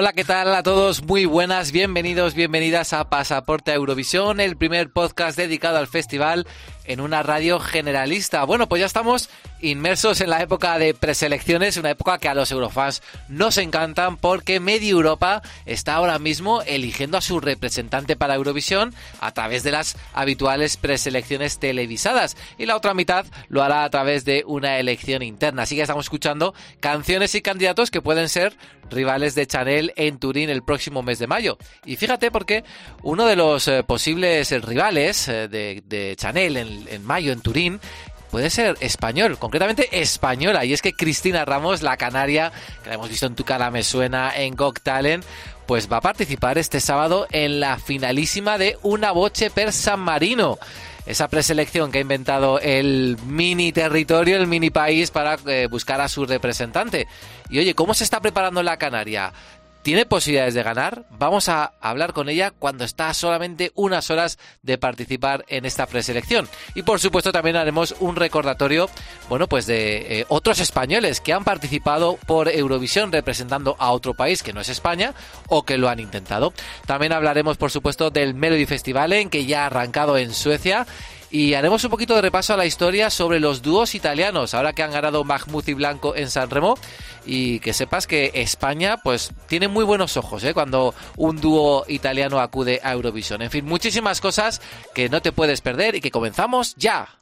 Hola, ¿qué tal a todos? Muy buenas, bienvenidos, bienvenidas a Pasaporte a Eurovisión, el primer podcast dedicado al festival en una radio generalista. Bueno, pues ya estamos inmersos en la época de preselecciones, una época que a los eurofans nos encantan porque media Europa está ahora mismo eligiendo a su representante para Eurovisión a través de las habituales preselecciones televisadas y la otra mitad lo hará a través de una elección interna. Así que estamos escuchando canciones y candidatos que pueden ser rivales de Chanel en Turín el próximo mes de mayo. Y fíjate porque uno de los eh, posibles rivales eh, de, Chanel en mayo en Turín puede ser español, concretamente española. Y es que Cristina Ramos, la canaria, que la hemos visto en Tu cara me suena, en Got Talent, pues va a participar este sábado en la finalísima de Una Boche per San Marino. Esa preselección que ha inventado el mini territorio, el mini país para eh, buscar a su representante. Y oye, ¿cómo se está preparando la Canaria? ¿Tiene posibilidades de ganar? Vamos a hablar con ella cuando está solamente unas horas de participar en esta preselección. Y por supuesto también haremos un recordatorio, bueno, pues de eh, otros españoles que han participado por Eurovisión representando a otro país que no es España o que lo han intentado. También hablaremos, por supuesto, del Melody Festival en que ya ha arrancado en Suecia y haremos un poquito de repaso a la historia sobre los dúos italianos, ahora que han ganado Mahmoud y Blanco en San Remo. Y que sepas que España, pues, tiene muy buenos ojos ¿eh? cuando un dúo italiano acude a Eurovisión. En fin, muchísimas cosas que no te puedes perder y que comenzamos ya.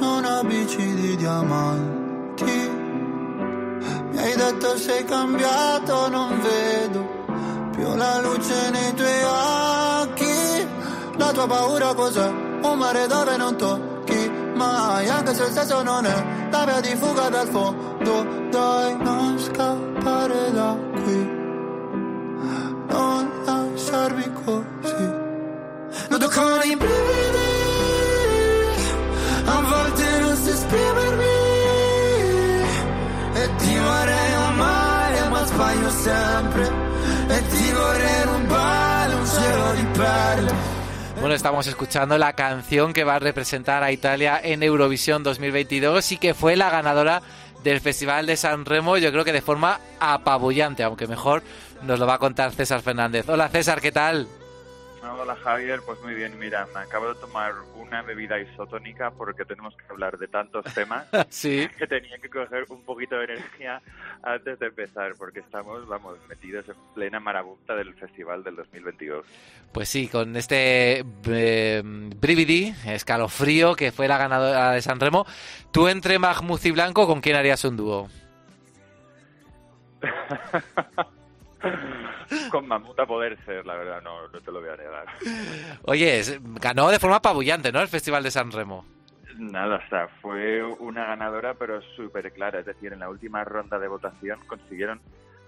Una bici di diamanti. Mi hai detto sei cambiato, non vedo più la luce nei tuoi occhi. La tua paura cos'è? Un mare dove non tocchi mai, anche se il senso non è la via di fuga dal fondo. Dai, non scappare da qui, non lasciarmi così. Noto con i brividi, Bueno, estamos escuchando la canción que va a representar a Italia en Eurovisión 2022 y que fue la ganadora del Festival de San Remo, yo creo que de forma apabullante, aunque mejor nos lo va a contar César Fernández. Hola César, ¿qué tal? Hola Javier, pues muy bien, mira, me acabo de tomar una bebida isotónica porque tenemos que hablar de tantos temas sí. que tenía que coger un poquito de energía antes de empezar porque estamos, vamos, metidos en plena marabunta del festival del 2022. Pues sí, con este eh, Brividi, escalofrío, que fue la ganadora de San Remo, tú entre Mahmoud y Blanco, ¿con quién harías un dúo? Con Mamut a poder ser, la verdad, no, no te lo voy a negar. Oye, ganó de forma apabullante, ¿no? El Festival de San Remo. Nada, o sea, fue una ganadora, pero súper clara. Es decir, en la última ronda de votación consiguieron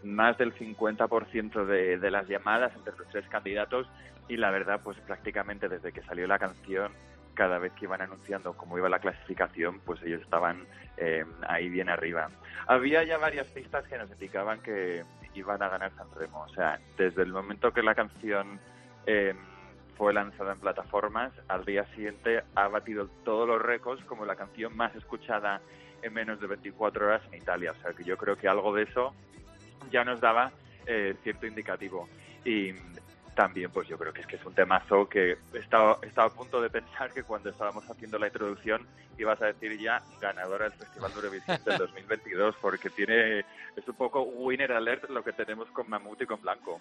más del 50% de, de las llamadas entre los tres candidatos y la verdad, pues prácticamente desde que salió la canción, cada vez que iban anunciando cómo iba la clasificación, pues ellos estaban eh, ahí bien arriba. Había ya varias pistas que nos indicaban que iban a ganar San Remo. O sea, desde el momento que la canción eh, fue lanzada en plataformas, al día siguiente ha batido todos los récords como la canción más escuchada en menos de 24 horas en Italia. O sea, que yo creo que algo de eso ya nos daba eh, cierto indicativo. Y también, pues yo creo que es que es un temazo que estaba, estaba a punto de pensar que cuando estábamos haciendo la introducción ibas a decir ya ganadora del Festival de Eurovisión del 2022, porque tiene es un poco winner alert lo que tenemos con Mamut y con Blanco.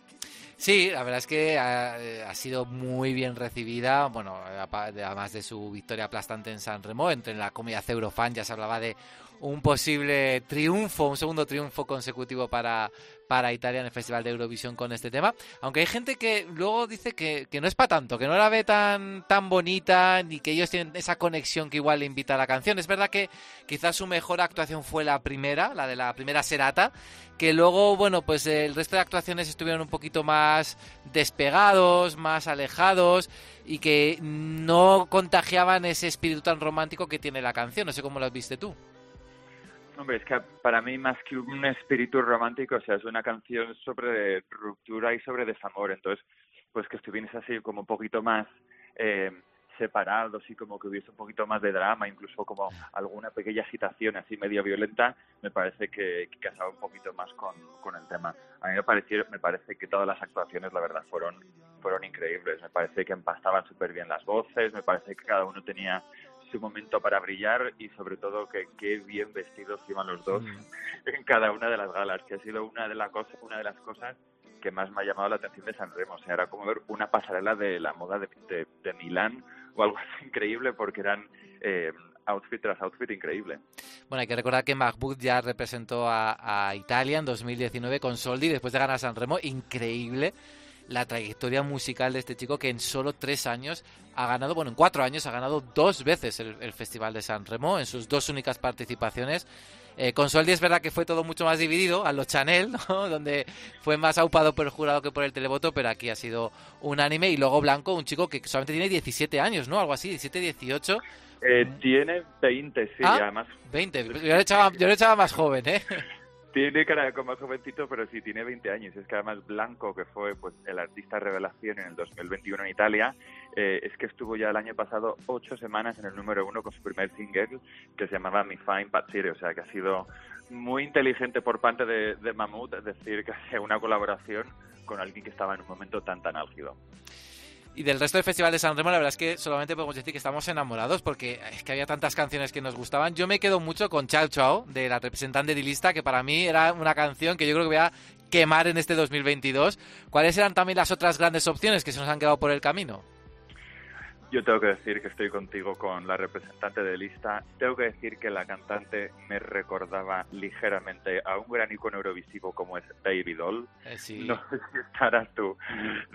Sí, la verdad es que ha, ha sido muy bien recibida, bueno, además de su victoria aplastante en San Remo, entre la comunidad Eurofan ya se hablaba de un posible triunfo, un segundo triunfo consecutivo para, para Italia en el Festival de Eurovisión con este tema. Aunque hay gente que luego dice que, que no es para tanto, que no la ve tan, tan bonita, ni que ellos tienen esa conexión que igual le invita a la canción. Es verdad que quizás su mejor actuación fue la primera, la de la primera serata, que luego, bueno, pues el resto de actuaciones estuvieron un poquito más despegados, más alejados y que no contagiaban ese espíritu tan romántico que tiene la canción. No sé cómo lo viste tú. Hombre, es que para mí más que un espíritu romántico, o sea, es una canción sobre ruptura y sobre desamor. Entonces, pues que estuvieras así como un poquito más eh, separados y como que hubiese un poquito más de drama, incluso como alguna pequeña agitación así medio violenta, me parece que, que casaba un poquito más con, el tema. A mí me, pareció, me parece que todas las actuaciones, la verdad, fueron, fueron increíbles. Me parece que empastaban súper bien las voces, me parece que cada uno tenía su momento para brillar y sobre todo que qué bien vestidos iban los dos en cada una de las galas, que ha sido una de, la cosa, una de las cosas que más me ha llamado la atención de San Remo. O sea, era como ver una pasarela de la moda de, de, de Milán o algo así increíble porque eran eh, outfit tras outfit increíble. Bueno, hay que recordar que Mahmoud ya representó a, a, Italia en 2019 con Soldi después de ganar San Remo. Increíble la trayectoria musical de este chico que en solo tres años ha ganado, bueno, en cuatro años ha ganado dos veces el, el Festival de San Remo en sus dos únicas participaciones. Eh, con Soldi es verdad que fue todo mucho más dividido, a los Chanel, ¿no? donde fue más aupado por el jurado que por el televoto, pero aquí ha sido unánime. Y luego Blanco, un chico que solamente tiene 17 años, ¿no? Algo así, 17, 18. Eh, tiene 20, sí, ¿Ah? además. 20, yo le, echaba, yo le echaba más joven, ¿eh? Tiene cara como más jovencito, pero sí, tiene 20 años. Es que además Blanco, que fue pues el artista revelación en el 2021 en Italia, eh, es que estuvo ya el año pasado ocho semanas en el número uno con su primer single, que se llamaba Mi Fine Patsire. O sea, que ha sido muy inteligente por parte de, de es decir, que hacía una colaboración con alguien que estaba en un momento tan, tan álgido. Y del resto del Festival de San Remo, la verdad es que solamente podemos decir que estamos enamorados porque es que había tantas canciones que nos gustaban. Yo me quedo mucho con Chao Chao, de la representante de lista, que para mí era una canción que yo creo que voy a quemar en este 2022. ¿Cuáles eran también las otras grandes opciones que se nos han quedado por el camino? Yo tengo que decir que estoy contigo con la representante de lista. Tengo que decir que la cantante me recordaba ligeramente a un gran icono eurovisivo como es David Doll. Eh, sí. No sé si estarás tú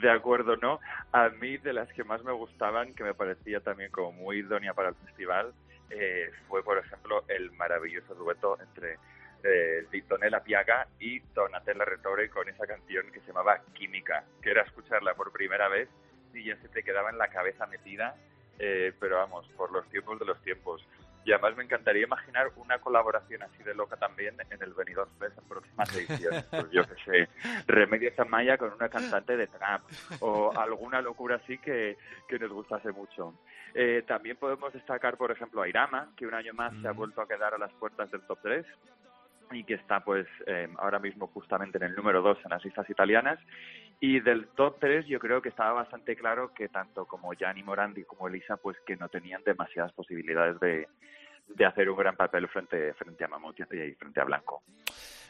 de acuerdo o no. A mí, de las que más me gustaban, que me parecía también como muy idónea para el festival, eh, fue, por ejemplo, el maravilloso dueto entre eh, Donella Piaga y Donatella Retore con esa canción que se llamaba Química, que era escucharla por primera vez y ya se te quedaba en la cabeza metida, eh, pero vamos, por los tiempos de los tiempos. Y además me encantaría imaginar una colaboración así de loca también en el Benidorm Fest en próximas ediciones. Pues yo que sé, Remedios Amaya con una cantante de trap o alguna locura así que, que nos gustase mucho. Eh, también podemos destacar, por ejemplo, a Irama, que un año más mm. se ha vuelto a quedar a las puertas del top 3 y que está pues eh, ahora mismo justamente en el número 2 en las listas italianas. Y del top 3 yo creo que estaba bastante claro que tanto como Gianni Morandi como Elisa pues que no tenían demasiadas posibilidades de, de hacer un gran papel frente, frente a Mamut y frente a Blanco.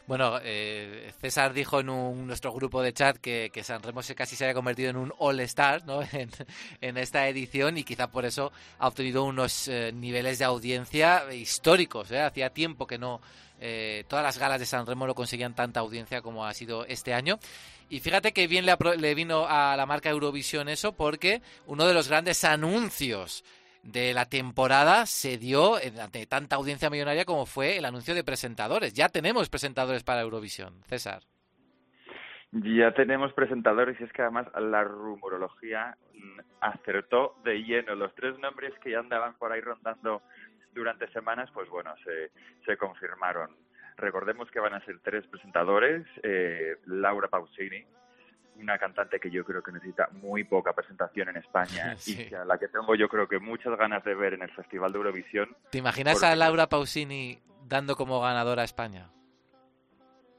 Bueno, eh, César dijo en un, nuestro grupo de chat que, que San Remo se casi se había convertido en un All-Star ¿no? en, esta edición y quizá por eso ha obtenido unos eh, niveles de audiencia históricos. ¿eh? Hacía tiempo que no eh, todas las galas de San Remo no conseguían tanta audiencia como ha sido este año. Y fíjate que bien le, le vino a la marca Eurovisión eso porque uno de los grandes anuncios de la temporada se dio ante tanta audiencia millonaria como fue el anuncio de presentadores. Ya tenemos presentadores para Eurovisión, César. Ya tenemos presentadores y es que además la rumorología acertó de lleno. Los tres nombres que ya andaban por ahí rondando durante semanas, pues bueno, se, se confirmaron. Recordemos que van a ser tres presentadores, eh, Laura Pausini, una cantante que yo creo que necesita muy poca presentación en España sí. y que a la que tengo yo creo que muchas ganas de ver en el Festival de Eurovisión. ¿Te imaginas porque... a Laura Pausini dando como ganadora a España?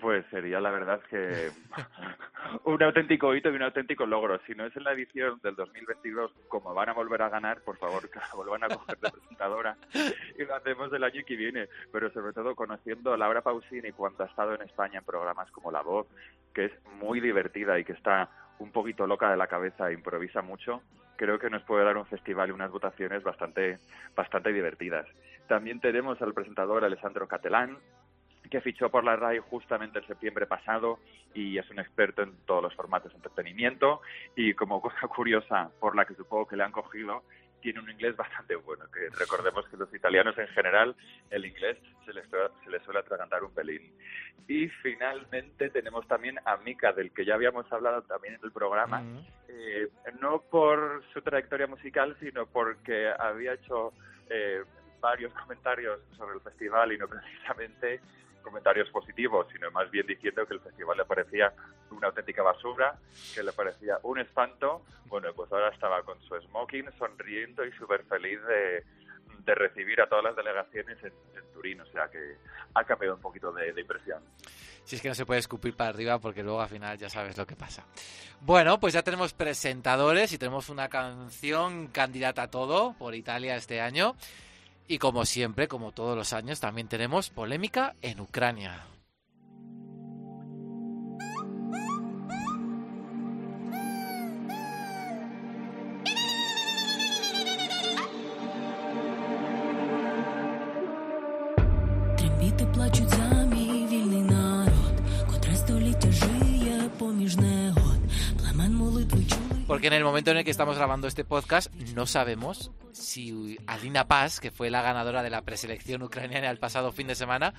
Pues sería la verdad que un auténtico hito y un auténtico logro. Si no es en la edición del 2022, como van a volver a ganar, por favor, que la vuelvan a coger de presentadora y lo hacemos el año que viene. Pero sobre todo conociendo a Laura Pausini cuando ha estado en España en programas como La Voz, que es muy divertida y que está un poquito loca de la cabeza e improvisa mucho, creo que nos puede dar un festival y unas votaciones bastante, bastante divertidas. También tenemos al presentador Alessandro Catalán, que fichó por la RAI justamente en septiembre pasado y es un experto en todos los formatos de entretenimiento y como cosa curiosa por la que supongo que le han cogido tiene un inglés bastante bueno, que recordemos que los italianos en general el inglés se les, se les suele atragantar un pelín. Y finalmente tenemos también a Mika, del que ya habíamos hablado también en el programa, eh, no por su trayectoria musical, sino porque había hecho eh, varios comentarios sobre el festival y no precisamente comentarios positivos, sino más bien diciendo que el festival le parecía una auténtica basura, que le parecía un espanto. Bueno, pues ahora estaba con su smoking, sonriendo y súper feliz de, de, recibir a todas las delegaciones en, Turín, o sea que ha cambiado un poquito de, de impresión. Si es que no se puede escupir para arriba porque luego al final ya sabes lo que pasa. Bueno, pues ya tenemos presentadores y tenemos una canción candidata a todo por Italia este año. Y como siempre, como todos los años, también tenemos polémica en Ucrania. Porque en el momento en el que estamos grabando este podcast no sabemos si Alina Paz, que fue la ganadora de la preselección ucraniana el pasado fin de semana,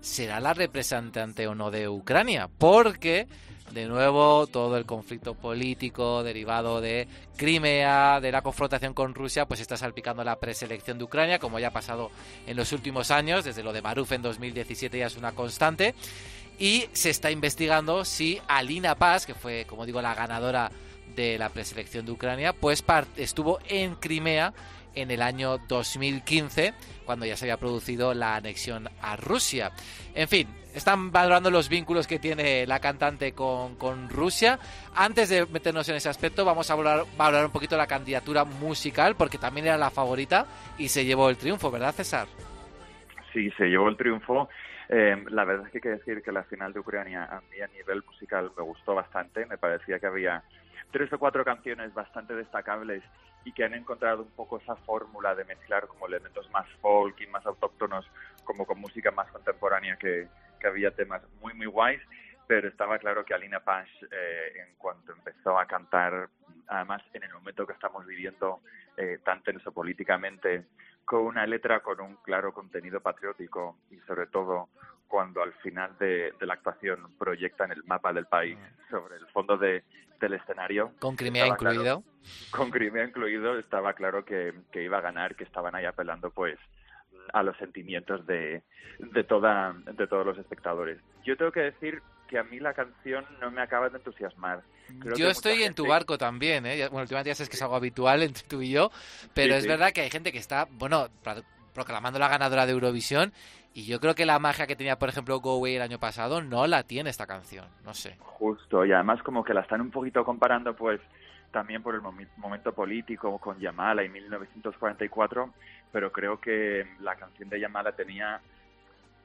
será la representante o no de Ucrania. Porque, de nuevo, todo el conflicto político derivado de Crimea, de la confrontación con Rusia, pues está salpicando la preselección de Ucrania, como ya ha pasado en los últimos años, desde lo de Maruf en 2017 ya es una constante. Y se está investigando si Alina Paz, que fue, como digo, la ganadora de la preselección de Ucrania, pues estuvo en Crimea en el año 2015, cuando ya se había producido la anexión a Rusia. En fin, están valorando los vínculos que tiene la cantante con, con Rusia. Antes de meternos en ese aspecto, vamos a valorar, valorar un poquito la candidatura musical, porque también era la favorita y se llevó el triunfo, ¿verdad, César? Sí, se llevó el triunfo. Eh, la verdad es que hay que decir que la final de Ucrania a mí a nivel musical me gustó bastante. Me parecía que había tres o cuatro canciones bastante destacables y que han encontrado un poco esa fórmula de mezclar como elementos más folk y más autóctonos como con música más contemporánea que, que había temas muy muy guays. Pero estaba claro que Alina Paz eh, en cuanto empezó a cantar además en el momento que estamos viviendo eh, tan tenso políticamente con una letra con un claro contenido patriótico y sobre todo cuando al final de, la actuación proyectan el mapa del país mm. sobre el fondo de, del escenario. Con Crimea incluido. con Crimea incluido estaba claro que, iba a ganar, que estaban ahí apelando pues a los sentimientos de, de, toda, de todos los espectadores. Yo tengo que decir que a mí la canción no me acaba de entusiasmar. yo estoy en tu barco también, ¿eh? Bueno, últimamente ya sabes que es algo habitual entre tú y yo, pero es verdad que hay gente que está, bueno, proclamando la ganadora de Eurovisión y yo creo que la magia que tenía, por ejemplo, Go Away el año pasado no la tiene esta canción, no sé. Justo, y además como que la están un poquito comparando pues también por el momento político con Yamala y 1944, pero creo que la canción de Yamala tenía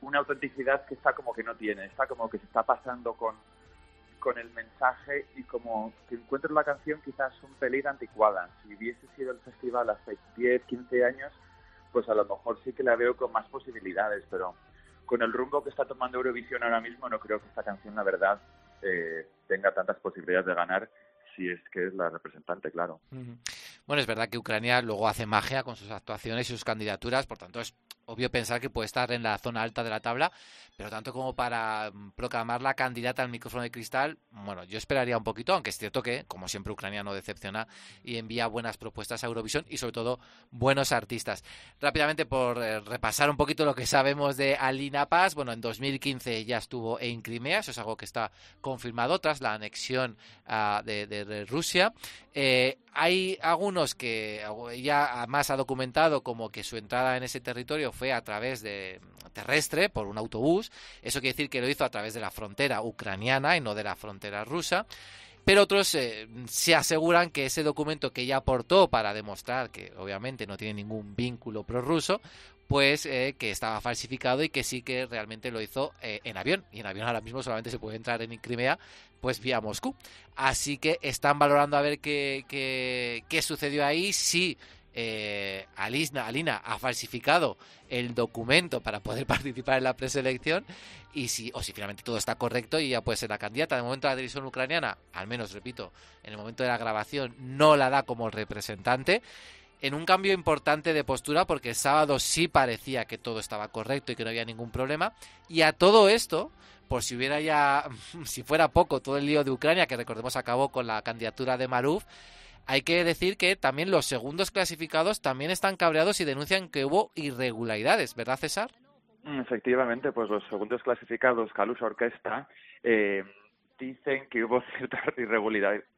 una autenticidad que está como que no tiene, está como que se está pasando con, con el mensaje y como que encuentro la canción quizás un pelín anticuada. Si hubiese sido el festival hace 10, 15 años, pues a lo mejor sí que la veo con más posibilidades, pero con el rumbo que está tomando Eurovisión ahora mismo no creo que esta canción, la verdad, eh, tenga tantas posibilidades de ganar si es que es la representante, claro. Bueno, es verdad que Ucrania luego hace magia con sus actuaciones y sus candidaturas, por tanto es obvio pensar que puede estar en la zona alta de la tabla, pero tanto como para mm, proclamar la candidata al micrófono de cristal, bueno, yo esperaría un poquito, aunque es cierto que, como siempre, Ucrania no decepciona y envía buenas propuestas a Eurovisión y sobre todo buenos artistas. Rápidamente, por eh, repasar un poquito lo que sabemos de Alina Paz, bueno, en 2015 ya estuvo en Crimea, eso es algo que está confirmado tras la anexión ah, de, Rusia. Eh, hay algunos que ya más ha documentado como que su entrada en ese territorio fue a través de terrestre por un autobús. Eso quiere decir que lo hizo a través de la frontera ucraniana y no de la frontera rusa. Pero otros eh, se aseguran que ese documento que ella aportó para demostrar que obviamente no tiene ningún vínculo prorruso, pues eh, que estaba falsificado y que sí que realmente lo hizo eh, en avión. Y en avión ahora mismo solamente se puede entrar en Crimea pues vía Moscú. Así que están valorando a ver qué, qué, sucedió ahí, si eh, Alina, ha falsificado el documento para poder participar en la preselección y si, o si finalmente todo está correcto y ya puede ser la candidata. De momento la televisión ucraniana, al menos repito, en el momento de la grabación no la da como representante en un cambio importante de postura porque el sábado sí parecía que todo estaba correcto y que no había ningún problema. Y a todo esto, por si hubiera ya, si fuera poco, todo el lío de Ucrania, que recordemos acabó con la candidatura de Maruf, hay que decir que también los segundos clasificados también están cabreados y denuncian que hubo irregularidades, ¿verdad, César? Mm, efectivamente, pues los segundos clasificados, Calus Orquesta, eh, dicen que hubo ciertas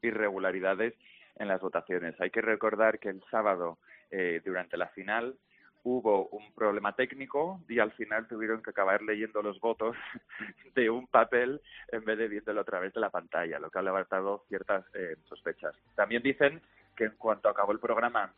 irregularidades en las votaciones. Hay que recordar que el sábado, eh, durante la final, hubo un problema técnico y al final tuvieron que acabar leyendo los votos de un papel en vez de viéndolo a través de la pantalla, lo que ha levantado ciertas eh, sospechas. También dicen que en cuanto acabó el programa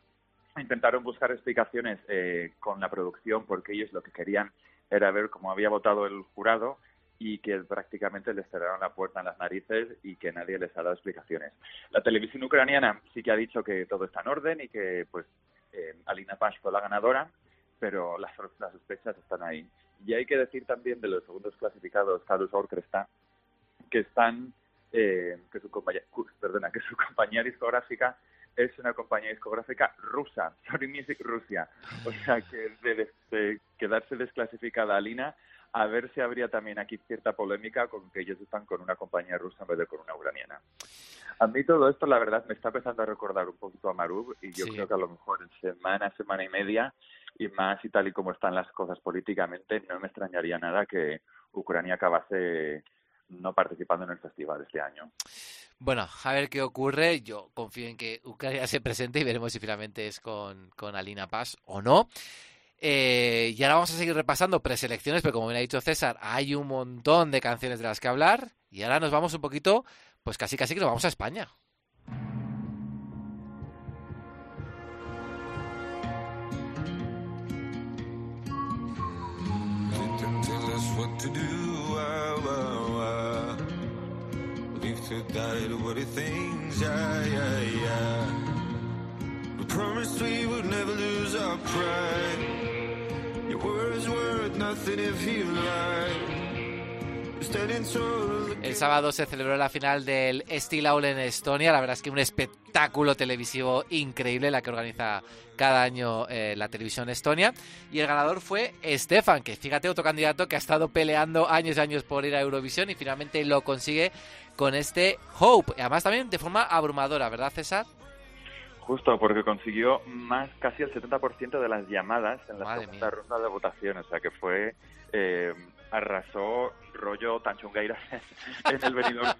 intentaron buscar explicaciones eh, con la producción porque ellos lo que querían era ver cómo había votado el jurado y que prácticamente les cerraron la puerta en las narices y que nadie les ha dado explicaciones. La televisión ucraniana sí que ha dicho que todo está en orden y que pues eh, Alina Pash fue la ganadora, pero las, sospechas están ahí. Y hay que decir también de los segundos clasificados, Carlos Orquesta, que están eh, que su compañía, perdona, que su compañía discográfica es una compañía discográfica rusa, Sony Music Rusia. O sea que de quedarse desclasificada Alina a ver si habría también aquí cierta polémica con que ellos están con una compañía rusa en vez de con una ucraniana. A mí todo esto, la verdad, me está empezando a recordar un poquito a Marub y yo creo que a lo mejor en semana, semana y media y más y tal y como están las cosas políticamente, no me extrañaría nada que Ucrania acabase no participando en el festival este año. Bueno, a ver qué ocurre. Yo confío en que Ucrania se presente y veremos si finalmente es con, con Alina Paz o no. Eh, y ahora vamos a seguir repasando preselecciones, pero como bien ha dicho César, hay un montón de canciones de las que hablar. Y ahora nos vamos un poquito, pues casi casi que nos vamos a España. El sábado se celebró la final del Steel Aul en Estonia. La verdad es que un espectáculo televisivo increíble la que organiza cada año eh, la televisión Estonia. Y el ganador fue Stefan, que fíjate, otro candidato que ha estado peleando años y años por ir a Eurovisión y finalmente lo consigue con este Hope. Además también de forma abrumadora, ¿verdad, César? Justo, porque consiguió más casi el 70% de las llamadas en la segunda ronda de votación, o sea que fue eh, arrasó rollo Tanchungueira en el Benidorm.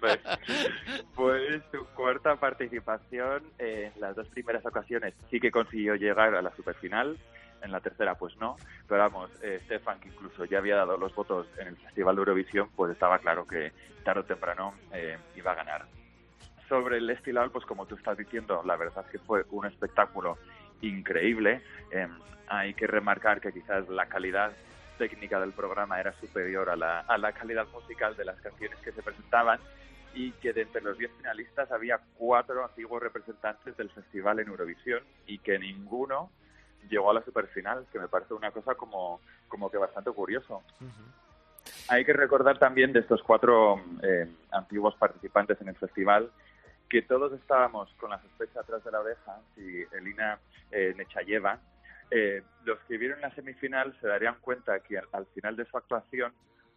Fue su cuarta participación en las dos primeras ocasiones. Sí que consiguió llegar a la superfinal, en la tercera pues no, pero vamos, eh, Stefan, que incluso ya había dado los votos en el Festival de Eurovisión, pues estaba claro que tarde o temprano eh, iba a ganar sobre el estival, pues como tú estás diciendo, la verdad es que fue un espectáculo increíble. Em, hay que remarcar que quizás la calidad técnica del programa era superior a la, a la calidad musical de las canciones que se presentaban y que de entre los 10 finalistas había cuatro antiguos representantes del festival en Eurovisión y que ninguno llegó a la superfinal, que me parece una cosa como, como que bastante curioso. Hay que recordar también de estos cuatro eh, antiguos participantes en el festival que todos estábamos con la sospecha atrás de la oreja, si Elina eh, Nechayeva, eh, los que vieron la semifinal se darían cuenta que al, final de su actuación,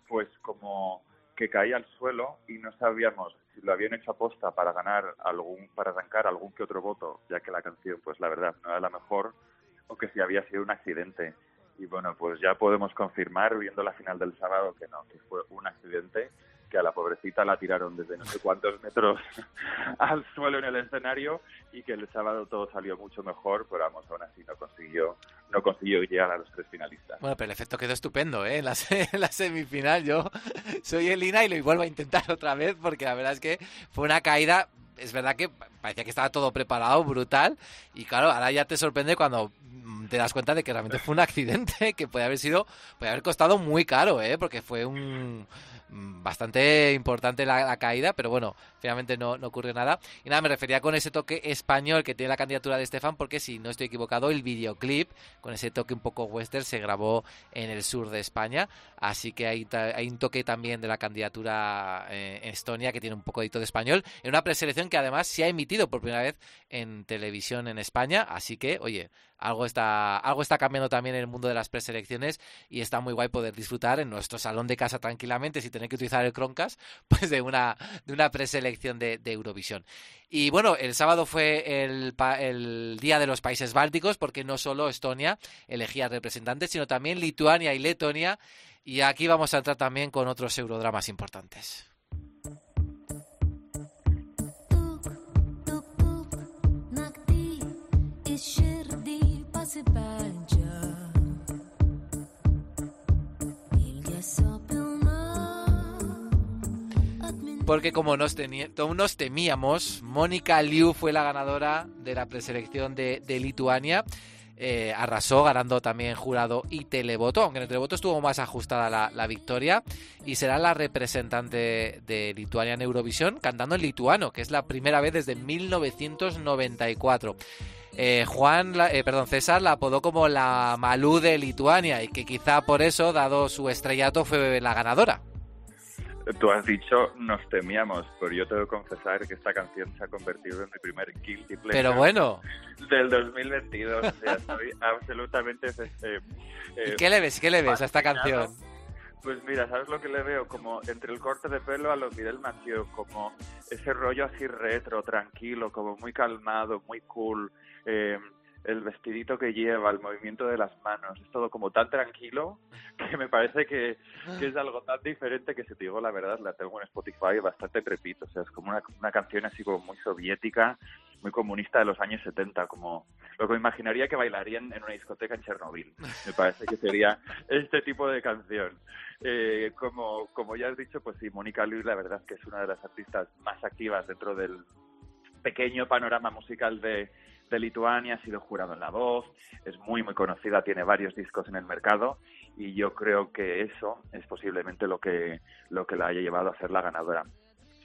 pues como que caía al suelo y no sabíamos si lo habían hecho aposta para ganar algún, para arrancar algún que otro voto, ya que la canción, pues la verdad, no era la mejor, o que si había sido un accidente. Y bueno, pues ya podemos confirmar, viendo la final del sábado, que no, que fue un accidente a la pobrecita la tiraron desde no sé cuántos metros al suelo en el escenario y que el sábado todo salió mucho mejor, pero vamos, aún así no consiguió, no consiguió llegar a los tres finalistas. Bueno, pero el efecto quedó estupendo, ¿eh? En la, la semifinal yo soy Elina y lo vuelvo a intentar otra vez porque la verdad es que fue una caída es verdad que parecía que estaba todo preparado, brutal, y claro, ahora ya te sorprende cuando te das cuenta de que realmente fue un accidente que puede haber sido, puede haber costado muy caro, ¿eh? Porque fue un Mm, bastante importante la, caída, pero bueno, finalmente no, no, ocurrió nada. Y nada, me refería con ese toque español que tiene la candidatura de Estefan, porque si no estoy equivocado, el videoclip con ese toque un poco western se grabó en el sur de España, así que hay, hay un toque también de la candidatura eh, en Estonia que tiene un poco de español, en una preselección que además se ha emitido por primera vez en televisión en España, así que, oye, algo está, algo está cambiando también en el mundo de las preselecciones y está muy guay poder disfrutar en nuestro salón de casa tranquilamente sin tener que utilizar el Chromecast, pues de una, de una preselección de, Eurovisión. Y bueno, el sábado fue el, el, Día de los Países Bálticos, porque no solo Estonia elegía representantes, sino también Lituania y Letonia. Y aquí vamos a entrar también con otros eurodramas importantes. Porque como nos, nos temíamos, Mónica Liu fue la ganadora de la preselección de, Lituania. Eh, arrasó ganando también jurado y televoto, aunque en el televoto estuvo más ajustada la, victoria y será la representante de Lituania en Eurovisión cantando en lituano, que es la primera vez desde 1994. Eh, Juan, eh, perdón, César la apodó como la Malú de Lituania y que quizá por eso, dado su estrellato, fue la ganadora. Tú has dicho nos temíamos, pero yo tengo que confesar que esta canción se ha convertido en mi primer guilty pleasure. Pero bueno. Del 2022. O sea, estoy absolutamente. Eh, ¿Y qué le ves? ¿Qué le ves a esta canción? Pues mira, ¿sabes lo que le veo? Como entre el corte de pelo a lo Fidel Mathieu, como ese rollo así retro, tranquilo, como muy calmado, muy cool. Eh, el vestidito que lleva, el movimiento de las manos, es todo como tan tranquilo que me parece que, es algo tan diferente que si te digo la verdad, la tengo en Spotify bastante repito, o sea, es como una, una canción así como muy soviética, muy comunista de los años 70, como lo que me imaginaría que bailarían en una discoteca en Chernobyl. Me parece que sería este tipo de canción. Eh, como, como ya has dicho, pues sí, Mónica Luis la verdad que es una de las artistas más activas dentro del pequeño panorama musical de, Lituania, ha sido jurado en La Voz, es muy, muy conocida, tiene varios discos en el mercado y yo creo que eso es posiblemente lo que, lo que la haya llevado a ser la ganadora.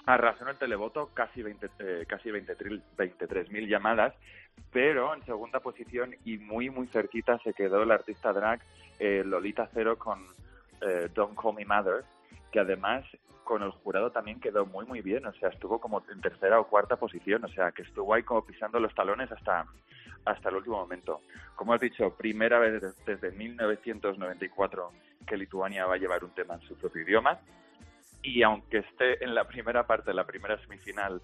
Arrasó en el televoto casi, 20, eh, casi 23.000 llamadas, pero en segunda posición y muy, muy cerquita se quedó el artista drag eh, Lolita Cero con eh, Don't Call Me Mother, que además con el jurado también quedó muy muy bien, o sea, estuvo como en tercera o cuarta posición, o sea, que estuvo ahí como pisando los talones hasta, hasta el último momento. Como has dicho, primera vez desde 1994 que Lituania va a llevar un tema en su propio idioma. Y aunque esté en la primera parte, la primera semifinal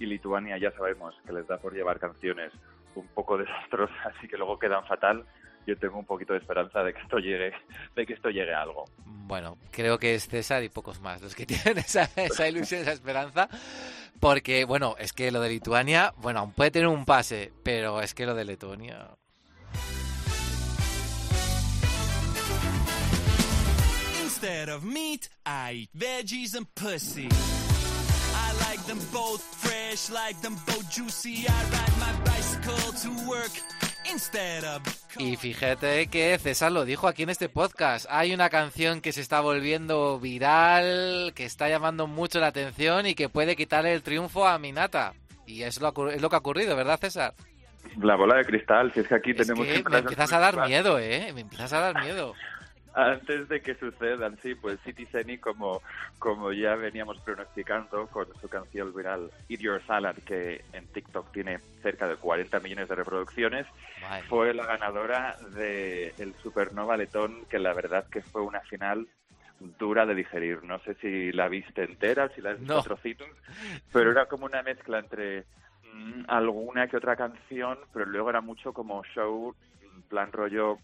y Lituania ya sabemos que les da por llevar canciones un poco desastrosas y que luego quedan fatal, yo tengo un poquito de esperanza de que esto llegue, de que esto llegue a algo. Bueno, creo que es César y pocos más los que tienen esa, esa ilusión, esa esperanza, porque bueno, es que lo de Lituania, bueno, aún puede tener un pase, pero es que lo de Letonia. Instead of meat, I eat veggies and pussy. I like them both fresh, like them both juicy. I ride my bicycle to work. Y fíjate que César lo dijo aquí en este podcast. Hay una canción que se está volviendo viral, que está llamando mucho la atención y que puede quitarle el triunfo a Minata. Y es lo, es lo que ha ocurrido, ¿verdad, César? La bola de cristal, si es que aquí tenemos... Que me empiezas a dar miedo, ¿eh? Me empiezas a dar miedo antes de que sucedan, sí, pues City como, como ya veníamos pronosticando con su canción viral Eat Your Salad, que en TikTok tiene cerca de 40 millones de reproducciones, fue la ganadora del el Supernova Letón, que la verdad que fue una final dura de digerir. No sé si la viste entera, si la has visto trocitos, pero era como una mezcla entre mm, alguna que otra canción, pero luego era mucho como show, plan rollo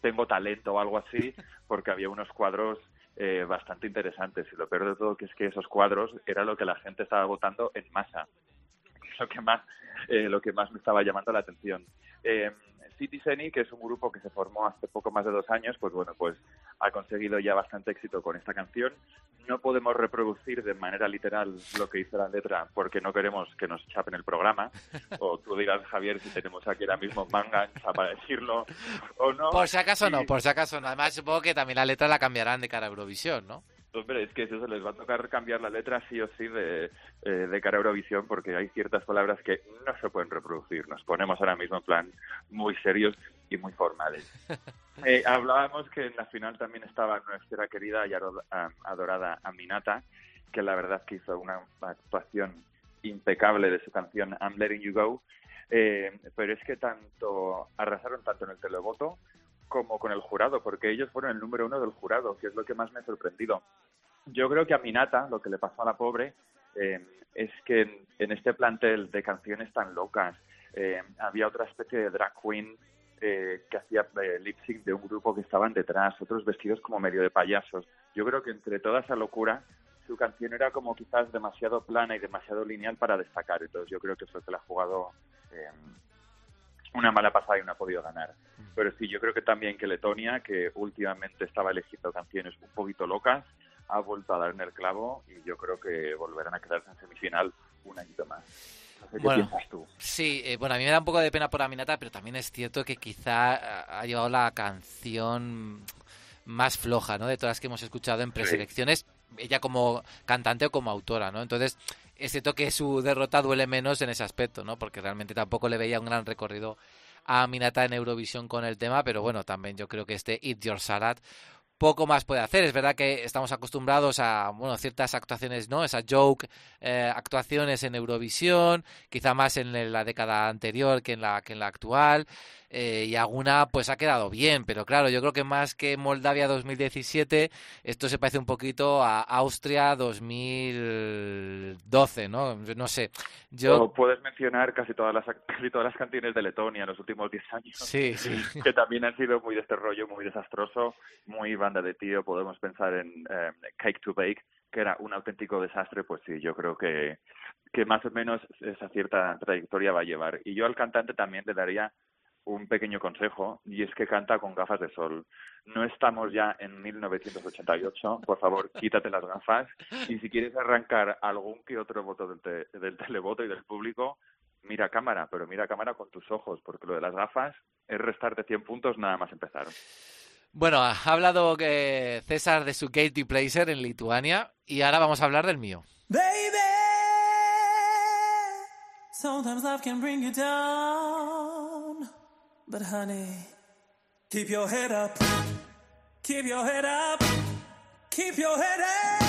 tengo talento o algo así, porque había unos cuadros eh, bastante interesantes. Y lo peor de todo que es que esos cuadros era lo que la gente estaba votando en masa. Lo que más, eh, lo que más me estaba llamando la atención. Eh, Citizen, que es un grupo que se formó hace poco más de dos años, pues bueno, pues ha conseguido ya bastante éxito con esta canción. No podemos reproducir de manera literal lo que dice la letra porque no queremos que nos chapen el programa. O tú dirás, Javier, si tenemos aquí ahora mismo manga para decirlo o no. Por si acaso no, por si acaso no. Además, supongo que también la letra la cambiarán de cara a Eurovisión, ¿no? Hombre, es que eso les va a tocar cambiar la letra sí o sí de, eh, de cara a Eurovisión porque hay ciertas palabras que no se pueden reproducir. Nos ponemos ahora mismo en plan muy serios y muy formales. Eh, hablábamos que en la final también estaba nuestra querida y adorada Aminata, que la verdad que hizo una actuación impecable de su canción I'm Letting You Go, eh, pero es que tanto arrasaron tanto en el televoto como con el jurado, porque ellos fueron el número uno del jurado, que es lo que más me ha sorprendido. Yo creo que a Minata, lo que le pasó a la pobre, eh, es que en, este plantel de canciones tan locas, eh, había otra especie de drag queen eh, que hacía lip sync de un grupo que estaban detrás, otros vestidos como medio de payasos. Yo creo que entre toda esa locura, su canción era como quizás demasiado plana y demasiado lineal para destacar. Entonces yo creo que eso que la ha jugado una mala pasada y no ha podido ganar. Mm. Pero sí, yo creo que también que Letonia, que últimamente estaba eligiendo canciones un poquito locas, ha vuelto a dar en el clavo y yo creo que volverán a quedarse en semifinal un añito más. ¿Qué bueno, piensas tú? Sí, eh, bueno, a mí me da un poco de pena por Aminata, pero también es cierto que quizá ha llevado la canción más floja, ¿no? De todas las que hemos escuchado en preselecciones, ella como cantante o como autora, ¿no? Entonces, es cierto que su derrota duele menos en ese aspecto, ¿no? Porque realmente tampoco le veía un gran recorrido a Minata en Eurovisión con el tema, pero bueno, también yo creo que este Eat Your Salad poco más puede hacer. Es verdad que estamos acostumbrados a bueno ciertas actuaciones, ¿no? Esas joke eh, actuaciones en Eurovisión, quizá más en la década anterior que en la que en la actual. Eh, y alguna pues ha quedado bien, pero claro, yo creo que más que Moldavia 2017, esto se parece un poquito a Austria 2012, ¿no? No sé. Yo... puedes mencionar casi todas las casi todas las canciones de Letonia en los últimos 10 años. Sí, sí. Que también han sido muy de este rollo, muy desastroso, muy banda de tío. Podemos pensar en eh, Cake to Bake, que era un auténtico desastre, pues sí, yo creo que, que más o menos esa cierta trayectoria va a llevar. Y yo al cantante también le daría un pequeño consejo y es que canta con gafas de sol. No estamos ya en 1988, por favor, quítate las gafas y si quieres arrancar algún que otro voto del, del televoto y del público, mira cámara, pero mira cámara con tus ojos, porque lo de las gafas es restarte 100 puntos nada más empezar. Bueno, ha hablado que César de su Katy Placer en Lituania y ahora vamos a hablar del mío. Baby, sometimes love can bring you down. But honey, keep your head up. Keep your head up. Keep your head up.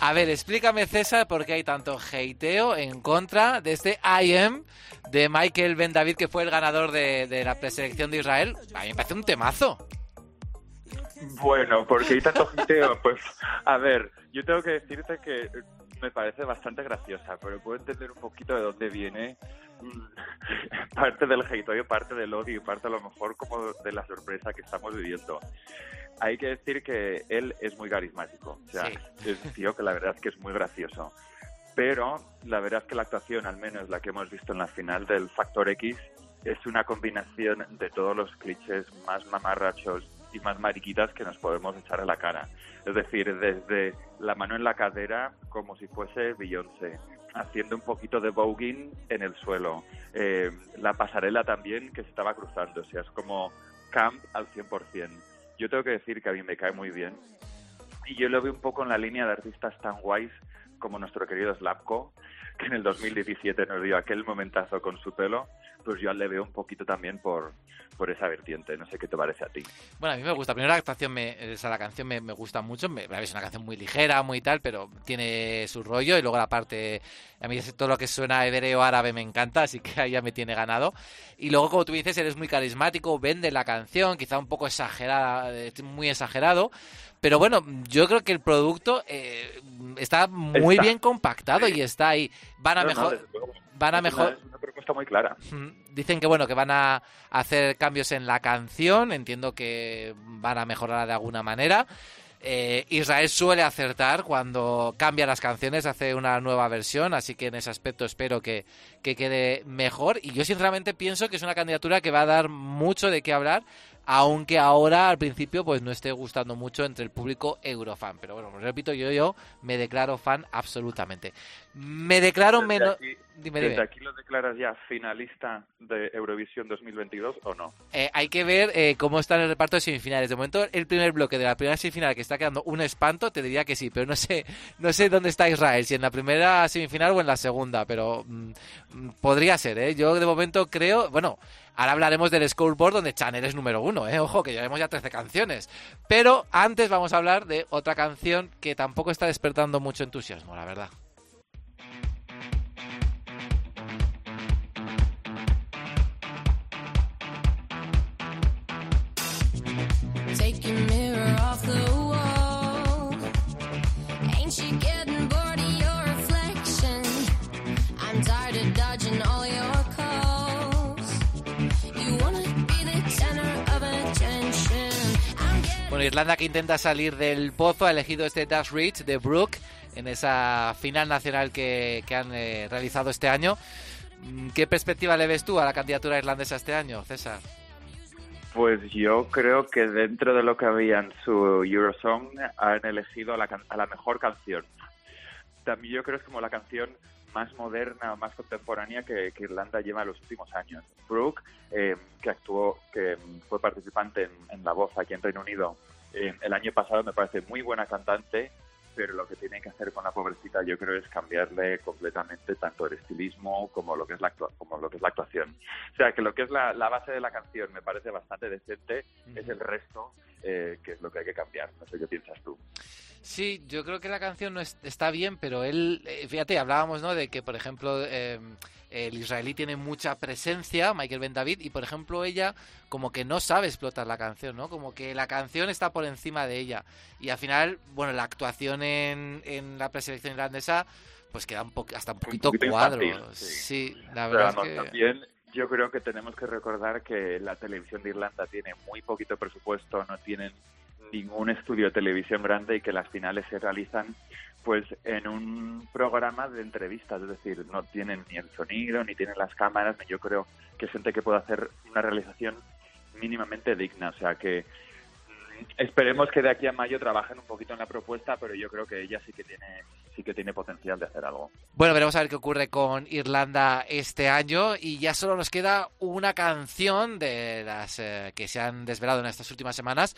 A ver, explícame César por qué hay tanto hateo en contra de este I Am de Michael Ben David, que fue el ganador de, de la preselección de Israel. A mí me parece un temazo. Bueno, porque hay tanto hateo, pues a ver, yo tengo que decirte que me parece bastante graciosa, pero puedo entender un poquito de dónde viene mm, parte del hate, parte del odio y parte a lo mejor como de la sorpresa que estamos viviendo. Hay que decir que él es muy carismático, o sea, es un tío que la verdad es que es muy gracioso. Pero la verdad es que la actuación, al menos la que hemos visto en la final del Factor X, es una combinación de todos los clichés más mamarrachos y más mariquitas que nos podemos echar a la cara. Es decir, desde la mano en la cadera como si fuese Beyoncé, haciendo un poquito de voguing en el suelo. Eh, la pasarela también que se estaba cruzando, o sea, es como camp al 100%. Yo tengo que decir que a mí me cae muy bien. Y yo lo veo un poco en la línea de artistas tan guays como nuestro querido Slapko, que en el 2017 nos dio aquel momentazo con su pelo, pues yo le veo un poquito también por, por esa vertiente. No sé qué te parece a ti. Bueno, a mí me gusta. Primero la actuación, me, esa, la canción me, gusta mucho. Me, es una canción muy ligera, muy tal, pero tiene su rollo. Y luego la parte, a mí todo lo que suena hebreo árabe me encanta, así que ahí ya me tiene ganado. Y luego, como tú dices, eres muy carismático, vende la canción, quizá un poco exagerada, eh, muy exagerado. Pero bueno, yo creo que el producto eh, está muy bien compactado y está ahí. Van a mejor. van a mejor. Una, propuesta muy clara. Dicen que bueno, que van a hacer cambios en la canción. Entiendo que van a mejorarla de alguna manera. Eh, Israel suele acertar cuando cambia las canciones, hace una nueva versión, así que en ese aspecto espero que, que quede mejor. Y yo sinceramente pienso que es una candidatura que va a dar mucho de qué hablar aunque ahora al principio pues no esté gustando mucho entre el público eurofan. Pero bueno, repito, yo, yo me declaro fan absolutamente. Me declaro menos... Dime, ¿Desde aquí lo declaras ya finalista de Eurovisión 2022 o no? Eh, hay que ver eh, cómo está el reparto de semifinales. De momento, el primer bloque de la primera semifinal que está quedando un espanto, te diría que sí, pero no sé, no sé dónde está Israel, si en la primera semifinal o en la segunda, pero mm, mm, podría ser, ¿eh? Yo de momento creo, bueno, ahora hablaremos del scoreboard donde Chanel es número uno, ¿eh? Ojo, que llevamos ya 13 canciones. Pero antes vamos a hablar de otra canción que tampoco está despertando mucho entusiasmo, la verdad. Bueno, Irlanda que intenta salir del pozo ha elegido este Dash Reach de Brooke en esa final nacional que, han eh, realizado este año. Mm, ¿Qué perspectiva le ves tú a la candidatura irlandesa este año, César? Pues yo creo que dentro de lo que había en su Eurosong han elegido a la, mejor canción. También yo creo que es como la canción más moderna, más contemporánea que, Irlanda lleva en los últimos años. Brooke, eh, que actuó, que fue participante en, La Voz aquí en Reino Unido eh, el año pasado, me parece muy buena cantante, pero lo que tiene que hacer con la pobrecita yo creo es cambiarle completamente tanto el estilismo como lo que es la como lo que es la actuación. O sea que lo que es la, base de la canción me parece bastante decente, es el resto eh, que es lo que hay que cambiar. No sé qué piensas tú. Sí, yo creo que la canción no está bien, pero él, eh, fíjate, hablábamos, ¿no? De que, por ejemplo, em, el israelí tiene mucha presencia, Michael Ben David, y por ejemplo ella como que no sabe explotar la canción, ¿no? Como que la canción está por encima de ella. Y al final, bueno, la actuación en, en la preselección irlandesa, pues queda un hasta un poquito, cuadro. sí. la verdad es que... También yo creo que tenemos que recordar que la televisión de Irlanda tiene muy poquito presupuesto, no tienen ningún estudio de televisión grande y que las finales se realizan pues en un programa de entrevistas, es decir, no tienen ni el sonido, ni tienen las cámaras, ni yo creo que es gente que pueda hacer una realización mínimamente digna, o sea que mm, esperemos que de aquí a mayo trabajen un poquito en la propuesta, pero yo creo que ella sí que tiene sí que tiene potencial de hacer algo. Bueno, veremos a ver qué ocurre con Irlanda este año y ya solo nos queda una canción de las eh, que se han desvelado en estas últimas semanas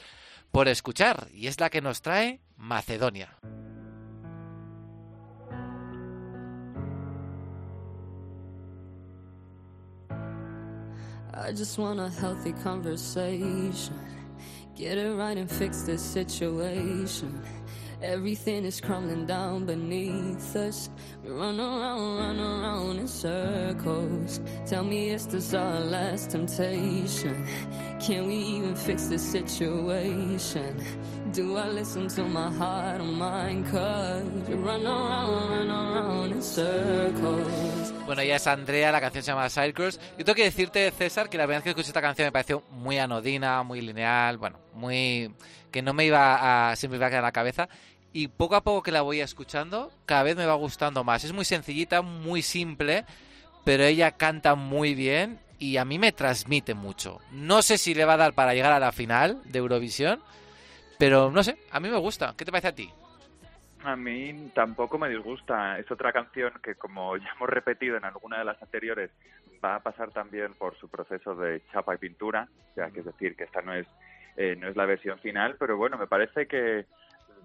por escuchar y es la que nos trae Macedonia. I just want a healthy conversation. Get it right and fix this situation. Everything is crumbling down beneath us. We run around, run around in circles. Tell me, is this our last temptation? Can we even fix this situation? Do I listen to my heart or mind? Cause we run around, run around in circles. Bueno, ya es Andrea, la canción se llama Circles. Yo tengo que decirte, César, que la verdad es que escuché esta canción me pareció muy anodina, muy lineal, bueno, muy. que no me iba a. siempre iba a quedar en la cabeza y poco a poco que la voy escuchando, cada vez me va gustando más. Es muy sencillita, muy simple, pero ella canta muy bien y a mí me transmite mucho. No sé si le va a dar para llegar a la final de Eurovisión, pero no sé, a mí me gusta. ¿Qué te parece a ti? A mí tampoco me disgusta. Es otra canción que, como ya hemos repetido en alguna de las anteriores, va a pasar también por su proceso de chapa y pintura. O sea, que es decir, que esta no es, eh, no es la versión final, pero bueno, me parece que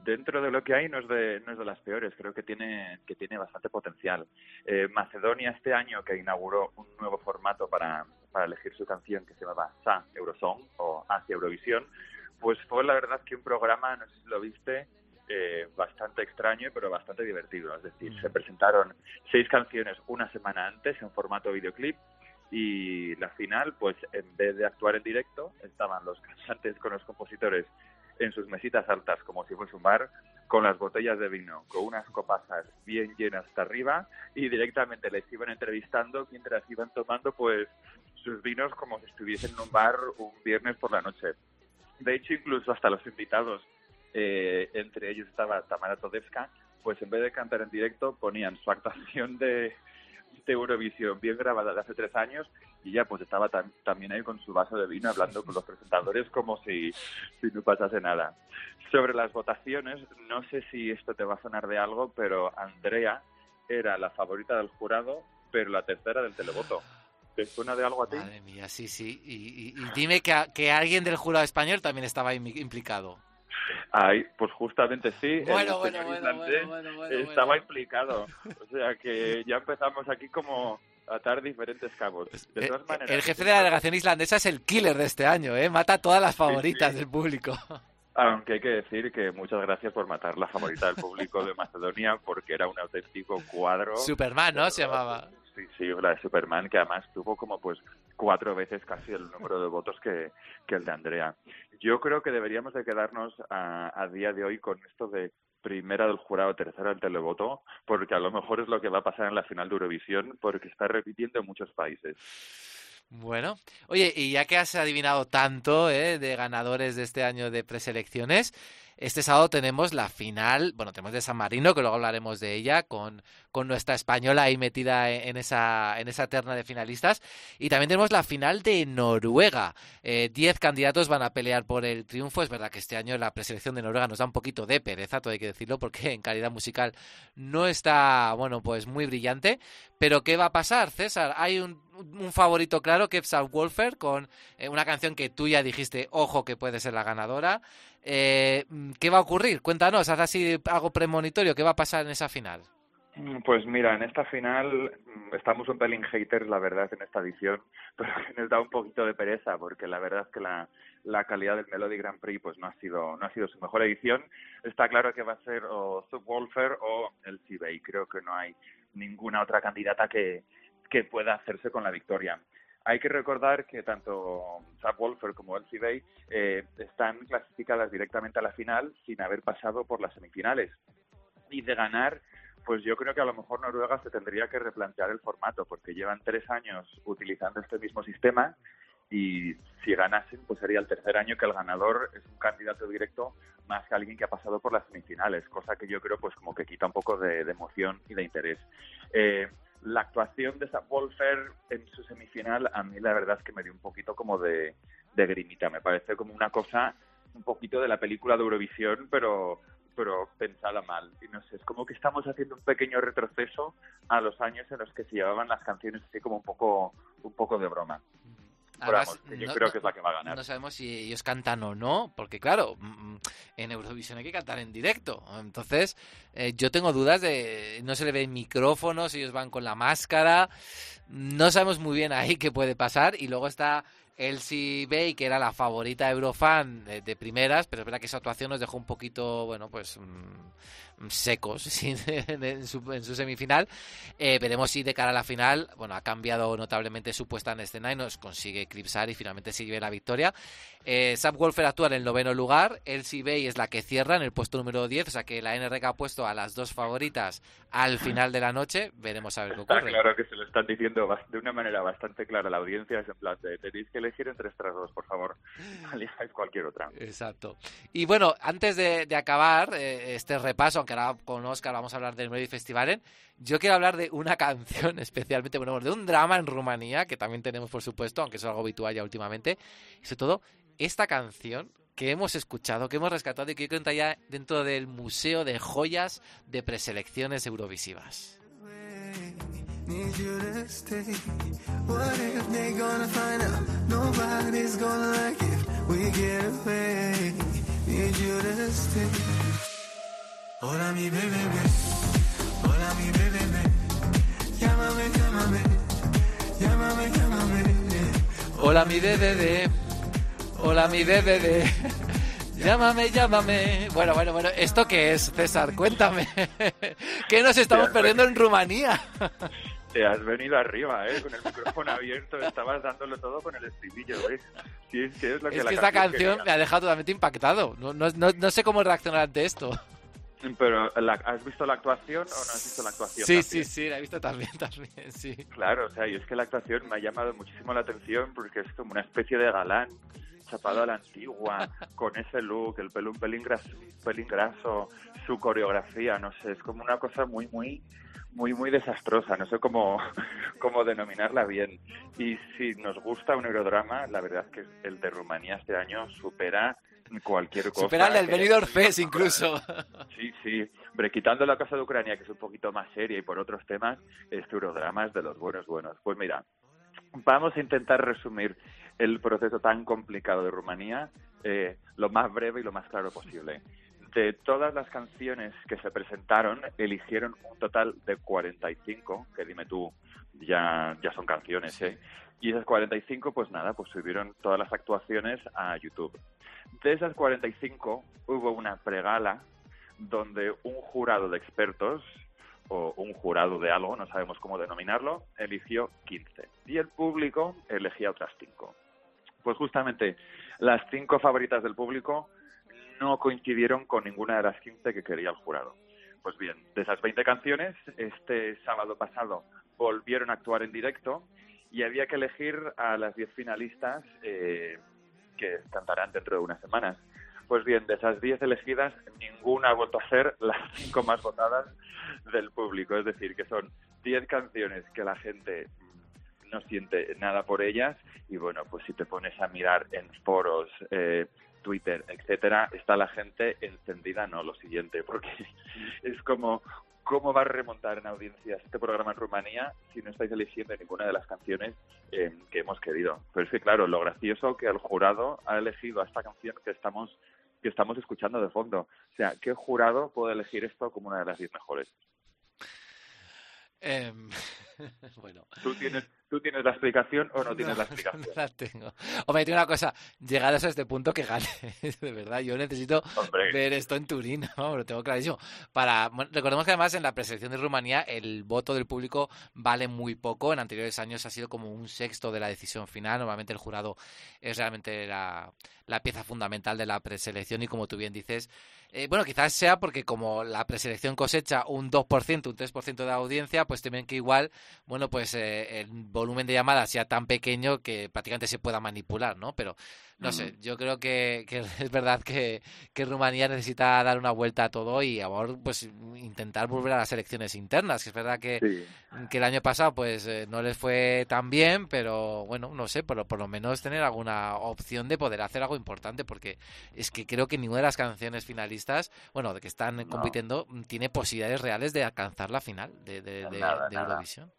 dentro de lo que hay no es de, no es de las peores, creo que tiene, que tiene bastante potencial. Eh, Macedonia este año que inauguró un nuevo formato para, para elegir su canción que se llamaba SA Eurosong o Asia Eurovisión, pues fue la verdad que un programa, no sé si lo viste, eh, bastante extraño pero bastante divertido. Es decir, se presentaron seis canciones una semana antes en formato videoclip y la final, pues en vez de actuar en directo, estaban los cantantes con los compositores en sus mesitas altas como si fuese un bar, con las botellas de vino, con unas copas bien llenas hasta arriba y directamente les iban entrevistando mientras iban tomando pues sus vinos como si estuviesen en un bar un viernes por la noche. De hecho, incluso hasta los invitados eh, entre ellos estaba Tamara Todevska, pues en vez de cantar en directo ponían su actuación de, Eurovisión bien grabada de hace tres años y ya pues estaba tam- también ahí con su vaso de vino hablando con los presentadores como si, no pasase nada. Sobre las votaciones, no sé si esto te va a sonar de algo, pero Andrea era la favorita del jurado, pero la tercera del televoto. ¿Te suena de algo a ti? Madre mía, sí, sí. Y, y- dime que, a- que alguien del jurado español también estaba im- implicado. Ay, pues justamente sí. el Bueno, bueno, señor bueno, bueno, bueno, bueno, estaba bueno. implicado. O sea que ya empezamos aquí como a atar diferentes cabos. De Eh, todas maneras, El jefe de la delegación islandesa es el killer de este año, ¿eh? Mata a todas las favoritas sí. del público. Aunque hay que decir que muchas gracias por matar la favorita del público de Macedonia porque era un auténtico cuadro. Superman, ¿no? Se llamaba. Sí, sí, la de Superman, que además tuvo como pues cuatro veces casi el número de votos que, que el de Andrea. Yo creo que deberíamos de quedarnos a, día de hoy con esto de primera del jurado, tercera del televoto, porque a lo mejor es lo que va a pasar en la final de Eurovisión, porque está repitiendo en muchos países. Bueno, oye, y ya que has adivinado tanto ¿eh? de ganadores de este año de preselecciones, este sábado tenemos la final, bueno, tenemos de San Marino, que luego hablaremos de ella, con, con nuestra española ahí metida en en esa, en esa terna de finalistas. Y también tenemos la final de Noruega. Eh, diez candidatos van a pelear por el triunfo. Es verdad que este año la preselección de Noruega nos da un poquito de pereza, todo hay que decirlo, porque en calidad musical no está, bueno, pues muy brillante. Pero ¿qué va a pasar, César? Hay un, un favorito claro que es Wolfer con eh, una canción que tú ya dijiste, ojo, que puede ser la ganadora. Eh, ¿Qué va a ocurrir? Cuéntanos, haz así algo premonitorio, ¿qué va a pasar en esa final? Mm, Pues mira, en esta final mm, estamos un pelín haters, la verdad, en esta edición, pero que nos da un poquito de pereza, porque la verdad es que la, calidad del Melody Grand Prix pues no ha sido no ha sido su mejor edición. Está claro que va a ser o Subwoofer o el Bay. Creo que no hay ninguna otra candidata que pueda hacerse con la victoria. Hay que recordar que tanto Subwoofer como el Bay eh, están clasificadas directamente a la final sin haber pasado por las semifinales. Y de ganar pues yo creo que a lo mejor Noruega se tendría que replantear el formato, porque llevan tres años utilizando este mismo sistema y si ganasen, pues sería el tercer año que el ganador es un candidato directo más que alguien que ha pasado por las semifinales, cosa que yo creo pues como que quita un poco de, de emoción y de interés. Eh, la actuación de Sam Wolfer en su semifinal a mí la verdad es que me dio un poquito como de, de grimita, me parece como una cosa un poquito de la película de Eurovisión, pero pero pensada mal. Y no sé, es como que estamos haciendo un pequeño retroceso a los años en los que se llevaban las canciones así como un poco, un poco de broma. Pero vamos, que yo creo que es la que va a ganar. No sabemos si ellos cantan o no, porque claro, mm, en Eurovisión hay que cantar en directo. Entonces, eh, yo tengo dudas de. No se le ven micrófonos, ellos van con la máscara. No sabemos muy bien ahí qué puede pasar. Y luego está Elsie Bay, que era la favorita Eurofan de, de primeras, pero es verdad que esa actuación nos dejó un poquito, bueno, pues mm, secos sí, en, su, en, su, semifinal. Eh, veremos si de cara a la final, bueno, ha cambiado notablemente su puesta en escena y nos consigue eclipsar y finalmente se lleve la victoria. Eh, Sam Wolfer actúa en el noveno lugar, Elsie Bay es la que cierra en el puesto número 10, o sea que la NRK ha puesto a las dos favoritas al final de la noche, veremos a ver qué ocurre. Está claro que se lo están diciendo de una manera bastante clara la audiencia, es en plan de tenéis que elegir entre estas dos, por favor, elijáis cualquier otra. Exacto. Y bueno, antes de, de acabar eh, este repaso, aunque ahora con Oscar vamos a hablar del Melody Festivalen, yo quiero hablar de una canción especialmente, bueno, de un drama en Rumanía, que también tenemos por supuesto, aunque es algo habitual ya últimamente, y sobre todo esta canción que hemos escuchado, que hemos rescatado y que entra ya dentro del Museo de Joyas de Preselecciones Eurovisivas. Need you to stay. What if they gonna find out? Nobody's gonna like we get away. Need you to stay. Hola mi bebé, hola mi bebé. Llámame, llámame, llámame, llámame. Hola mi bebé, hola mi bebé. Llámame, llámame. Bueno, bueno, bueno. ¿Esto qué es, César? Cuéntame. ¿Qué nos estamos perdiendo en Rumanía? Te has venido arriba, ¿eh? Con el micrófono abierto, estabas dándolo todo con el estribillo. Sí, es que es lo que es la que esta canción quería. me ha dejado totalmente impactado. No, no, no, no sé cómo reaccionar ante esto. Pero, ¿la, ¿has visto la actuación o no has visto la actuación? Sí, también? sí, sí, la he visto también, también, sí. Claro, o sea, y es que la actuación me ha llamado muchísimo la atención porque es como una especie de galán. Chapado a la antigua, con ese look, el pelo un pelín graso, pelín graso, su coreografía, no sé, es como una cosa muy, muy, muy, muy desastrosa, no sé cómo, cómo denominarla bien. Y si nos gusta un eurodrama, la verdad es que el de Rumanía este año supera cualquier cosa. Supera el del que- Benidorm Fest incluso. Sí, sí. Hombre, quitando la cosa de Ucrania, que es un poquito más seria y por otros temas, este es de los buenos, buenos. Pues mira, vamos a intentar resumir el proceso tan complicado de Rumanía eh, lo más breve y lo más claro posible. De todas las canciones que se presentaron, eligieron un total de 45, que dime tú, ya, ya son canciones, ¿eh? Y esas 45, pues nada, pues subieron todas las actuaciones a YouTube. De esas 45 hubo una pregala donde un jurado de expertos o un jurado de algo, no sabemos cómo denominarlo, eligió 15 y el público elegía otras 5. Pues justamente las cinco favoritas del público no coincidieron con ninguna de las 15 que quería el jurado. Pues bien, de esas 20 canciones, este sábado pasado volvieron a actuar en directo y había que elegir a las 10 finalistas eh, que cantarán dentro de unas semanas. Pues bien, de esas 10 elegidas, ninguna ha vuelto a ser las 5 más votadas del público. Es decir, que son 10 canciones que la gente mm, no siente nada por ellas y bueno, pues si te pones a mirar en foros, eh, Twitter, etcétera, está la gente encendida, no, lo siguiente, porque es como cómo va a remontar en audiencias este programa en Rumanía si no estáis eligiendo ninguna de las canciones eh, que hemos querido. Pero es que claro, lo gracioso que el jurado ha elegido a esta canción que estamos que estamos escuchando de fondo. O sea, ¿qué jurado puede elegir esto como una de las 10 mejores? Em, bueno. ¿Tú tienes, ¿Tú tienes la explicación o no tienes la explicación? No la tengo. Hombre, tengo una cosa, llegados a este punto que gane, de verdad, yo necesito Hombre. ver esto en Turín, lo tengo clarísimo. Para, bueno, recordemos que además en la preselección de Rumanía el voto del público vale muy poco, en anteriores años ha sido como un sexto de la decisión final, normalmente el jurado es realmente la, la pieza fundamental de la preselección y como tú bien dices, eh, bueno, quizás sea porque como la preselección cosecha un 2%, un 3% de audiencia, pues temen que igual, bueno, pues eh, el volumen de llamadas sea tan pequeño que prácticamente se pueda manipular, ¿no? Pero no sé, yo creo que, que es verdad que, que Rumanía necesita dar una vuelta a todo y ahora pues intentar volver a las elecciones internas, que es verdad que, Sí. que el año pasado pues eh, no les fue tan bien, pero bueno, no sé, pero por lo menos tener alguna opción de poder hacer algo importante, porque es que creo que ninguna de las canciones finalistas, bueno, de que están No. compitiendo, mm, tiene posibilidades reales de alcanzar la final de, de, de- Nada, de. Eurovisión.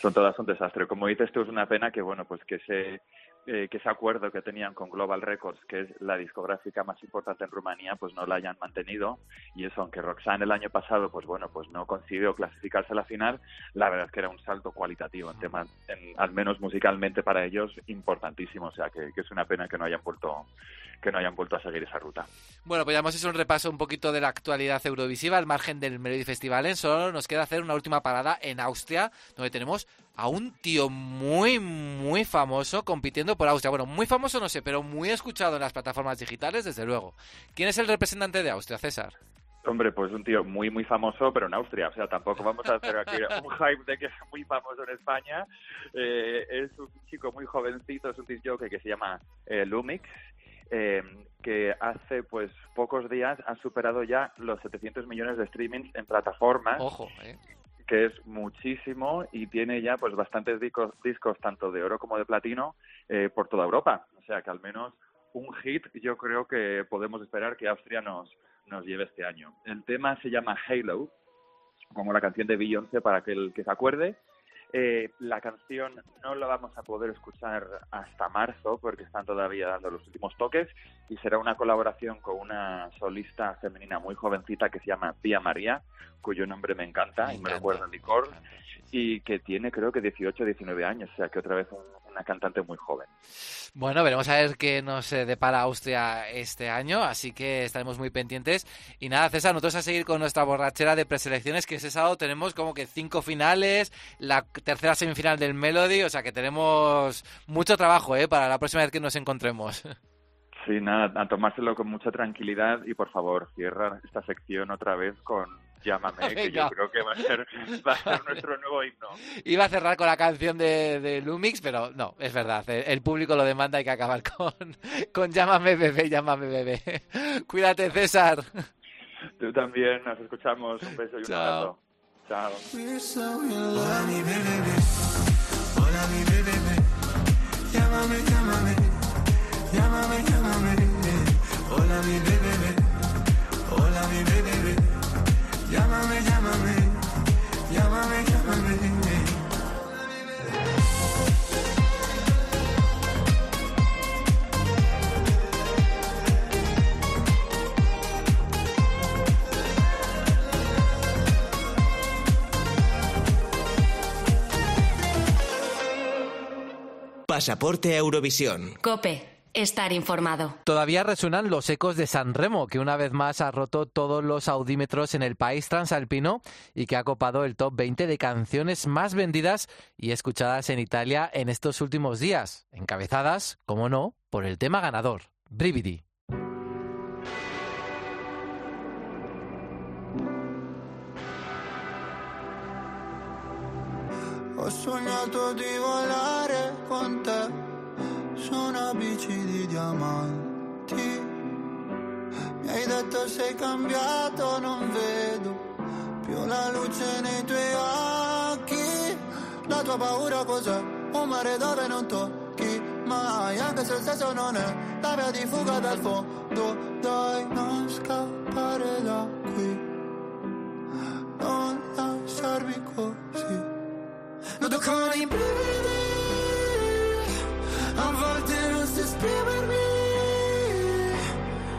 son todas un desastre. Como dices tú, es una pena que, bueno, pues que ese, eh, que ese acuerdo que tenían con Global Records, que es la discográfica más importante en Rumanía, pues no la hayan mantenido. Y eso, aunque Roxanne el año pasado, pues bueno, pues no consiguió clasificarse a la final, la verdad es que era un salto cualitativo en temas, en- al menos musicalmente para ellos, importantísimo. O sea, que, que es una pena que no hayan vuelto que no hayan vuelto a seguir esa ruta. Bueno, pues ya hemos hecho un repaso un poquito de la actualidad eurovisiva al margen del Melody Festival. En solo nos queda hacer una última parada en Austria, donde tenemos a un tío muy, muy famoso compitiendo por Austria. Bueno, muy famoso no sé, pero muy escuchado en las plataformas digitales, desde luego. ¿Quién es el representante de Austria, César? Hombre, pues un tío muy, muy famoso, pero en Austria. O sea, tampoco vamos a hacer aquí un hype de que es muy famoso en España. Eh, es un chico muy jovencito, es un jockey que se llama eh, Lumix, eh, que hace pues pocos días ha superado ya los 700 millones de streamings en plataformas, Ojo, ¿eh? que es muchísimo y tiene ya pues bastantes discos, discos tanto de oro como de platino eh, por toda Europa. O sea, que al menos un hit yo creo que podemos esperar que Austria nos, nos lleve este año. El tema se llama Halo, como la canción de Beyoncé para aquel que se acuerde. Eh, la canción no la vamos a poder escuchar hasta marzo porque están todavía dando los últimos toques y será una colaboración con una solista femenina muy jovencita que se llama Pia María, cuyo nombre me encanta Me y me recuerda a Licor y que tiene creo que 18 o 19 años, o sea que otra vez un- una cantante muy joven. Bueno, veremos a ver qué nos eh, depara Austria este año, así que estaremos muy pendientes. Y nada, César, nosotros a seguir con nuestra borrachera de preselecciones, que ese sábado tenemos como que cinco finales, la tercera semifinal del Melody, o sea que tenemos mucho trabajo ¿eh? para la próxima vez que nos encontremos. Sí, nada, a tomárselo con mucha tranquilidad y por favor cierra esta sección otra vez con, Llámame, que yo creo que va a, ser, va a ser nuestro nuevo himno. Iba a cerrar con la canción de, de Lumix, pero no, es verdad. El, público lo demanda, hay que acabar con, con Llámame bebé, llámame bebé. Cuídate, César. Tú también, nos escuchamos. Un beso y un abrazo. Chao. Hola mi bebé, hola mi bebé, llámame, llámame, llámame, llámame. Hola mi bebé, hola mi bebé, llámame, llámame, llámame, llámame. Pasaporte Eurovisión. Cope. Estar informado. Todavía resuenan los ecos de San Remo, que una vez más ha roto todos los audímetros en el país transalpino y que ha copado el top 20 de canciones más vendidas y escuchadas en Italia en estos últimos días, encabezadas, como no, por el tema ganador, Brividi. Ho sognato di volare con te una bici di diamanti. Mi hai detto sei cambiato, non vedo più la luce nei tuoi occhi. La tua paura cos'è? Un mare dove non tocchi mai, anche se il senso non è la via di fuga dal fondo. Dai, non scappare da qui, non lasciarmi così. Noto con i brividi A volte non so esprimermi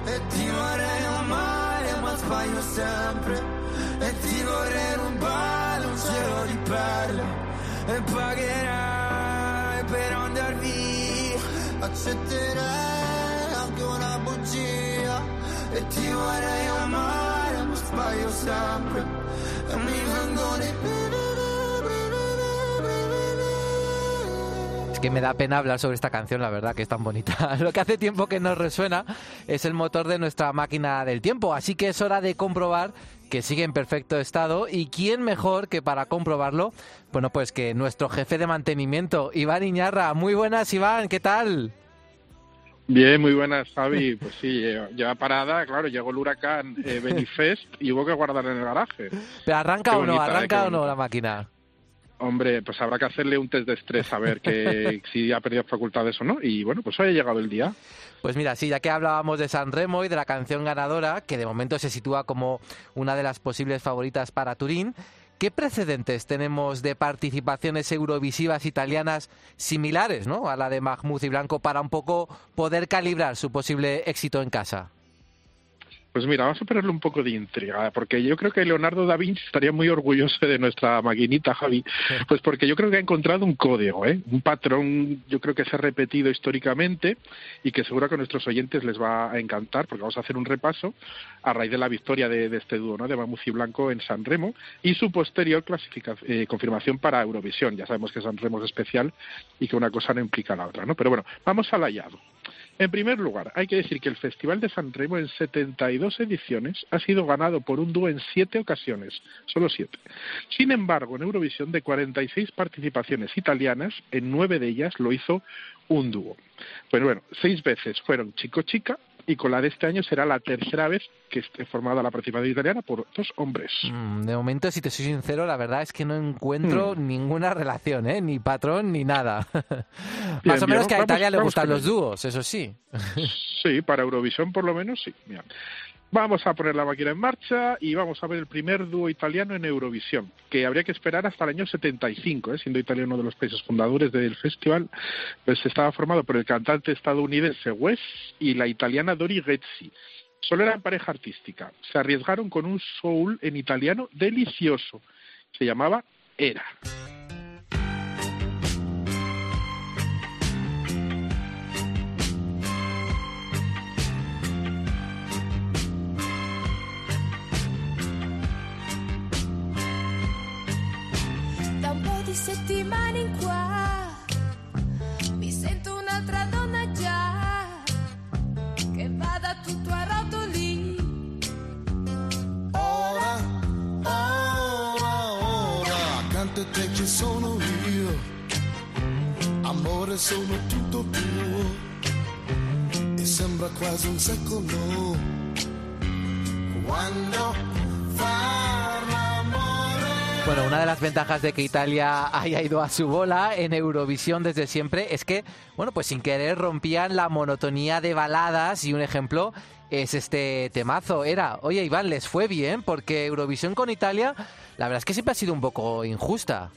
E ti vorrei amare ma sbaglio sempre. E ti vorrei rubare un cielo di perle E pagherai per andar via. Accetterei anche una bugia E ti vorrei amare ma sbaglio sempre. E mi vengono i que me da pena hablar sobre esta canción, la verdad, que es tan bonita. Lo que hace tiempo que nos resuena es el motor de nuestra máquina del tiempo, así que es hora de comprobar que sigue en perfecto estado y quién mejor que para comprobarlo, bueno, pues que nuestro jefe de mantenimiento, Iván Iñarra. Muy buenas, Iván, ¿qué tal? Bien, muy buenas, Javi. Pues sí, lleva parada, claro, llegó el huracán eh, Benifest y hubo que guardarla en el garaje. ¿Pero arranca o no? ¿Arranca o no la máquina? Hombre, pues habrá que hacerle un test de estrés a ver que, si ha perdido facultades o no. Y bueno, pues hoy ha llegado el día. Pues mira, sí, ya que hablábamos de San Remo y de la canción ganadora, que de momento se sitúa como una de las posibles favoritas para Turín, ¿qué precedentes tenemos de participaciones eurovisivas italianas similares ¿no? a la de Mahmoud y Blanco para un poco poder calibrar su posible éxito en casa? Pues mira, vamos a ponerle un poco de intriga, porque yo creo que Leonardo da Vinci estaría muy orgulloso de nuestra maquinita, Javi, pues porque yo creo que ha encontrado un código, ¿eh? un patrón, yo creo que se ha repetido históricamente y que seguro que a nuestros oyentes les va a encantar, porque vamos a hacer un repaso a raíz de la victoria de, este dúo, ¿no? de Mamuz y Blanco en San Remo y su posterior eh, confirmación para Eurovisión. Ya sabemos que San Remo es especial y que una cosa no implica la otra, ¿no? Pero bueno, vamos al hallado. En primer lugar, hay que decir que el Festival de San Remo en 72 ediciones ha sido ganado por un dúo en siete ocasiones, solo siete. Sin embargo, en Eurovisión de 46 participaciones italianas, en nueve de ellas lo hizo un dúo. Pues bueno, seis veces fueron chico-chica y con la de este año será la tercera vez que esté formada la participación italiana por dos hombres. Mm, de momento, si te soy sincero, la verdad es que no encuentro mm. ninguna relación, ¿eh? ni patrón ni nada. Más o menos que a Italia le gustan los dúos, eso sí. sí, para Eurovisión por lo menos sí. Vamos a poner la máquina en marcha y vamos a ver el primer dúo italiano en Eurovisión, que habría que esperar hasta el año 75, ¿eh? siendo Italia uno de los países fundadores del festival, pues estaba formado por el cantante estadounidense Wes y la italiana Dori Ghezzi. Solo eran pareja artística. Se arriesgaron con un soul en italiano delicioso. Se llamaba Era. L'amore sono tutto tuo e sembra quasi un secolo quando. Bueno, una de las ventajas de que Italia haya ido a su bola en Eurovisión desde siempre es que, bueno, pues sin querer rompían la monotonía de baladas y un ejemplo es este temazo. Era, oye Iván, les fue bien porque Eurovisión con Italia, la verdad es que siempre ha sido un poco injusta.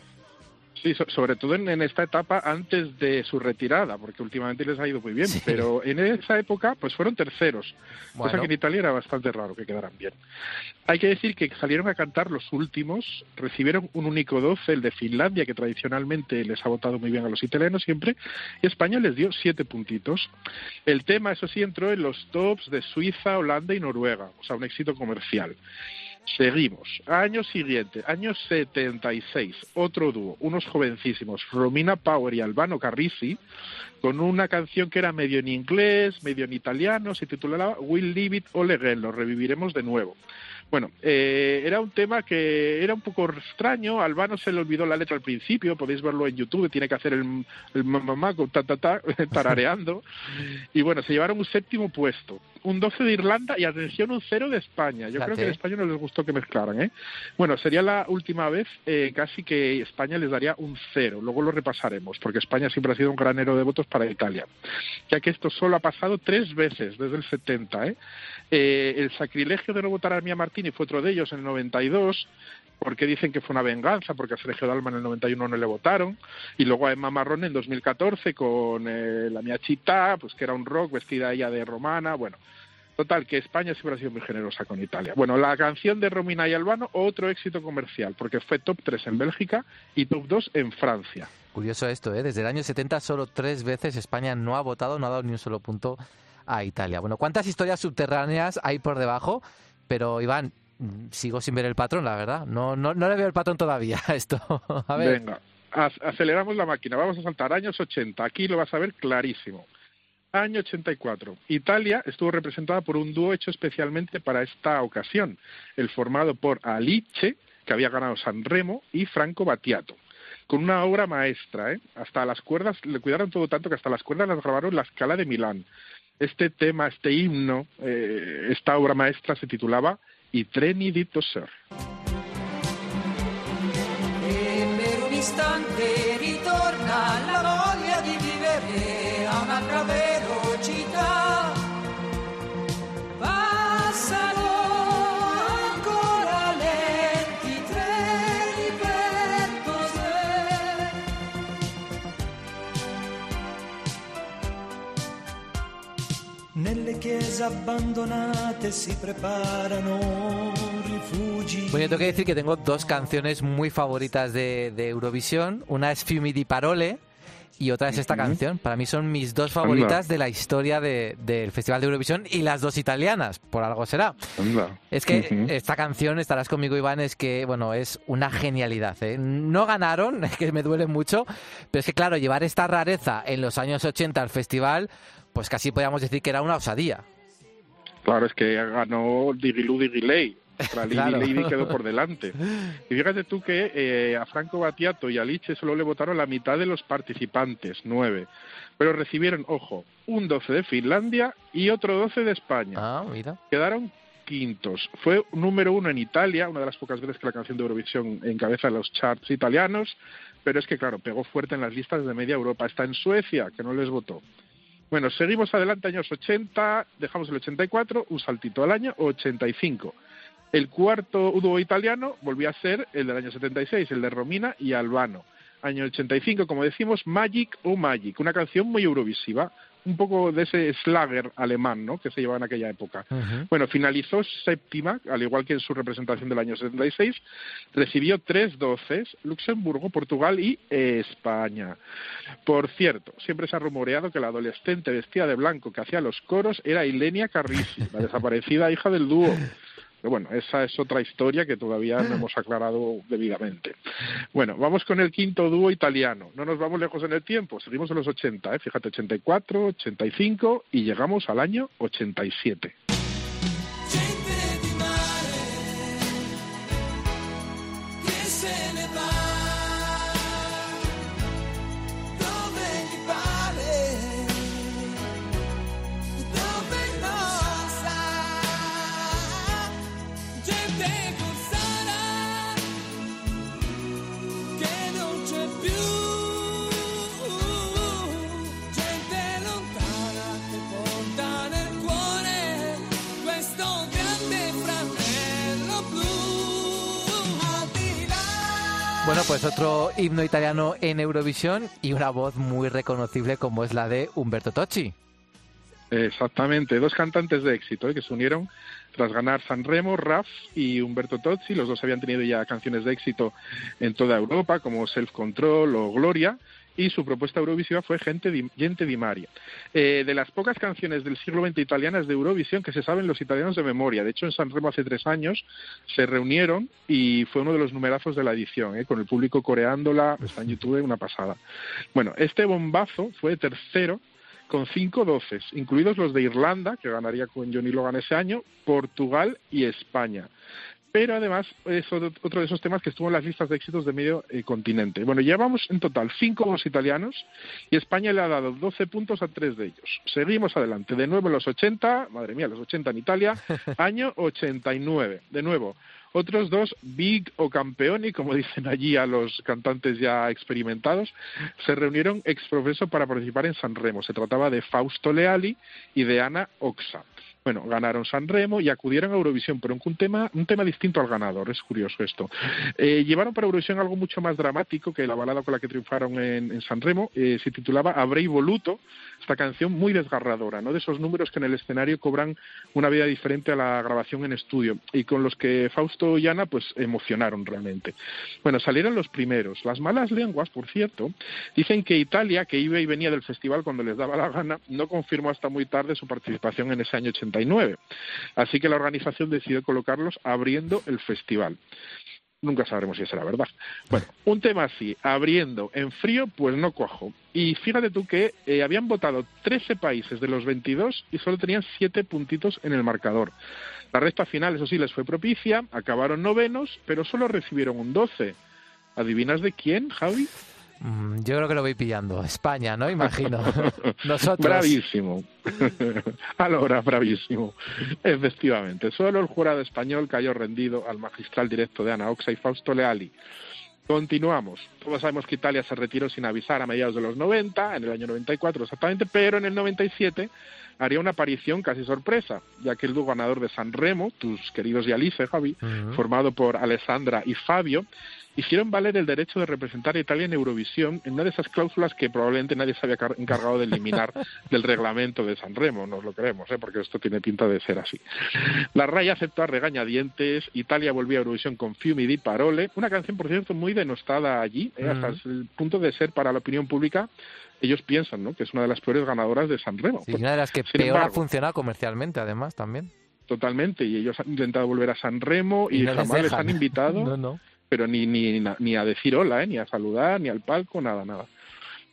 Sí, sobre todo en, esta etapa antes de su retirada, porque últimamente les ha ido muy bien, pero en esa época pues fueron terceros, cosa que en Italia era bastante raro que quedaran bien. Hay que decir que salieron a cantar los últimos, recibieron un único 12, el de Finlandia, que tradicionalmente les ha votado muy bien a los italianos siempre, y España les dio siete puntitos. El tema, eso sí, entró en los tops de Suiza, Holanda y Noruega, o sea, un éxito comercial. Seguimos. Año siguiente, año 76, otro dúo, unos jovencísimos, Romina Power y Albano Carrisi, con una canción que era medio en inglés, medio en italiano, se titulaba Will Leave It All Again, lo reviviremos de nuevo. Bueno, eh, era un tema que era un poco extraño. Albano se le olvidó la letra al principio, podéis verlo en YouTube, tiene que hacer el, el mamá con ta, ta, ta, tarareando. Y bueno, se llevaron un séptimo puesto, un 12 de Irlanda y atención, un cero de España. Yo creo que en España no les gustó que mezclaran, ¿eh? Bueno, sería la última vez eh, casi que España les daría un cero. Luego lo repasaremos, porque España siempre ha sido un granero de votos para Italia. Ya que esto solo ha pasado tres veces desde el 70, ¿eh? Eh, el sacrilegio de no votar a Mía Martini fue otro de ellos en el 92, porque dicen que fue una venganza, porque a Sergio Dalma en el 91 no le votaron, y luego a Emma Marrón en 2014 con eh, la Mia Chita, pues que era un rock, vestida ella de romana, bueno. Total, que España siempre ha sido muy generosa con Italia. Bueno, la canción de Romina y Albano, otro éxito comercial, porque fue top 3 en Bélgica y top 2 en Francia. Curioso esto, ¿eh? Desde el año 70 solo tres veces España no ha votado, no ha dado ni un solo punto a Italia. Bueno, ¿cuántas historias subterráneas hay por debajo? Pero Iván, sigo sin ver el patrón, la verdad. No, no, no le veo el patrón todavía esto. A ver. Venga, aceleramos la máquina. Vamos a saltar años 80. Aquí lo vas a ver clarísimo. Año 84. Italia estuvo representada por un dúo hecho especialmente para esta ocasión, el formado por Alice, que había ganado San Remo, y Franco Battiato con una obra maestra, ¿eh? Hasta las cuerdas, le cuidaron todo tanto que hasta las cuerdas las grabaron la escala de Milán este tema, este himno, eh, esta obra maestra se titulaba I treni di Tosser. Bueno, yo tengo que decir que tengo dos canciones muy favoritas de, de Eurovisión. Una es Fiumi di Parole y otra es esta canción. Para mí son mis dos favoritas de la historia de- del Festival de Eurovisión y las dos italianas, por algo será. Anda. Es que esta canción, estarás conmigo Iván, es que, bueno, es una genialidad. ¿eh? No ganaron, es que me duele mucho, pero es que claro, llevar esta rareza en los años 80 al festival, pues casi podríamos decir que era una osadía. Claro, es que ganó Digilu Digilei. La Claro. Lady Lady quedó por delante. Y fíjate tú que eh, a Franco Battiato y a Liche solo le votaron la mitad de los participantes, nueve. Pero recibieron, ojo, un 12 de Finlandia y otro 12 de España. Ah, mira. Quedaron quintos. Fue número uno en Italia, una de las pocas veces que la canción de Eurovisión encabeza los charts italianos, pero es que, claro, pegó fuerte en las listas de media Europa. Está en Suecia, que no les votó. Bueno, seguimos adelante, años 80, dejamos el 84, un saltito al año 85. El cuarto dúo italiano volvió a ser el del año 76, el de Romina y Albano. Año 85, como decimos, Magic o Magic, una canción muy eurovisiva, un poco de ese Schlager alemán, ¿no?, que se llevaba en aquella época. Bueno, finalizó séptima, al igual que en su representación del año 76. Recibió tres doces, Luxemburgo, Portugal y España. Por cierto, siempre se ha rumoreado que la adolescente vestida de blanco que hacía los coros era Ilenia Carrisi, la desaparecida hija del dúo. Pero bueno, esa es otra historia que todavía no hemos aclarado debidamente. Bueno, vamos con el quinto dúo italiano. No nos vamos lejos en el tiempo, seguimos en los 80, ¿eh? fíjate, 84, 85 y llegamos al año 87. Bueno, pues otro himno italiano en Eurovisión y una voz muy reconocible como es la de Umberto Tocci. Exactamente, dos cantantes de éxito ¿eh? que se unieron tras ganar Sanremo, Raf y Umberto Tozzi. Los dos habían tenido ya canciones de éxito en toda Europa, como Self Control o Gloria, y su propuesta eurovisiva fue Gente di, Gente di Maria. Eh, de las pocas canciones del siglo XX italianas de Eurovisión que se saben los italianos de memoria. De hecho, en Sanremo hace tres años se reunieron y fue uno de los numerazos de la edición, ¿eh? con el público coreándola, está en YouTube, una pasada. Bueno, este bombazo fue tercero con cinco doces, incluidos los de Irlanda, que ganaría con Johnny Logan ese año, Portugal y España. Pero además es otro de esos temas que estuvo en las listas de éxitos de medio eh, continente. Bueno, llevamos en total cinco dos italianos y España le ha dado 12 puntos a tres de ellos. Seguimos adelante. De nuevo en los 80, madre mía, los 80 en Italia, año 89. De nuevo, otros dos, Big o Campeoni, como dicen allí a los cantantes ya experimentados, se reunieron ex profeso para participar en Sanremo. Se trataba de Fausto Leali y de Ana Oxa. Bueno, ganaron Sanremo y acudieron a Eurovisión, pero un tema, un tema distinto al ganador, es curioso esto. Eh, llevaron para Eurovisión algo mucho más dramático que la balada con la que triunfaron en, en Sanremo, eh, se titulaba Abrei Voluto, esta canción muy desgarradora, ¿no? De esos números que en el escenario cobran una vida diferente a la grabación en estudio y con los que Fausto y Ana pues emocionaron realmente. Bueno, salieron los primeros. Las malas lenguas, por cierto, dicen que Italia, que iba y venía del festival cuando les daba la gana, no confirmó hasta muy tarde su participación en ese año 80 Así que la organización decidió colocarlos abriendo el festival. Nunca sabremos si será verdad. Bueno, un tema así, abriendo en frío, pues no cojo. Y fíjate tú que eh, habían votado 13 países de los 22 y solo tenían 7 puntitos en el marcador. La recta final, eso sí, les fue propicia, acabaron novenos, pero solo recibieron un 12. ¿Adivinas de quién, Javi? Mm, yo creo que lo voy pillando. España, ¿no? Imagino. Nosotros. Bravísimo. Alora, bravísimo. Efectivamente. Solo el jurado español cayó rendido al magistral directo de Ana Oxa y Fausto Leali. Continuamos. Todos sabemos que Italia se retiró sin avisar a mediados de los 90, en el año 94 exactamente, pero en el 97 haría una aparición casi sorpresa, ya que el dúo ganador de San Remo, tus queridos Yalice, Javi, uh -huh. formado por Alessandra y Fabio, hicieron valer el derecho de representar a Italia en Eurovisión en una de esas cláusulas que probablemente nadie se había encargado de eliminar del reglamento de San Remo, nos lo creemos, ¿eh? porque esto tiene pinta de ser así. La RAI aceptó a regañadientes, Italia volvió a Eurovisión con Fiumi di Parole, una canción, por cierto, muy denostada allí, ¿eh? hasta el punto de ser para la opinión pública ellos piensan ¿no? que es una de las peores ganadoras de San Remo. Sí, una de las que Sin peor embargo, ha funcionado comercialmente, además, también. Totalmente, y ellos han intentado volver a San Remo y, y no jamás les, han invitado, no, no. pero ni, ni, ni a decir hola, ¿eh? ni a saludar, ni al palco, nada, nada.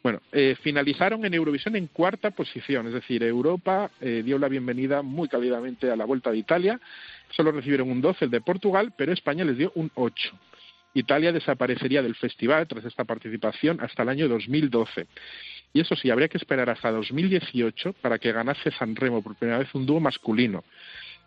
Bueno, eh, finalizaron en Eurovisión en cuarta posición, es decir, Europa eh, dio la bienvenida muy cálidamente a la Vuelta de Italia, solo recibieron un 12 el de Portugal, pero España les dio un 8. Italia desaparecería del festival tras esta participación hasta el año 2012. Y eso sí, habría que esperar hasta 2018 para que ganase San Remo por primera vez un dúo masculino.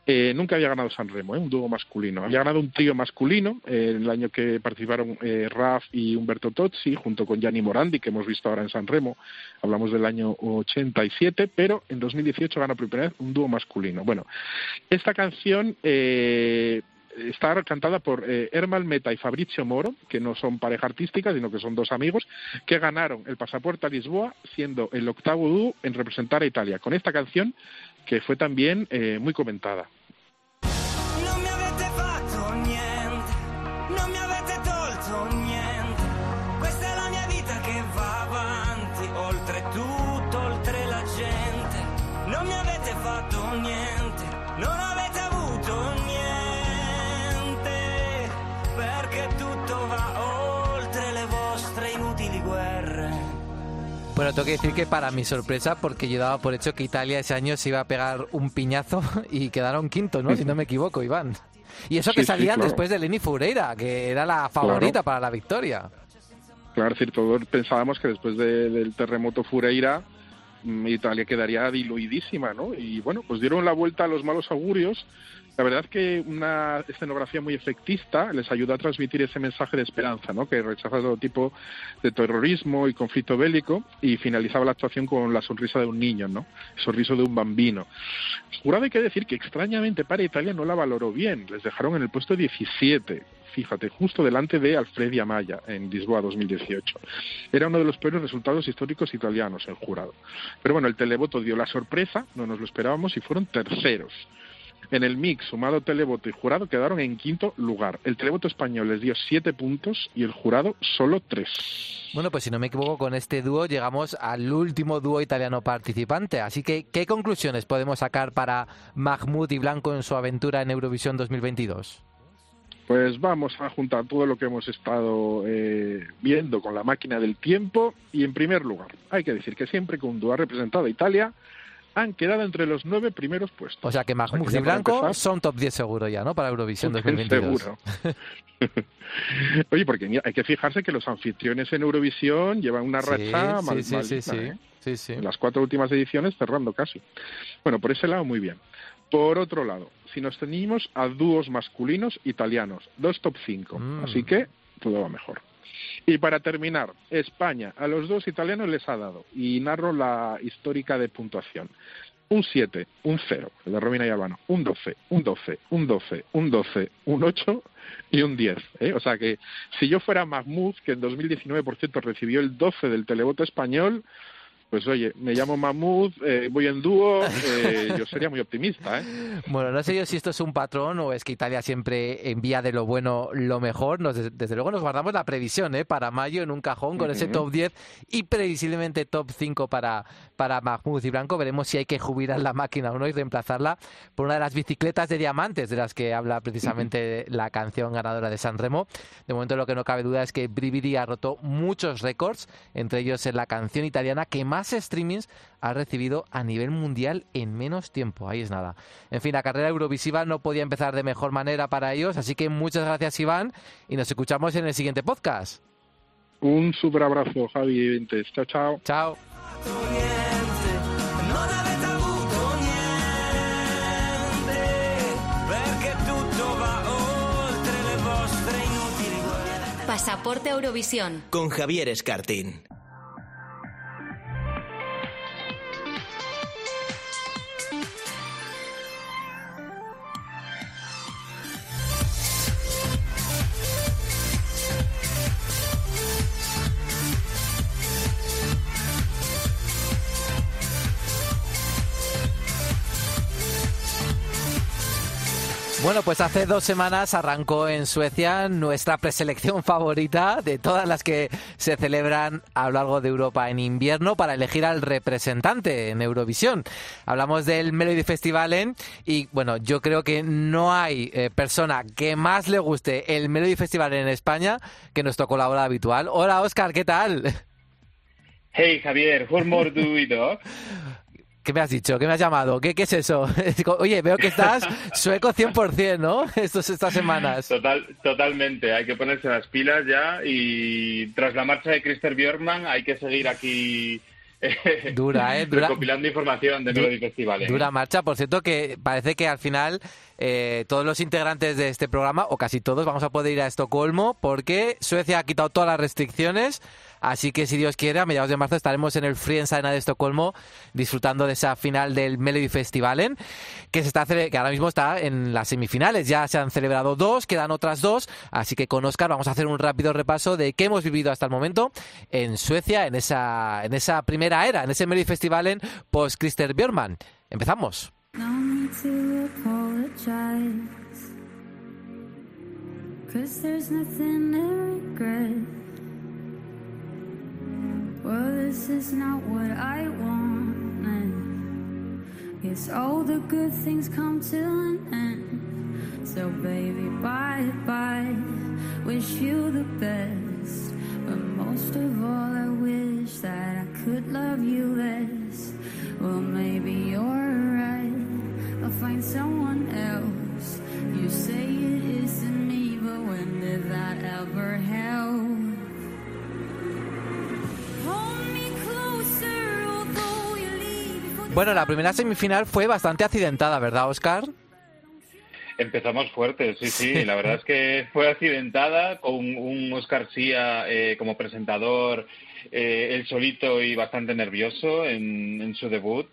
Eh, nunca había ganado San Remo, ¿eh? un dúo masculino. Había ganado un trío masculino eh, el año que participaron eh, Raf y Umberto Tozzi, junto con Gianni Morandi, que hemos visto ahora en San Remo. Hablamos del año 87, pero en 2018 gana por primera vez un dúo masculino. Bueno, esta canción está cantada por eh, Ermal Meta y Fabrizio Moro, que no son pareja artística, sino que son dos amigos, que ganaron el pasaporte a Lisboa, siendo el octavo dúo en representar a Italia, con esta canción que fue también eh, muy comentada. Tengo que decir que para mi sorpresa, porque yo daba por hecho que Italia ese año se iba a pegar un piñazo y quedaron quinto, ¿no? Si no me equivoco, Iván. Y eso que Sí, sí, salían claro. después de Leni Fureira, que era la favorita Claro. para la victoria. Claro, es decir, todos pensábamos que después de- del terremoto Fureira, mm, Italia quedaría diluidísima, ¿no? Y bueno, pues dieron la vuelta a los malos augurios. La verdad es que una escenografía muy efectista les ayudó a transmitir ese mensaje de esperanza, ¿no? Que rechaza todo tipo de terrorismo y conflicto bélico y finalizaba la actuación con la sonrisa de un niño, ¿no? El sonriso de un bambino. Jurado hay que decir que extrañamente para Italia no la valoró bien, les dejaron en el puesto 17. fíjate, justo delante de Alfred Amaya en Lisboa 2018. Era uno de los peores resultados históricos italianos en jurado. Pero bueno, el televoto dio la sorpresa, no nos lo esperábamos y fueron terceros. En el mix, sumado televoto y jurado, quedaron en quinto lugar. El televoto español les dio siete puntos y el jurado solo tres. Bueno, pues si no me equivoco, con este dúo llegamos al último dúo italiano participante. Así que, ¿qué conclusiones podemos sacar para Mahmoud y Blanco en su aventura en Eurovisión 2022? Pues vamos a juntar todo lo que hemos estado eh, viendo con la máquina del tiempo y en primer lugar, hay que decir que siempre que un dúo ha representado a Italia, han quedado entre los nueve primeros puestos. O sea que Mahmoud y Blanco son top 10 seguro ya, ¿no? Para Eurovisión 2022. Seguro. Oye, porque hay que fijarse que los anfitriones en Eurovisión llevan una racha sí, sí, sí, sí, sí, En las cuatro últimas ediciones cerrando casi. Bueno, por ese lado muy bien. Por otro lado, si nos teníamos a dúos masculinos italianos, dos top 5, Mm. así que todo va mejor. Y para terminar, España a los dos italianos les ha dado, y narro la histórica de puntuación, un 7, un 0, el de Romina y Albano, un 12, un 12, un 12, un 12, un 8 y un 10. ¿eh? O sea que si yo fuera Mahmoud, que en 2019, por cierto, recibió el 12 del televoto español, pues oye, me llamo Mahmoud, eh, voy en dúo, eh, yo sería muy optimista. ¿eh? Bueno, no sé yo si esto es un patrón o es que Italia siempre envía de lo bueno lo mejor. Nos, desde, luego nos guardamos la previsión ¿eh? para mayo en un cajón con ese top 10 y previsiblemente top 5 para, para Mahmoud y Blanco. Veremos si hay que jubilar la máquina o no y reemplazarla por una de las bicicletas de diamantes de las que habla precisamente la canción ganadora de San Remo. De momento lo que no cabe duda es que Brividi ha roto muchos récords, entre ellos en la canción italiana que más streamings ha recibido a nivel mundial en menos tiempo. Ahí es nada. En fin, la carrera eurovisiva no podía empezar de mejor manera para ellos, así que muchas gracias Iván y nos escuchamos en el siguiente podcast. Un super abrazo, Javi Ventes. Chao, chao. Chao. Pasaporte Eurovisión. Con Javier Escartín. Bueno, pues hace dos semanas arrancó en Suecia nuestra preselección favorita de todas las que se celebran a lo largo de Europa en invierno para elegir al representante en Eurovisión. Hablamos del Melody Festivalen y bueno, yo creo que no hay eh, persona que más le guste el Melody Festival en España que nuestro colaborador habitual. Hola Oscar, ¿qué tal? Hey Javier, du idag? ¿Qué me has dicho? ¿Qué me has llamado? ¿Qué, qué es eso? Oye, veo que estás sueco 100%, ¿no? Estos, estas semanas. Total, totalmente, hay que ponerse las pilas ya y tras la marcha de Christer Björkman hay que seguir aquí eh, Dura, ¿eh? Dura, recopilando información de Melody Festival. ¿eh? Dura marcha, por cierto, que parece que al final eh, todos los integrantes de este programa, o casi todos, vamos a poder ir a Estocolmo porque Suecia ha quitado todas las restricciones. Así que, si Dios quiere, a mediados de marzo estaremos en el Friends Arena de Estocolmo disfrutando de esa final del Melody Festivalen, que, se está, que ahora mismo está en las semifinales. Ya se han celebrado dos, quedan otras dos. Así que con Oscar vamos a hacer un rápido repaso de qué hemos vivido hasta el momento en Suecia, en esa, en esa primera era, en ese Melody Festivalen post-Christer Björkman. Empezamos. No Well, this is not what I wanted. Guess all the good things come to an end. So, baby, bye bye. Wish you the best. But most of all, I wish that I could love you less. Well, maybe you're right. I'll find someone else. You say it isn't me, but when did that ever help? Bueno, la primera semifinal fue bastante accidentada, ¿verdad, Oscar? Empezamos fuertes, sí, sí, la verdad es que fue accidentada con un Oscar Sia eh, como presentador, eh, él solito y bastante nervioso en, en su debut.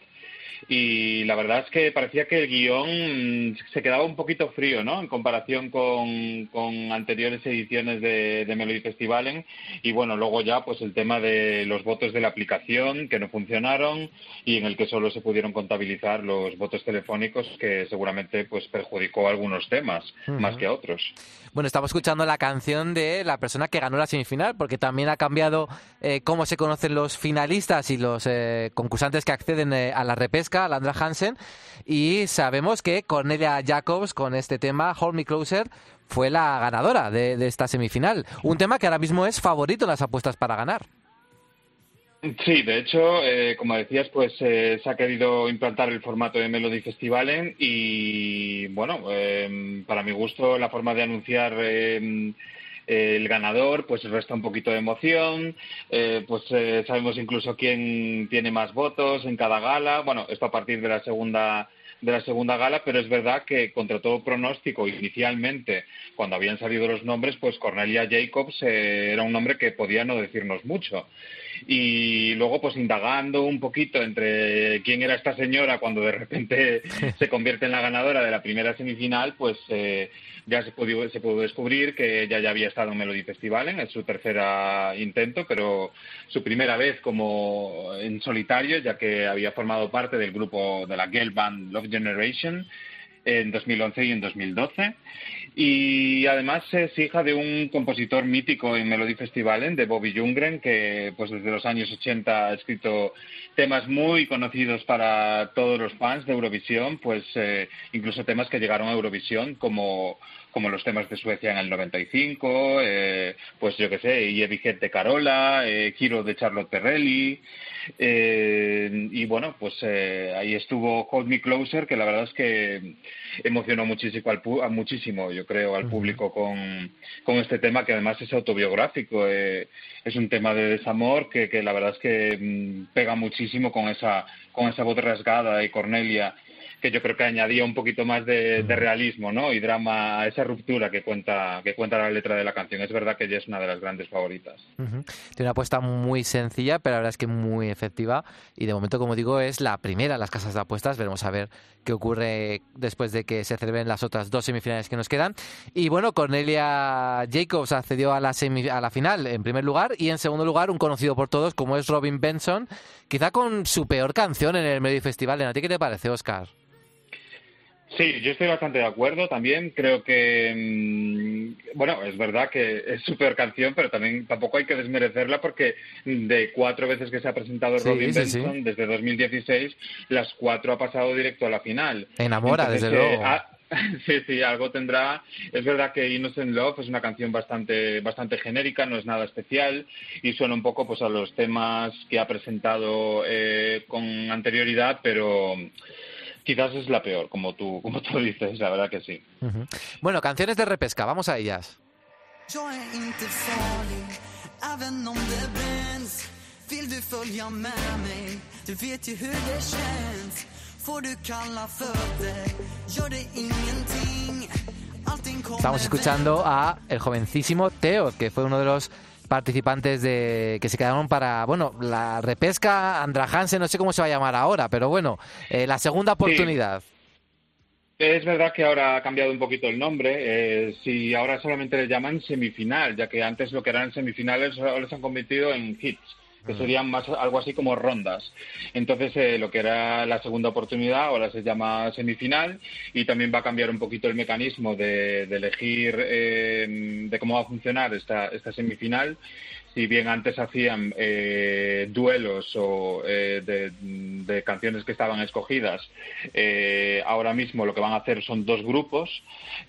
Y la verdad es que parecía que el guion se quedaba un poquito frío, ¿no? En comparación con, con anteriores ediciones de, de Melody Festivalen y bueno, luego ya pues el tema de los votos de la aplicación que no funcionaron y en el que solo se pudieron contabilizar los votos telefónicos que seguramente pues perjudicó algunos temas más que a otros. Bueno, estamos escuchando la canción de la persona que ganó la semifinal, porque también ha cambiado eh, cómo se conocen los finalistas y los eh, concursantes que acceden eh, a la repesca, Landra Hansen, y sabemos que Cornelia Jacobs con este tema, Hold Me Closer, fue la ganadora de esta semifinal. Un tema que ahora mismo es favorito en las apuestas para ganar. Sí, de hecho, eh, como decías, pues eh, se ha querido implantar el formato de Melody Festivalen y, bueno, eh, para mi gusto, la forma de anunciar eh, el ganador, pues resta un poquito de emoción, eh, pues eh, sabemos incluso quién tiene más votos en cada gala, bueno, esto a partir de la segunda de la segunda gala, pero es verdad que contra todo pronóstico, inicialmente, cuando habían salido los nombres, pues Cornelia Jacobs eh, era un nombre que podía no decirnos mucho. Y luego pues indagando un poquito entre quién era esta señora cuando de repente se convierte en la ganadora de la primera semifinal, pues eh, ya se pudo, se pudo descubrir que ella ya había estado en Melody Festival en su tercera intento, pero su primera vez como en solitario, ya que había formado parte del grupo de la girl band Love Generation en 2011 y en 2012. Y además es hija de un compositor mítico en Melody Festivalen, de Bobby Ljunggren, que pues desde los años 80 ha escrito temas muy conocidos para todos los fans de Eurovisión, pues eh, incluso temas que llegaron a Eurovisión como como los temas de Suecia en el 95, eh, pues yo qué sé, y de Carola, eh, Giro de Charlotte Perrelli, eh, y bueno, pues eh, ahí estuvo Hold Me Closer, que la verdad es que emocionó muchísimo, al pu- a muchísimo yo creo, al público con, con este tema, que además es autobiográfico, eh, es un tema de desamor que, que la verdad es que mm, pega muchísimo con esa, con esa voz rasgada de Cornelia que yo creo que añadía un poquito más de, de realismo ¿no? y drama a esa ruptura que cuenta, que cuenta la letra de la canción. Es verdad que ella es una de las grandes favoritas. Tiene una apuesta muy sencilla, pero la verdad es que muy efectiva. Y de momento, como digo, es la primera las casas de apuestas. Veremos a ver qué ocurre después de que se celebren las otras dos semifinales que nos quedan. Y bueno, Cornelia Jacobs accedió a la, semi- a la final en primer lugar y en segundo lugar un conocido por todos como es Robin Benson, quizá con su peor canción en el Melody Festival. ¿A ti qué te parece, Oscar? Sí, yo estoy bastante de acuerdo también. Creo que, mm, bueno, es verdad que es súper canción, pero también tampoco hay que desmerecerla porque de cuatro veces que se ha presentado Sí, Robin sí, sí. Benson desde 2016, las cuatro ha pasado directo a la final. Enamora, Entonces, desde eh, luego. ah, Sí, sí, algo tendrá. Es verdad que Innocent Love es una canción bastante, bastante genérica, no es nada especial y suena un poco pues a los temas que ha presentado eh, con anterioridad, pero quizás es la peor, como tú, como tú dices, la verdad que sí. Bueno, canciones de repesca, vamos a ellas. Estamos escuchando a el jovencísimo Teo, que fue uno de los participantes de que se quedaron para, bueno, la repesca Andra Hansen, no sé cómo se va a llamar ahora, pero bueno, eh, la segunda oportunidad. Es verdad que ahora ha cambiado un poquito el nombre. Eh, si ahora solamente le llaman semifinal, ya que antes lo que eran semifinales ahora les han convertido en hits, que Mm. serían más algo así como rondas. Entonces, eh, lo que era la segunda oportunidad ahora se llama semifinal y también va a cambiar un poquito el mecanismo de, de elegir eh, de cómo va a funcionar esta, esta semifinal. Si bien antes hacían eh, duelos o eh, de, de canciones que estaban escogidas, eh, ahora mismo lo que van a hacer son dos grupos.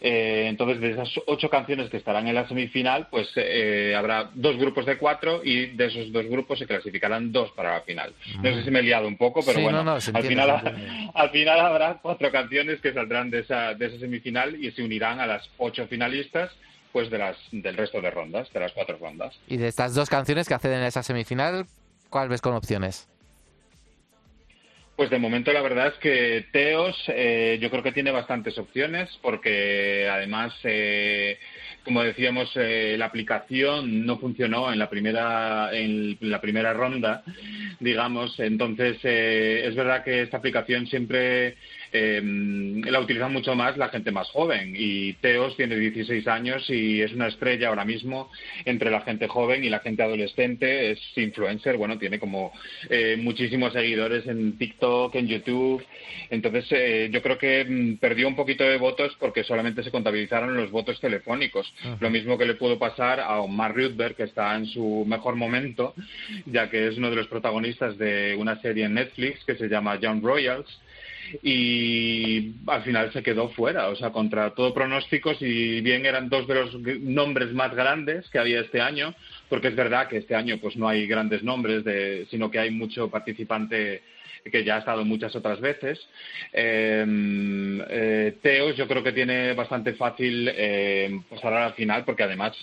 Eh, entonces, de esas ocho canciones que estarán en la semifinal, pues eh, habrá dos grupos de cuatro y de esos dos grupos se clasificarán dos para la final. No sé si me he liado un poco, pero Sí, bueno, no, no, se al, entiende, final, entiende. al final habrá cuatro canciones que saldrán de esa, de esa semifinal y se unirán a las ocho finalistas pues de las, del resto de rondas, de las cuatro rondas. Y de estas dos canciones que acceden a esa semifinal, ¿cuál ves con opciones? Pues de momento la verdad es que Teos eh, yo creo que tiene bastantes opciones porque además, eh, como decíamos, eh, la aplicación no funcionó en la primera en la primera ronda digamos. Entonces, eh, es verdad que esta aplicación siempre eh, la utiliza mucho más la gente más joven. Y Teos tiene 16 años y es una estrella ahora mismo entre la gente joven y la gente adolescente. Es influencer, bueno, tiene como eh, muchísimos seguidores en TikTok, en YouTube. Entonces, eh, yo creo que mm, perdió un poquito de votos porque solamente se contabilizaron los votos telefónicos. Lo mismo que le pudo pasar a Omar Rutberg, que está en su mejor momento, ya que es uno de los protagonistas de una serie en Netflix que se llama Young Royals y al final se quedó fuera, o sea, contra todo pronóstico, si bien eran dos de los nombres más grandes que había este año, porque es verdad que este año pues no hay grandes nombres, de, sino que hay mucho participante que ya ha estado muchas otras veces. Eh, eh, Teos yo creo que tiene bastante fácil eh, pasar a la final porque además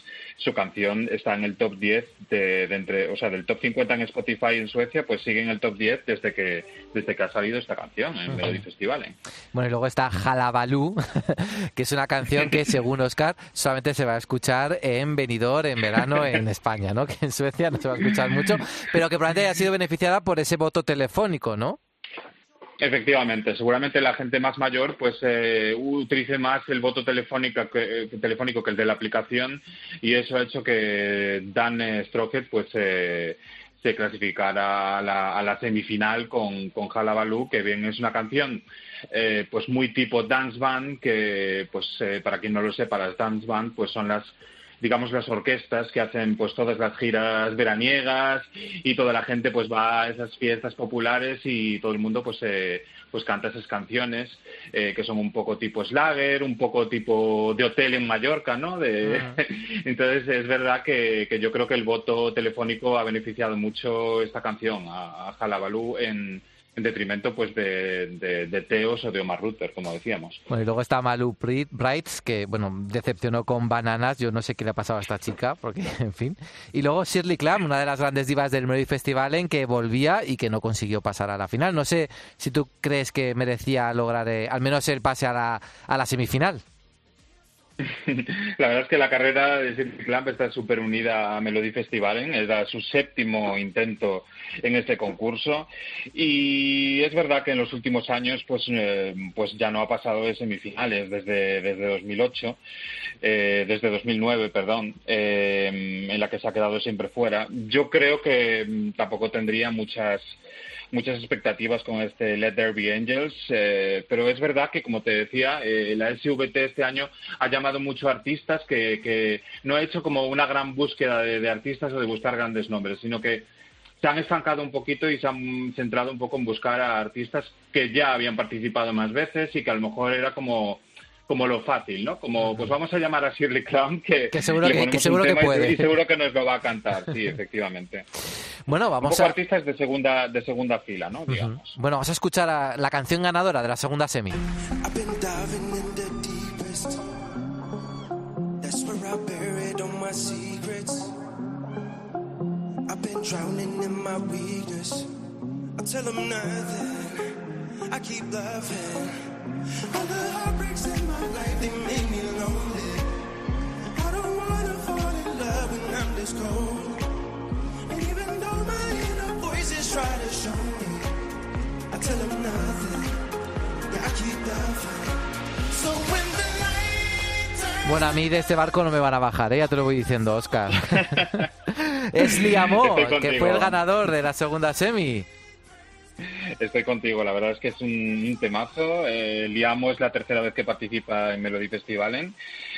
su canción está en el top 10 de, de entre, o sea, del top 50 en Spotify en Suecia, pues sigue en el top 10 desde que desde que ha salido esta canción en Melody Festival. ¿eh? Bueno, y luego está Jalabalú, que es una canción que, según Oscar, solamente se va a escuchar en Benidorm, en verano, en España, ¿no? Que en Suecia no se va a escuchar mucho, pero que probablemente haya sido beneficiada por ese voto telefónico, ¿no? Efectivamente, seguramente la gente más mayor pues eh, utilice más el voto telefónico que, que- telefónico que el de la aplicación y eso ha hecho que Dan eh, Strohet pues eh, se clasificara a la, a la semifinal con, con Halabaloo, que bien es una canción eh, pues muy tipo dance band, que pues eh, para quien no lo sepa, las dance band pues son las digamos las orquestas que hacen pues todas las giras veraniegas y toda la gente pues va a esas fiestas populares y todo el mundo pues eh, pues canta esas canciones eh, que son un poco tipo Slager, un poco tipo de hotel en Mallorca, ¿no? De... Entonces es verdad que, que yo creo que el voto telefónico ha beneficiado mucho esta canción a, a Jalabalú en, en detrimento pues de, de, de Teos o de Omar Ruther, como decíamos. Bueno, y luego está Malu Brights, que, bueno, decepcionó con Bananas. Yo no sé qué le ha pasado a esta chica, porque, en fin. Y luego Shirley Clamp, una de las grandes divas del Melody Festival, en que volvía y que no consiguió pasar a la final. No sé si tú crees que merecía lograr eh, al menos el pase a la, a la semifinal. La verdad es que la carrera de Shirley Clamp está súper unida a Melody Festivalen, era su séptimo intento en este concurso y es verdad que en los últimos años pues, eh, pues ya no ha pasado de semifinales desde, desde 2008, eh, desde 2009, perdón, eh, en la que se ha quedado siempre fuera. Yo creo que mm, tampoco tendría muchas muchas expectativas con este Let There Be Angels, eh, pero es verdad que, como te decía, eh, la SVT este año ha llamado mucho a artistas que, que no ha hecho como una gran búsqueda de, de artistas o de buscar grandes nombres, sino que se han estancado un poquito y se han centrado un poco en buscar a artistas que ya habían participado más veces y que a lo mejor era como como lo fácil, ¿no? Como, pues vamos a llamar a Shirley Clamp, que, Que seguro que- un seguro puede. y seguro que nos lo va a cantar, sí, efectivamente. Bueno, Un vamos poco a... artistas de segunda, de segunda fila, ¿no? Digamos. Bueno, vamos a escuchar a la canción ganadora de la segunda semi. I've been I've been drowning in my weakness. I tell them nothing. I keep loving. All the heartbreaks in my life, they make me lonely. I don't wanna fall in love when I'm this cold. And even though my inner voices try to show me, I tell them nothing. Yeah, I keep loving. So when the light turns Bueno, a mí de este barco no me van a bajar, ¿eh? ya te lo voy diciendo, Oscar. es Liamó, que fue el ganador de la segunda semi. Estoy contigo, la verdad es que es un, temazo. Eh, Liamo es la tercera vez que participa en Melody Festivalen.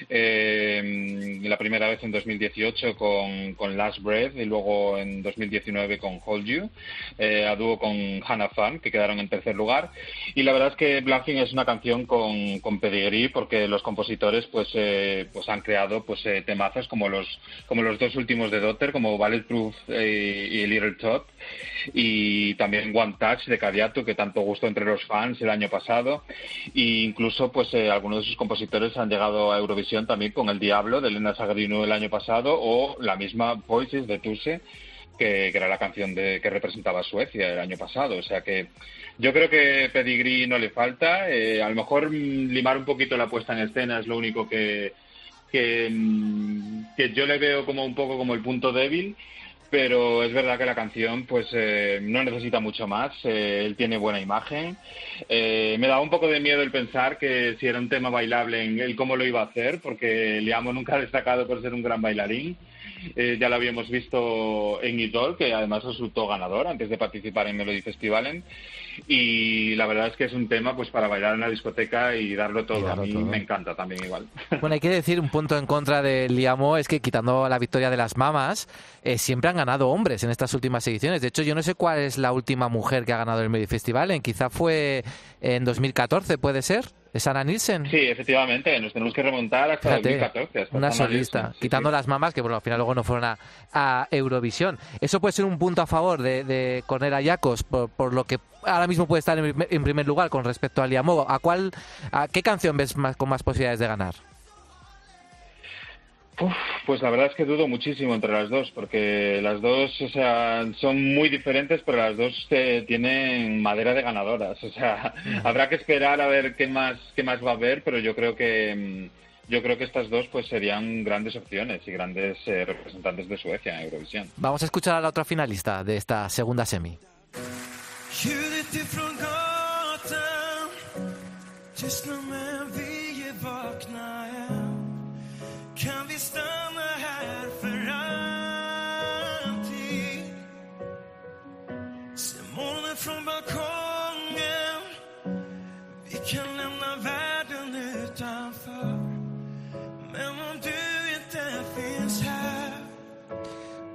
Eh, la primera vez en 2018 con, Last Breath y luego en 2019 con Hold You, eh, a dúo con Hannah Fan, que quedaron en tercer lugar. Y la verdad es que Bluffing es una canción con, con pedigree porque los compositores pues, eh, pues han creado pues, temazos como los, como los dos últimos de Dotter, como Bulletproof y Little Top y también One Touch de Cadiato que tanto gustó entre los fans el año pasado e incluso pues eh, algunos de sus compositores han llegado a Eurovisión también con El Diablo de Elena Sagrino el año pasado o la misma Voices de Tuse que, era la canción de, que representaba Suecia el año pasado. O sea que yo creo que Pedigree no le falta. Eh, a lo mejor mm, limar un poquito la puesta en escena es lo único que, que, mm, que yo le veo como un poco como el punto débil pero es verdad que la canción pues eh, no necesita mucho más, eh, él tiene buena imagen. Eh, me daba un poco de miedo el pensar que si era un tema bailable en él cómo lo iba a hacer, porque Liamo nunca ha destacado por ser un gran bailarín. Eh, ya lo habíamos visto en Idol, que además resultó ganador antes de participar en Melody Festivalen. Y la verdad es que es un tema pues para bailar en la discoteca y darlo todo. darlo a mí todo. me encanta también igual. Bueno, hay que decir un punto en contra de Liamo es que quitando la victoria de las mamas, eh, siempre han ganado hombres en estas últimas ediciones. De hecho, yo no sé cuál es la última mujer que ha ganado el Melody Festival. En quizá fue en 2014, ¿puede ser? ¿Es Anna Nielsen? Sí, efectivamente, nos tenemos que remontar hasta Fíjate, 2014. hasta una solista, Nielsen, quitando sí. las mamas que bueno, al final luego no fueron a, a Eurovisión. Eso puede ser un punto a favor de, de Cornelia Yacos, por, por lo que ahora mismo puede estar en, en primer lugar con respecto a Liamo. ¿A cuál, a qué canción ves más, con más posibilidades de ganar? Uf, pues la verdad es que dudo muchísimo entre las dos, porque las dos, o sea, son muy diferentes, pero las dos eh, tienen madera de ganadoras. O sea, habrá que esperar a ver qué más, qué más va a haber, pero yo creo que mm, yo creo que estas dos pues serían grandes opciones y grandes eh, representantes de Suecia en Eurovisión. Vamos a escuchar a la otra finalista de esta segunda semi. Från balkongen. Vi kan lämna världen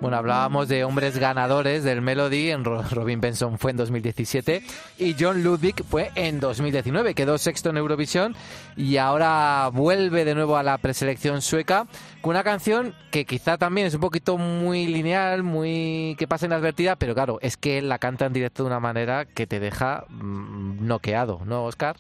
Bueno, hablábamos de hombres ganadores del Melody, en Ro- Robin Benson fue en 2017 y John Ludwig fue en 2019, quedó sexto en Eurovisión y ahora vuelve de nuevo a la preselección sueca con una canción que quizá también es un poquito muy lineal, muy que pasa inadvertida, pero claro, es que la canta en directo de una manera que te deja mm, noqueado, ¿no, Oscar?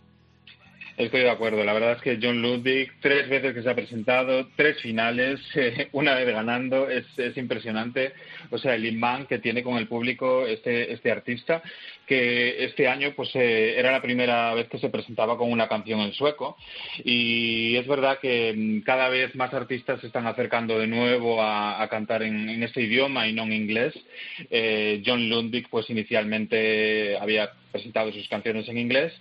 Estoy de acuerdo. La verdad es que John Ludwig, tres veces que se ha presentado, tres finales, eh, una vez ganando, es, es impresionante. O sea, el imán que tiene con el público este, este artista, que este año pues eh, era la primera vez que se presentaba con una canción en sueco. Y es verdad que mm, cada vez más artistas se están acercando de nuevo a, cantar en, en este idioma y no en inglés. Eh, John Ludwig, pues inicialmente había presentado sus canciones en inglés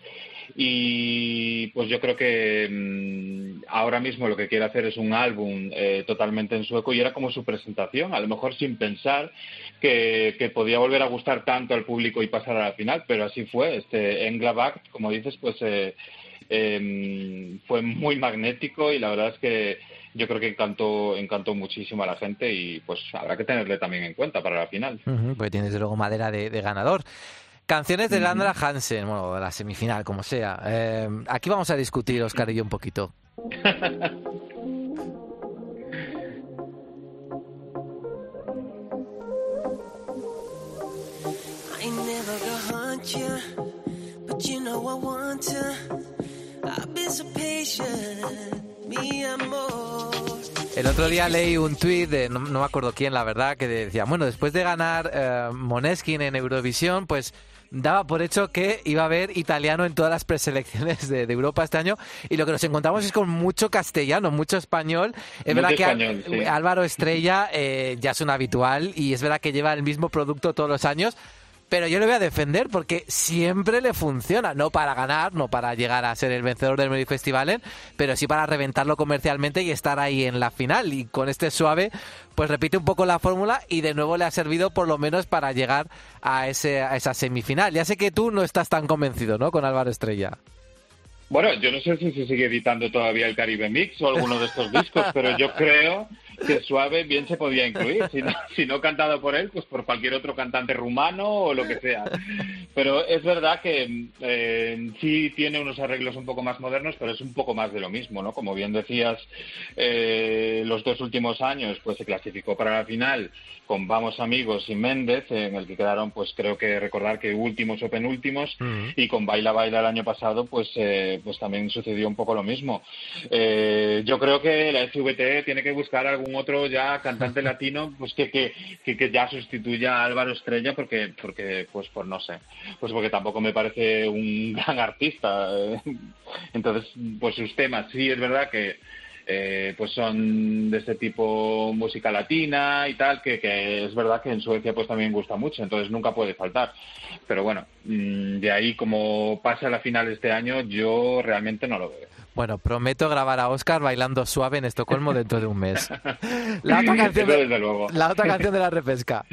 y pues yo creo que mm, ahora mismo lo que quiere hacer es un álbum eh, totalmente en sueco y era como su presentación, a lo mejor sin pensar que, que podía volver a gustar tanto al público y pasar a la final, pero así fue. Este Englavak, como dices, pues eh, em, fue muy magnético y la verdad es que yo creo que encantó, encantó muchísimo a la gente y pues habrá que tenerle también en cuenta para la final. Porque tiene desde luego madera de, de ganador. Canciones de Landra Hansen, bueno, de la semifinal, como sea. Eh, aquí vamos a discutir, Oscar y yo, un poquito. I ain't never gonna hunt you, but you know I want to. I've been so patient, mi amor. El otro día leí un tuit de, no, no me acuerdo quién, la verdad, que decía, bueno, después de ganar eh, Moneskin en Eurovisión, pues daba por hecho que iba a haber italiano en todas las preselecciones de, de Europa este año y lo que nos encontramos es con mucho castellano, mucho español. Es Mucho verdad que español, sí. Álvaro Estrella eh, ya es un habitual y es verdad que lleva el mismo producto todos los años. Pero yo le voy a defender porque siempre le funciona, no para ganar, no para llegar a ser el vencedor del Melody Festival, pero sí para reventarlo comercialmente y estar ahí en la final. Y con este suave, pues repite un poco la fórmula y de nuevo le ha servido por lo menos para llegar a, ese, a esa semifinal. Ya sé que tú no estás tan convencido, ¿no? Con Álvaro Estrella. Bueno, yo no sé si se sigue editando todavía el Caribe Mix o alguno de estos discos, pero yo creo que Suave bien se podía incluir. Si no, si no cantado por él, pues por cualquier otro cantante rumano o lo que sea. Pero es verdad que eh, sí tiene unos arreglos un poco más modernos, pero es un poco más de lo mismo, ¿no? Como bien decías, eh, los dos últimos años pues se clasificó para la final con Vamos Amigos y Méndez, en el que quedaron, pues creo que recordar que últimos o penúltimos, y con Baila Baila el año pasado, pues, eh, pues también sucedió un poco lo mismo. Eh, yo creo que la SVT tiene que buscar algún otro ya cantante latino, pues que, que, que, que ya sustituya a Álvaro Estrella, porque, porque, pues, por no sé, pues porque tampoco me parece un gran artista. Entonces, pues sus temas, sí es verdad que eh, pues son de este tipo música latina y tal, que, que, es verdad que en Suecia pues también gusta mucho, entonces nunca puede faltar. Pero bueno, mm, de ahí como pasa la final este año, yo realmente no lo veo. Bueno, prometo grabar a Oscar bailando suave en Estocolmo dentro de un mes. La otra canción, Eso desde luego. la otra canción de la repesca.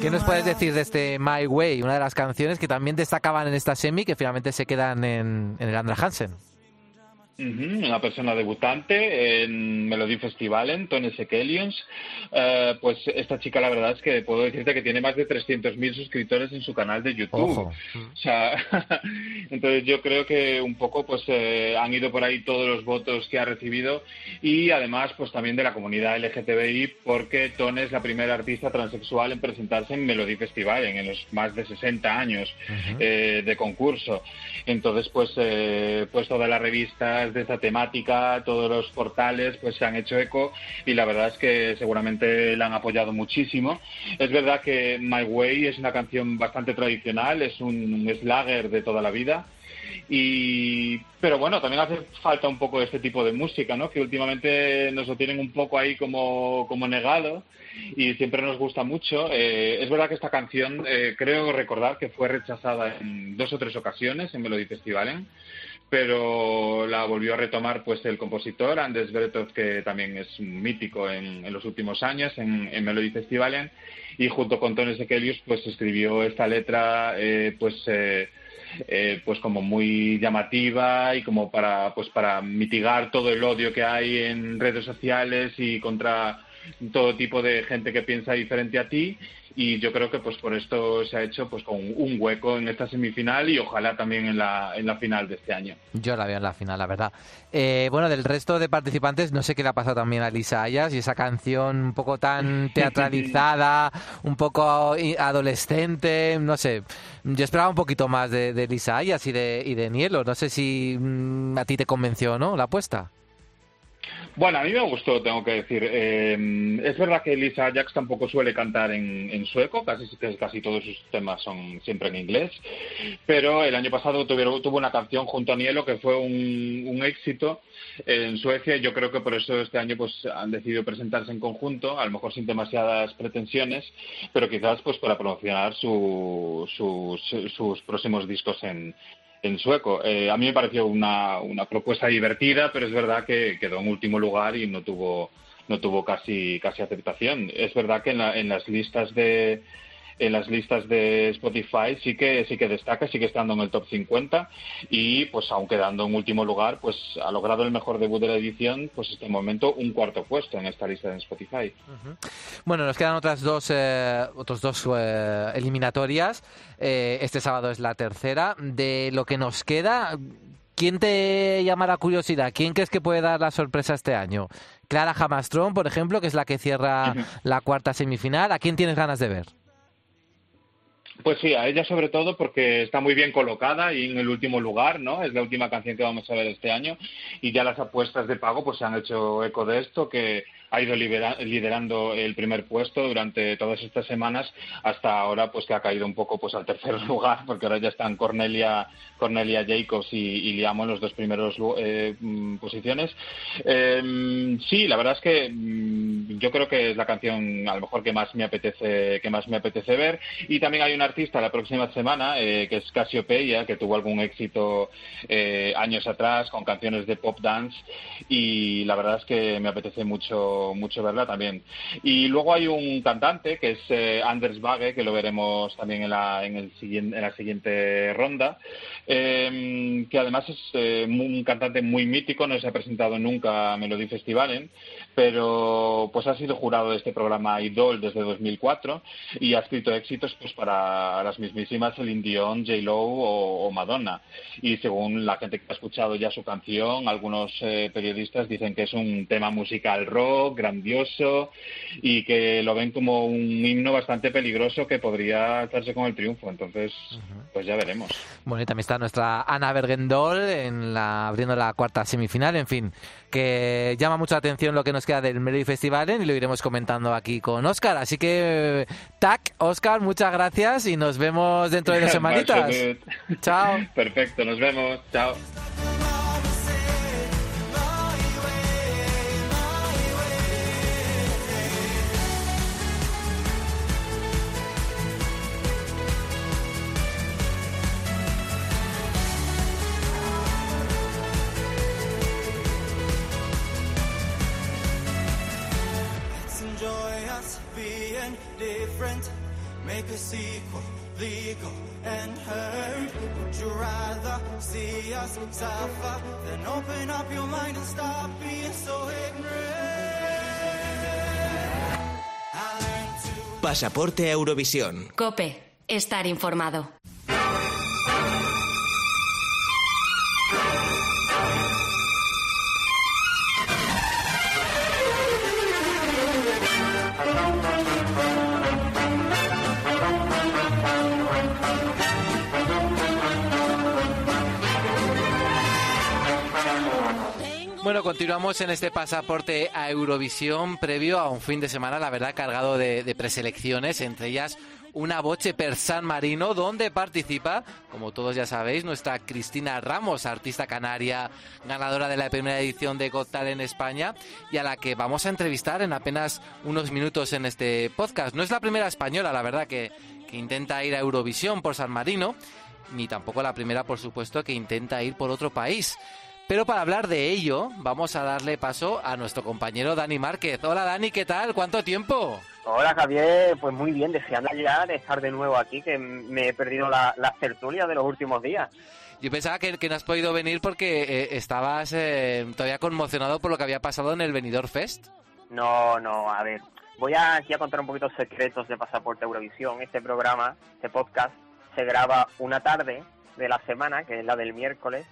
¿Qué nos puedes decir de este My Way? Una de las canciones que también destacaban en esta semi que finalmente se quedan en, en el Andra Hansen. Ujú, Una persona debutante en Melody Festivalen, Tone Sekelions. Eh, pues esta chica, la verdad es que puedo decirte que tiene más de 300.000 suscriptores en su canal de YouTube. Ojo. O sea, entonces yo creo que un poco pues eh, han ido por ahí todos los votos que ha recibido y además pues también de la comunidad LGTBI porque Tone es la primera artista transexual en presentarse en Melody Festivalen en los más de 60 años eh, de concurso. Entonces pues eh, pues todas las de esta temática, todos los portales pues se han hecho eco y la verdad es que seguramente la han apoyado muchísimo. Es verdad que My Way es una canción bastante tradicional, es un, slagger de toda la vida. Y, pero bueno, también hace falta un poco este tipo de música, ¿no? Que últimamente nos lo tienen un poco ahí como, como negado y siempre nos gusta mucho. Eh, es verdad que esta canción, eh, creo recordar que fue rechazada en dos o tres ocasiones en Melody Festivalen, pero la volvió a retomar pues el compositor Anders Bretov, que también es mítico en, en los últimos años en, en Melody Festivalen, y junto con Tony Sekelius pues escribió esta letra eh, pues eh, eh, pues como muy llamativa y como para pues para mitigar todo el odio que hay en redes sociales y contra todo tipo de gente que piensa diferente a ti y yo creo que pues por esto se ha hecho pues con un hueco en esta semifinal y ojalá también en la en la final de este año. Yo la veo en la final, la verdad. Eh, bueno, del resto de participantes, no sé qué le ha pasado también a Lisa Ayas y esa canción un poco tan teatralizada, un poco adolescente, no sé. Yo esperaba un poquito más de, de Lisa Ayas y de, y de Nielo. No sé si mm, a ti te convenció, ¿no? La apuesta. Bueno, a mí me gustó, tengo que decir. Eh, es verdad que Lisa Ajax tampoco suele cantar en, sueco, casi, casi todos sus temas son siempre en inglés. Pero el año pasado tuvieron, tuvo una canción junto a Nielo que fue un, éxito en Suecia. y Yo creo que por eso este año pues han decidido presentarse en conjunto, a lo mejor sin demasiadas pretensiones, pero quizás pues para promocionar su, sus próximos discos en, en sueco. Eh, a mí me pareció una, una propuesta divertida, pero es verdad que quedó en último lugar y no tuvo no tuvo casi casi aceptación. Es verdad que en, la- en las listas de en las listas de Spotify sí que sí que destaca, sigue estando en el top 50 y pues aun quedando en último lugar, pues ha logrado el mejor debut de la edición, pues este momento un cuarto puesto en esta lista de Spotify. Bueno, nos quedan otras dos, eh, otros dos eh, eliminatorias. Eh, este sábado es la tercera. De lo que nos queda, ¿quién te llama la curiosidad? ¿Quién crees que puede dar la sorpresa este año? Clara Hamastrón, por ejemplo, que es la que cierra la cuarta semifinal. ¿A quién tienes ganas de ver? Pues sí, a ella sobre todo porque está muy bien colocada y en el último lugar, ¿no? Es la última canción que vamos a ver este año y ya las apuestas de pago pues se han hecho eco de esto, que ha ido liderando el primer puesto durante todas estas semanas hasta ahora pues que ha caído un poco pues al tercer lugar porque ahora ya están Cornelia Cornelia Jacobs y, y Liamo en los dos primeros eh, mm, posiciones. Eh, sí la verdad es que mm, yo creo que es la canción a lo mejor que más me apetece que más me apetece ver. Y también hay un artista la próxima semana eh, que es Casiopeia que tuvo algún éxito eh, años atrás con canciones de pop dance. Y la verdad es que me apetece mucho mucho verla también. Y luego hay un cantante que es eh, Anders Bagge que lo veremos también en la en el siguiente en la siguiente ronda eh, que además es eh, un cantante muy mítico no se ha presentado nunca a Melody Festivalen pero pues ha sido jurado de este programa Idol desde 2004 y ha escrito éxitos pues para las mismísimas Celine Dion, J-Lo o, o Madonna. Y según la gente que ha escuchado ya su canción, algunos eh, periodistas dicen que es un tema musical rock, grandioso, y que lo ven como un himno bastante peligroso que podría hacerse con el triunfo. Entonces, pues ya veremos. Bueno, y también está nuestra Ana Bergendol en la, abriendo la cuarta semifinal. En fin, que llama mucho la atención lo que nos queda del Melody Festival y lo iremos comentando aquí con Oscar. Así que, tac, Oscar, muchas gracias y nos vemos dentro de dos semanitas. Chao. Perfecto, nos vemos. Chao. See us suffer than open up your mind and stop being so ignorant? Pasaporte Eurovisión. Cope, estar informado. Continuamos en este pasaporte a Eurovisión previo a un fin de semana, la verdad, cargado de, preselecciones, entre ellas una boche per San Marino, donde participa, como todos ya sabéis, nuestra Cristina Ramos, artista canaria, ganadora de la primera edición de Got Talent en España, y a la que vamos a entrevistar en apenas unos minutos en este podcast. No es la primera española, la verdad, que, que intenta ir a Eurovisión por San Marino, ni tampoco la primera, por supuesto, que intenta ir por otro país. Pero para hablar de ello, vamos a darle paso a nuestro compañero Dani Márquez. Hola Dani, ¿qué tal? ¿Cuánto tiempo? Hola Javier, pues muy bien, deseando ya de estar de nuevo aquí, que me he perdido la- las tertulias de los últimos días. Yo pensaba que, que no has podido venir porque eh, estabas eh, todavía conmocionado por lo que había pasado en el Benidorm Fest. No, no, a ver, voy a, aquí a contar un poquito secretos de Pasaporte Eurovisión. Este programa, este podcast, se graba una tarde de la semana, que es la del miércoles,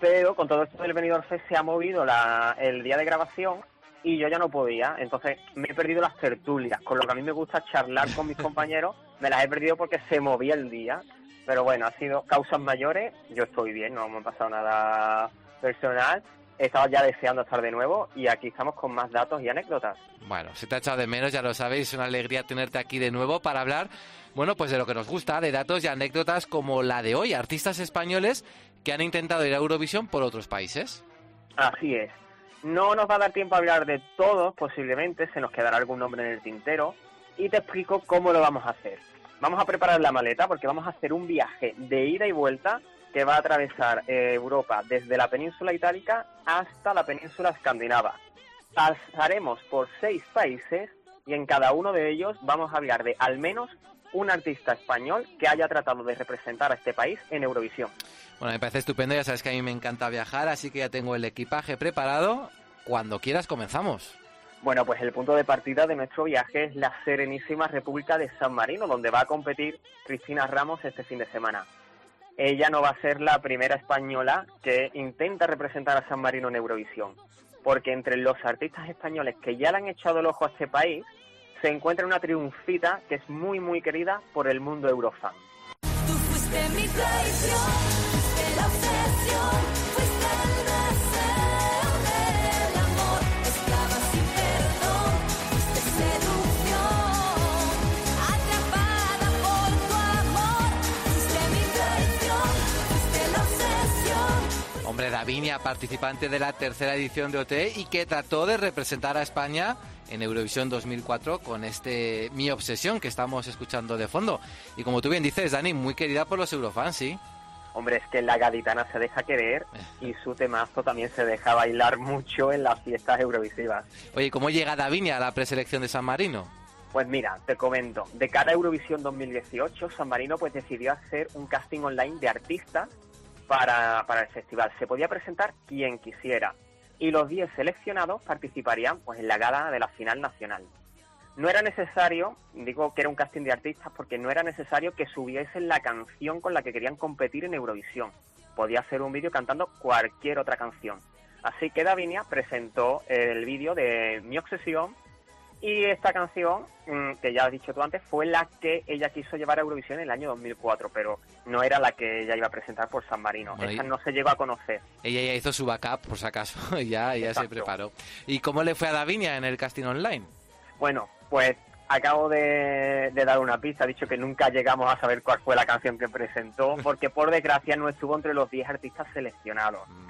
pero con todo esto del Benidorm Fest se ha movido la, el día de grabación y yo ya no podía, entonces me he perdido las tertulias, con lo que a mí me gusta charlar con mis compañeros, me las he perdido porque se movía el día, pero bueno, ha sido causas mayores, yo estoy bien, no me ha pasado nada personal, estaba ya deseando estar de nuevo y aquí estamos con más datos y anécdotas. Bueno, se te ha echado de menos, ya lo sabéis, es una alegría tenerte aquí de nuevo para hablar, bueno, pues de lo que nos gusta, de datos y anécdotas como la de hoy, artistas españoles que han intentado ir a Eurovisión por otros países. Así es. No nos va a dar tiempo a hablar de todos, posiblemente, se nos quedará algún nombre en el tintero, y te explico cómo lo vamos a hacer. Vamos a preparar la maleta porque vamos a hacer un viaje de ida y vuelta que va a atravesar eh, Europa desde la península itálica hasta la península escandinava. Pasaremos por seis países y en cada uno de ellos vamos a hablar de al menos un artista español que haya tratado de representar a este país en Eurovisión. Bueno, me parece estupendo, ya sabes que a mí me encanta viajar, así que ya tengo el equipaje preparado. Cuando quieras comenzamos. Bueno, pues el punto de partida de nuestro viaje es la serenísima República de San Marino, donde va a competir Cristina Ramos este fin de semana. Ella no va a ser la primera española que intenta representar a San Marino en Eurovisión, porque entre los artistas españoles que ya le han echado el ojo a este país, se encuentra una triunfita que es muy muy querida por el mundo eurofan. Davinia, participante de la tercera edición de OT y que trató de representar a España en Eurovisión 2004 con este Mi Obsesión que estamos escuchando de fondo. Y como tú bien dices, Dani, muy querida por los eurofans, ¿sí? Hombre, es que la gaditana se deja querer y su temazo también se deja bailar mucho en las fiestas eurovisivas. Oye, ¿cómo llega Davinia a la preselección de San Marino? Pues mira, te comento, de cara a Eurovisión 2018, San Marino pues decidió hacer un casting online de artistas para, para el festival. Se podía presentar quien quisiera y los 10 seleccionados participarían pues en la gala de la final nacional. no era necesario, digo que era un casting de artistas porque no era necesario que subiesen la canción con la que querían competir en Eurovisión. Podía hacer un vídeo cantando cualquier otra canción. Así que Davinia presentó el vídeo de Mi Obsesión y esta canción, mm, que ya has dicho tú antes, fue la que ella quiso llevar a Eurovisión en el año 2004, pero no era la que ella iba a presentar por San Marino. Bueno, Esa no se llegó a conocer. Ella ya hizo su backup, por si acaso, y ya, ya se preparó. ¿Y cómo le fue a Davinia en el casting online? Bueno, pues acabo de, de dar una pista, dicho que nunca llegamos a saber cuál fue la canción que presentó, porque por desgracia no estuvo entre los 10 artistas seleccionados.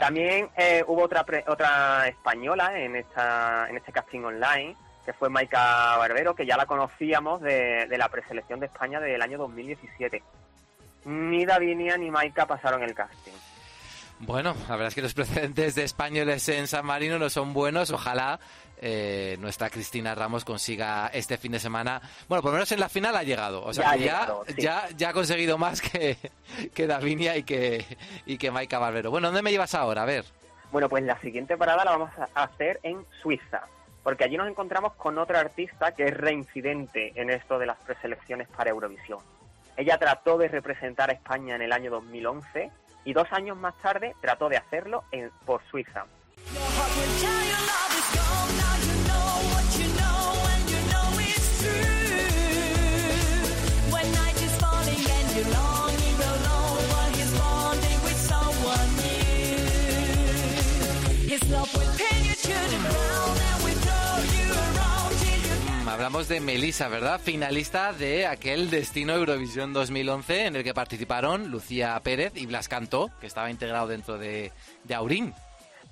También eh, hubo otra pre- otra española en esta en este casting online, que fue Maika Barbero, que ya la conocíamos de, de la preselección de España del año 2017. Ni Davinia ni Maika pasaron el casting. Bueno, la verdad es que los precedentes de españoles en San Marino no son buenos. Ojalá eh, nuestra Cristina Ramos consiga este fin de semana. Bueno, por lo menos en la final ha llegado. O sea, Ya ha que ya, llegado, sí. ya, ya ha conseguido más que, que Davinia y que, y que Maika Barbero. Bueno, ¿dónde me llevas ahora? A ver. Bueno, pues la siguiente parada la vamos a hacer en Suiza, porque allí nos encontramos con otra artista que es reincidente en esto de las preselecciones para Eurovisión. Ella trató de representar a España en el año 2011 y dos años más tarde trató de hacerlo en, por Suiza. Love Hablamos de Melissa, ¿verdad? Finalista de aquel Destino Eurovisión 2011 en el que participaron Lucía Pérez y Blas Cantó, que estaba integrado dentro de, de Aurín.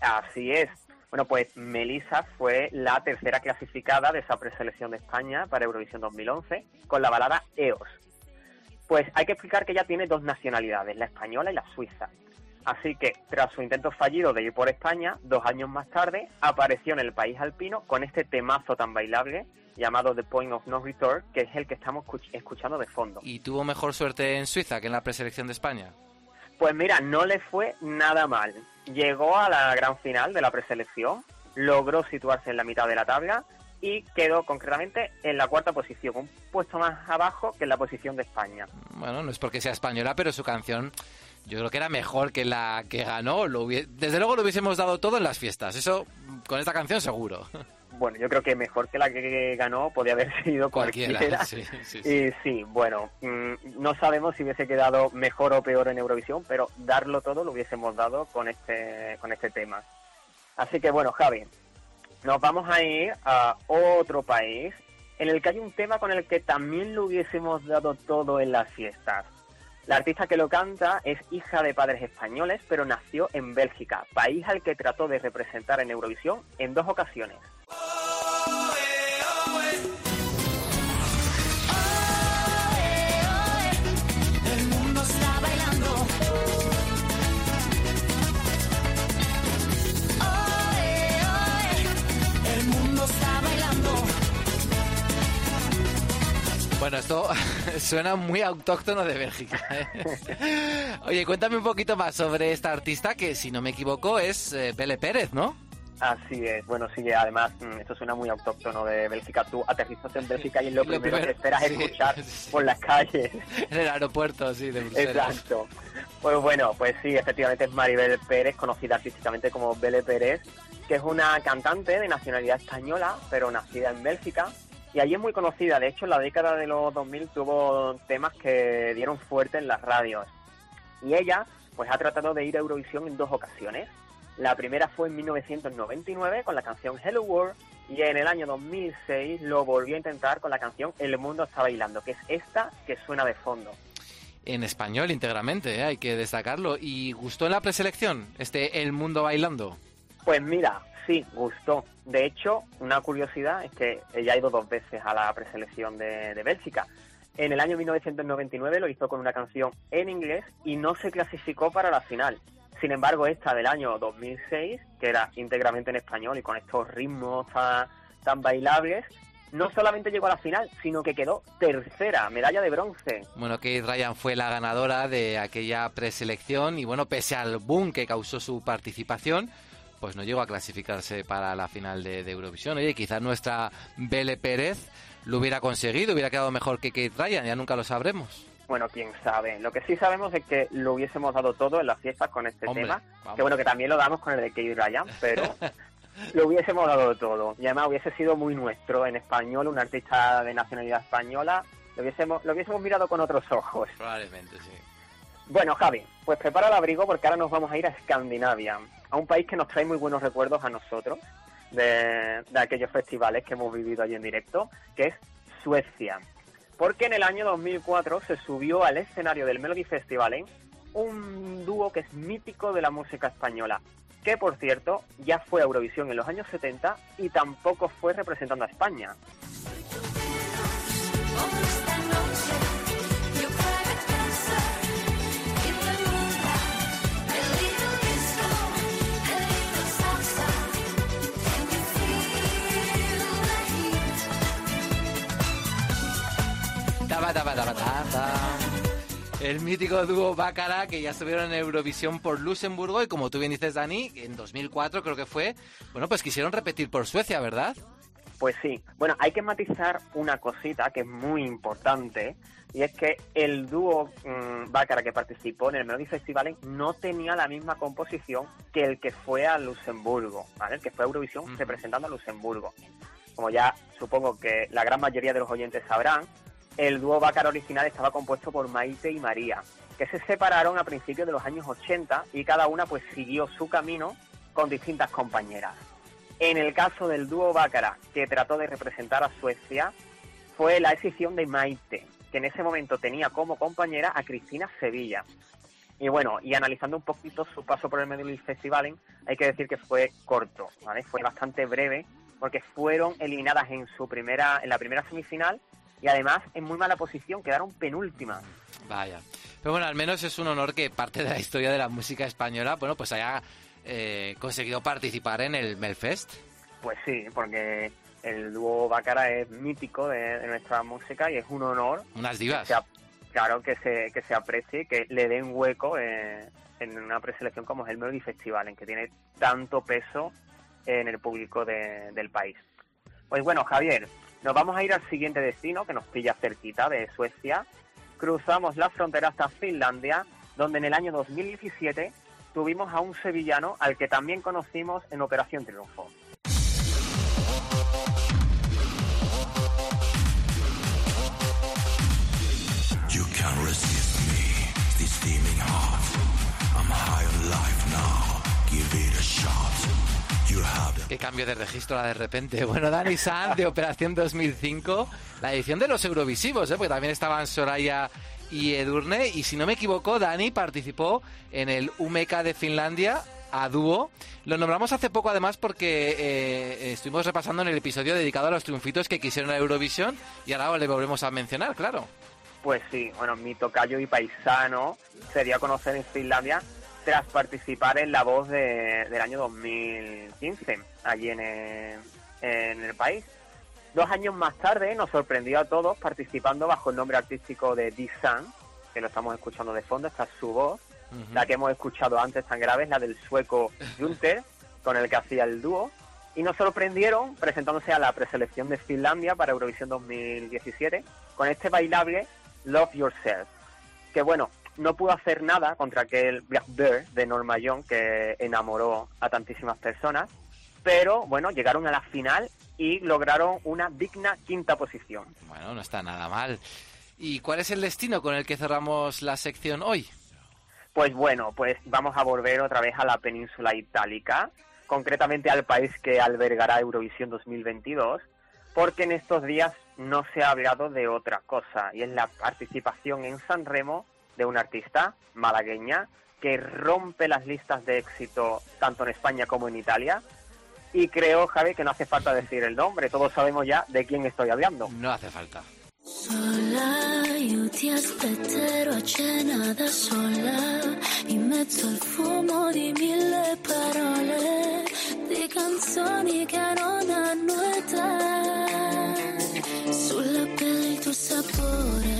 Así es. Bueno, pues Melissa fue la tercera clasificada de esa preselección de España para Eurovisión 2011 con la balada EOS. Pues hay que explicar que ella tiene dos nacionalidades, la española y la suiza. Así que, tras su intento fallido de ir por España, dos años más tarde apareció en el país alpino con este temazo tan bailable llamado The Point of No Return, que es el que estamos escuch- escuchando de fondo. ¿Y tuvo mejor suerte en Suiza que en la preselección de España? Pues mira, no le fue nada mal. Llegó a la gran final de la preselección, logró situarse en la mitad de la tabla y quedó concretamente en la cuarta posición, un puesto más abajo que en la posición de España. Bueno, no es porque sea española, pero su canción yo creo que era mejor que la que ganó. Lo Desde luego lo hubiésemos dado todo en las fiestas. Eso con esta canción seguro. Bueno, yo creo que mejor que la que ganó podía haber sido Cualquiera, cualquiera. sí, sí, sí. Y sí, bueno, mm, no sabemos si hubiese quedado mejor o peor en Eurovisión, pero darlo todo lo hubiésemos dado con este, con este tema. Así que bueno, Javi, nos vamos a ir a otro país en el que hay un tema con el que también lo hubiésemos dado todo en las fiestas. La artista que lo canta es hija de padres españoles, pero nació en Bélgica, país al que trató de representar en Eurovisión en dos ocasiones. Bueno, esto suena muy autóctono de Bélgica. ¿eh? Oye, cuéntame un poquito más sobre esta artista que, si no me equivoco, es eh, Pérez, ¿no? Así es, bueno, sí, además, mm, esto suena muy autóctono de Bélgica. Tú aterrizas en Bélgica y es lo, Lo primero, primero, que esperas sí, escuchar por las calles. En el aeropuerto, sí, de Bruselas. Exacto. Pues bueno, pues sí, efectivamente es Maribel Pérez, conocida artísticamente como Bele Pérez, que es una cantante de nacionalidad española, pero nacida en Bélgica. Y allí es muy conocida, de hecho en la década de los 2000 tuvo temas que dieron fuerte en las radios. Y ella, pues ha tratado de ir a Eurovisión en dos ocasiones. La primera fue en 1999 con la canción Hello World y en el año 2006 lo volvió a intentar con la canción El Mundo está bailando, que es esta que suena de fondo. En español íntegramente, ¿eh? hay que destacarlo. ¿Y gustó en la preselección este El Mundo Bailando? Pues mira, sí, gustó. De hecho, una curiosidad es que ella ha ido dos veces a la preselección de, Bélgica. En el año 1999 lo hizo con una canción en inglés y no se clasificó para la final. Sin embargo, esta del año 2006, que era íntegramente en español y con estos ritmos tan, tan bailables, no solamente llegó a la final, sino que quedó tercera, medalla de bronce. Bueno, Kate Ryan fue la ganadora de aquella preselección y bueno, pese al boom que causó su participación, pues no llegó a clasificarse para la final de, de Eurovisión. Oye, quizás nuestra Bele Pérez lo hubiera conseguido, hubiera quedado mejor que Kate Ryan, ya nunca lo sabremos. Bueno, quién sabe. Lo que sí sabemos es que lo hubiésemos dado todo en las fiestas con este Hombre, tema. vamos. Que bueno, que también lo damos con el de Kate Ryan, pero lo hubiésemos dado todo. Y además hubiese sido muy nuestro en español, un artista de nacionalidad española. Lo hubiésemos, lo hubiésemos mirado con otros ojos. Probablemente, sí. Bueno, Javi, pues prepara el abrigo porque ahora nos vamos a ir a Escandinavia, a un país que nos trae muy buenos recuerdos a nosotros de, aquellos festivales que hemos vivido allí en directo, que es Suecia. Porque en el año 2004 se subió al escenario del Melody Festival ¿eh? un dúo que es mítico de la música española, que por cierto ya fue a Eurovisión en los años 70 y tampoco fue representando a España. El mítico dúo Bácara que ya estuvieron en Eurovisión por Luxemburgo y como tú bien dices, Dani, en 2004 creo que fue, bueno, pues quisieron repetir por Suecia, ¿verdad? Pues sí. Bueno, hay que matizar una cosita que es muy importante y es que el dúo mm, Bácara que participó en el Melody Festival no tenía la misma composición que el que fue a Luxemburgo, ¿vale? El que fue a Eurovisión representando a Luxemburgo. Como ya supongo que la gran mayoría de los oyentes sabrán, el dúo Bácara original estaba compuesto por Maite y María, que se separaron a principios de los años 80 y cada una pues siguió su camino con distintas compañeras. En el caso del dúo Bácara, que trató de representar a Suecia, fue la decisión de Maite, que en ese momento tenía como compañera a Cristina Sevilla. Y bueno, y analizando un poquito su paso por el Melody Festival, hay que decir que fue corto. Fue bastante breve, porque fueron eliminadas en su primera, en la primera semifinal, y además en muy mala posición, quedaron penúltimas. Vaya. Pero bueno, al menos es un honor que parte de la historia de la música española, bueno, pues haya eh, conseguido participar en el Melfest. Pues sí, porque el dúo Bácara es mítico de, de nuestra música y es un honor. Unas divas. que se ap- claro, que se, que se aprecie, que le den hueco eh, en una preselección como es el Melody Festival, en que tiene tanto peso en el público de- del país. Pues bueno, Javier, nos vamos a ir al siguiente destino que nos pilla cerquita de Suecia. Cruzamos la frontera hasta Finlandia, donde en el año 2017 tuvimos a un sevillano al que también conocimos en Operación Triunfo. You can't resist me, this. I'm high give it a shot. Qué cambio de registro de repente. Bueno, Dani Sanz de Operación 2005, la edición de los Eurovisivos, ¿eh? porque también estaban Soraya y Edurne. Y si no me equivoco, Dani participó en el UMECA de Finlandia a dúo. Lo nombramos hace poco además porque eh, estuvimos repasando en el episodio dedicado a los triunfitos que quisieron a Eurovisión y ahora le volvemos a mencionar, claro. Pues sí, bueno, mi tocayo y paisano sería conocer en Finlandia tras participar en La Voz de- del año 2015, allí en el, en el país. Dos años más tarde nos sorprendió a todos participando bajo el nombre artístico de D-Sun, que lo estamos escuchando de fondo, esta es su voz. La que hemos escuchado antes tan grave es la del sueco Junter, con el que hacía el dúo. Y nos sorprendieron presentándose a la preselección de Finlandia para Eurovisión 2017 con este bailable Love Yourself. Que bueno, no pudo hacer nada contra aquel Black Bear de Norma Young que enamoró a tantísimas personas. Pero bueno, llegaron a la final y lograron una digna quinta posición. Bueno, no está nada mal. ¿Y cuál es el destino con el que cerramos la sección hoy? Pues bueno, pues vamos a volver otra vez a la península itálica, concretamente al país que albergará Eurovisión 2022, porque en estos días no se ha hablado de otra cosa, y es la participación en San Remo de una artista malagueña que rompe las listas de éxito tanto en España como en Italia. Y creo, Javi, que no hace falta decir el nombre, todos sabemos ya de quién estoy hablando. No hace falta. Sola, io ti aspetterò a cena da sola, in mezzo al fumo di mille parole, di canzoni che non hanno età. Sulla pelle il tuo sapore,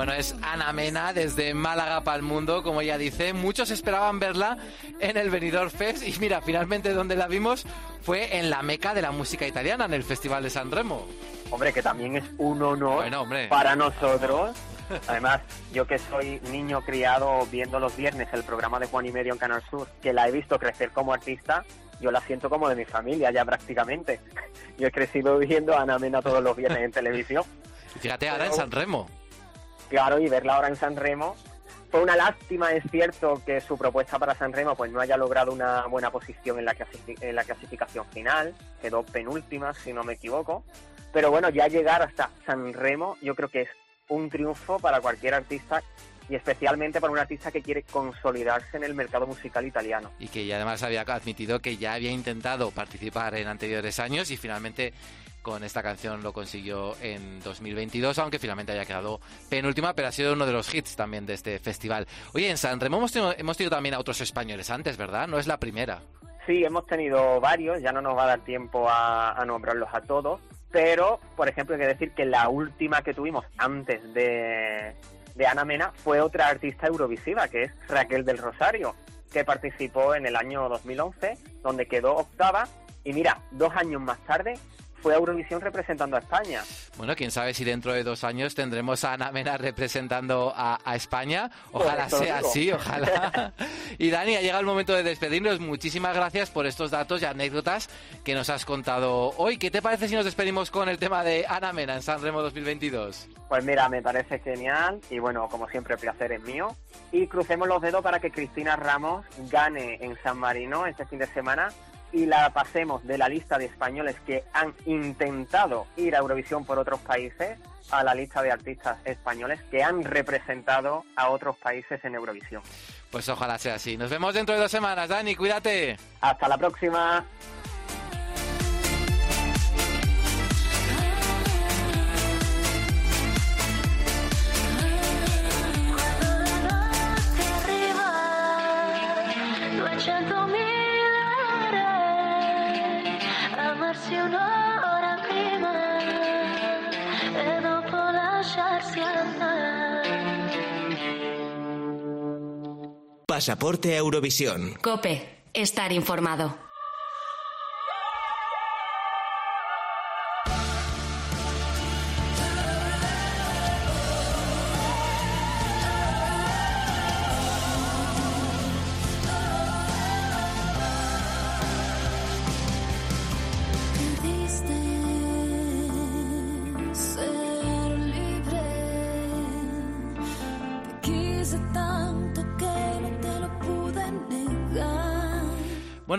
Bueno, es Ana Mena desde Málaga para el mundo, como ella dice. Muchos esperaban verla en el Benidorm Fest y mira, finalmente donde la vimos fue en la meca de la música italiana, en el Festival de San Remo. Hombre, que también es un honor Bueno, para nosotros. Además, yo que soy niño criado viendo los viernes el programa de Juan y Medio en Canal Sur, que la he visto crecer como artista, yo la siento como de mi familia ya prácticamente. Yo he crecido viendo a Ana Mena todos los viernes en televisión. Y fíjate ahora en San Remo. Claro, y verla ahora en San Remo. Fue una lástima, es cierto, que su propuesta para San Remo pues no haya logrado una buena posición en la, en la clasificación final. Quedó penúltima, si no me equivoco. Pero bueno, ya llegar hasta San Remo yo creo que es un triunfo para cualquier artista y especialmente para un artista que quiere consolidarse en el mercado musical italiano. y que ya además había admitido que ya había intentado participar en anteriores años y finalmente con esta canción lo consiguió en 2022, aunque finalmente haya quedado penúltima, pero ha sido uno de los hits también de este festival. Oye, en San Remo hemos tenido, hemos tenido también a otros españoles antes, ¿verdad? No es la primera. Sí, hemos tenido varios, ya no nos va a dar tiempo a, a nombrarlos a todos, pero, por ejemplo, hay que decir que la última que tuvimos antes de, de Ana Mena fue otra artista eurovisiva, que es Raquel del Rosario, que participó en el año 2011, donde quedó octava, y mira, dos años más tarde fue a Eurovisión representando a España. Bueno, quién sabe si dentro de dos años tendremos a Ana Mena representando a, a España. Ojalá Pues sea así, ojalá. Y Dani, ha llegado el momento de despedirnos. Muchísimas gracias por estos datos y anécdotas que nos has contado hoy. ¿Qué te parece si nos despedimos con el tema de Ana Mena en San Remo 2022? Pues mira, me parece genial y bueno, como siempre, el placer es mío. Y crucemos los dedos para que Cristina Ramos gane en San Marino este fin de semana y la pasemos de la lista de españoles que han intentado ir a Eurovisión por otros países a la lista de artistas españoles que han representado a otros países en Eurovisión. Pues ojalá sea así. Nos vemos dentro de dos semanas, Dani. Cuídate. Hasta la próxima. Pasaporte Eurovisión. Cope, estar informado.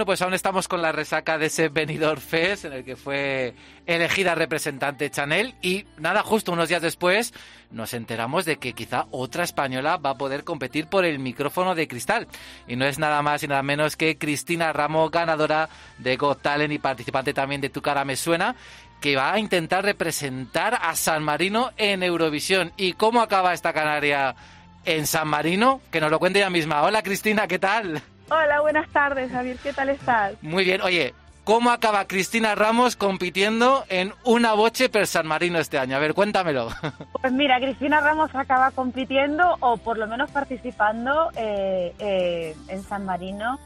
Bueno, pues aún estamos con la resaca de ese Benidorm Fest en el que fue elegida representante Chanel y nada, justo unos días después nos enteramos de que quizá otra española va a poder competir por el micrófono de cristal. Y no es nada más y nada menos que Cristina Ramos, ganadora de Got Talent y participante también de Tu cara me suena, que va a intentar representar a San Marino en Eurovisión. ¿Y cómo acaba esta canaria en San Marino? Que nos lo cuente ella misma. Hola Cristina, ¿qué tal? Hola, buenas tardes, Javier. ¿Qué tal estás? Muy bien, oye, ¿cómo acaba Cristina Ramos compitiendo en una boche per San Marino este año? A ver, cuéntamelo. Pues mira, Cristina Ramos acaba compitiendo o por lo menos participando eh, eh, en San Marino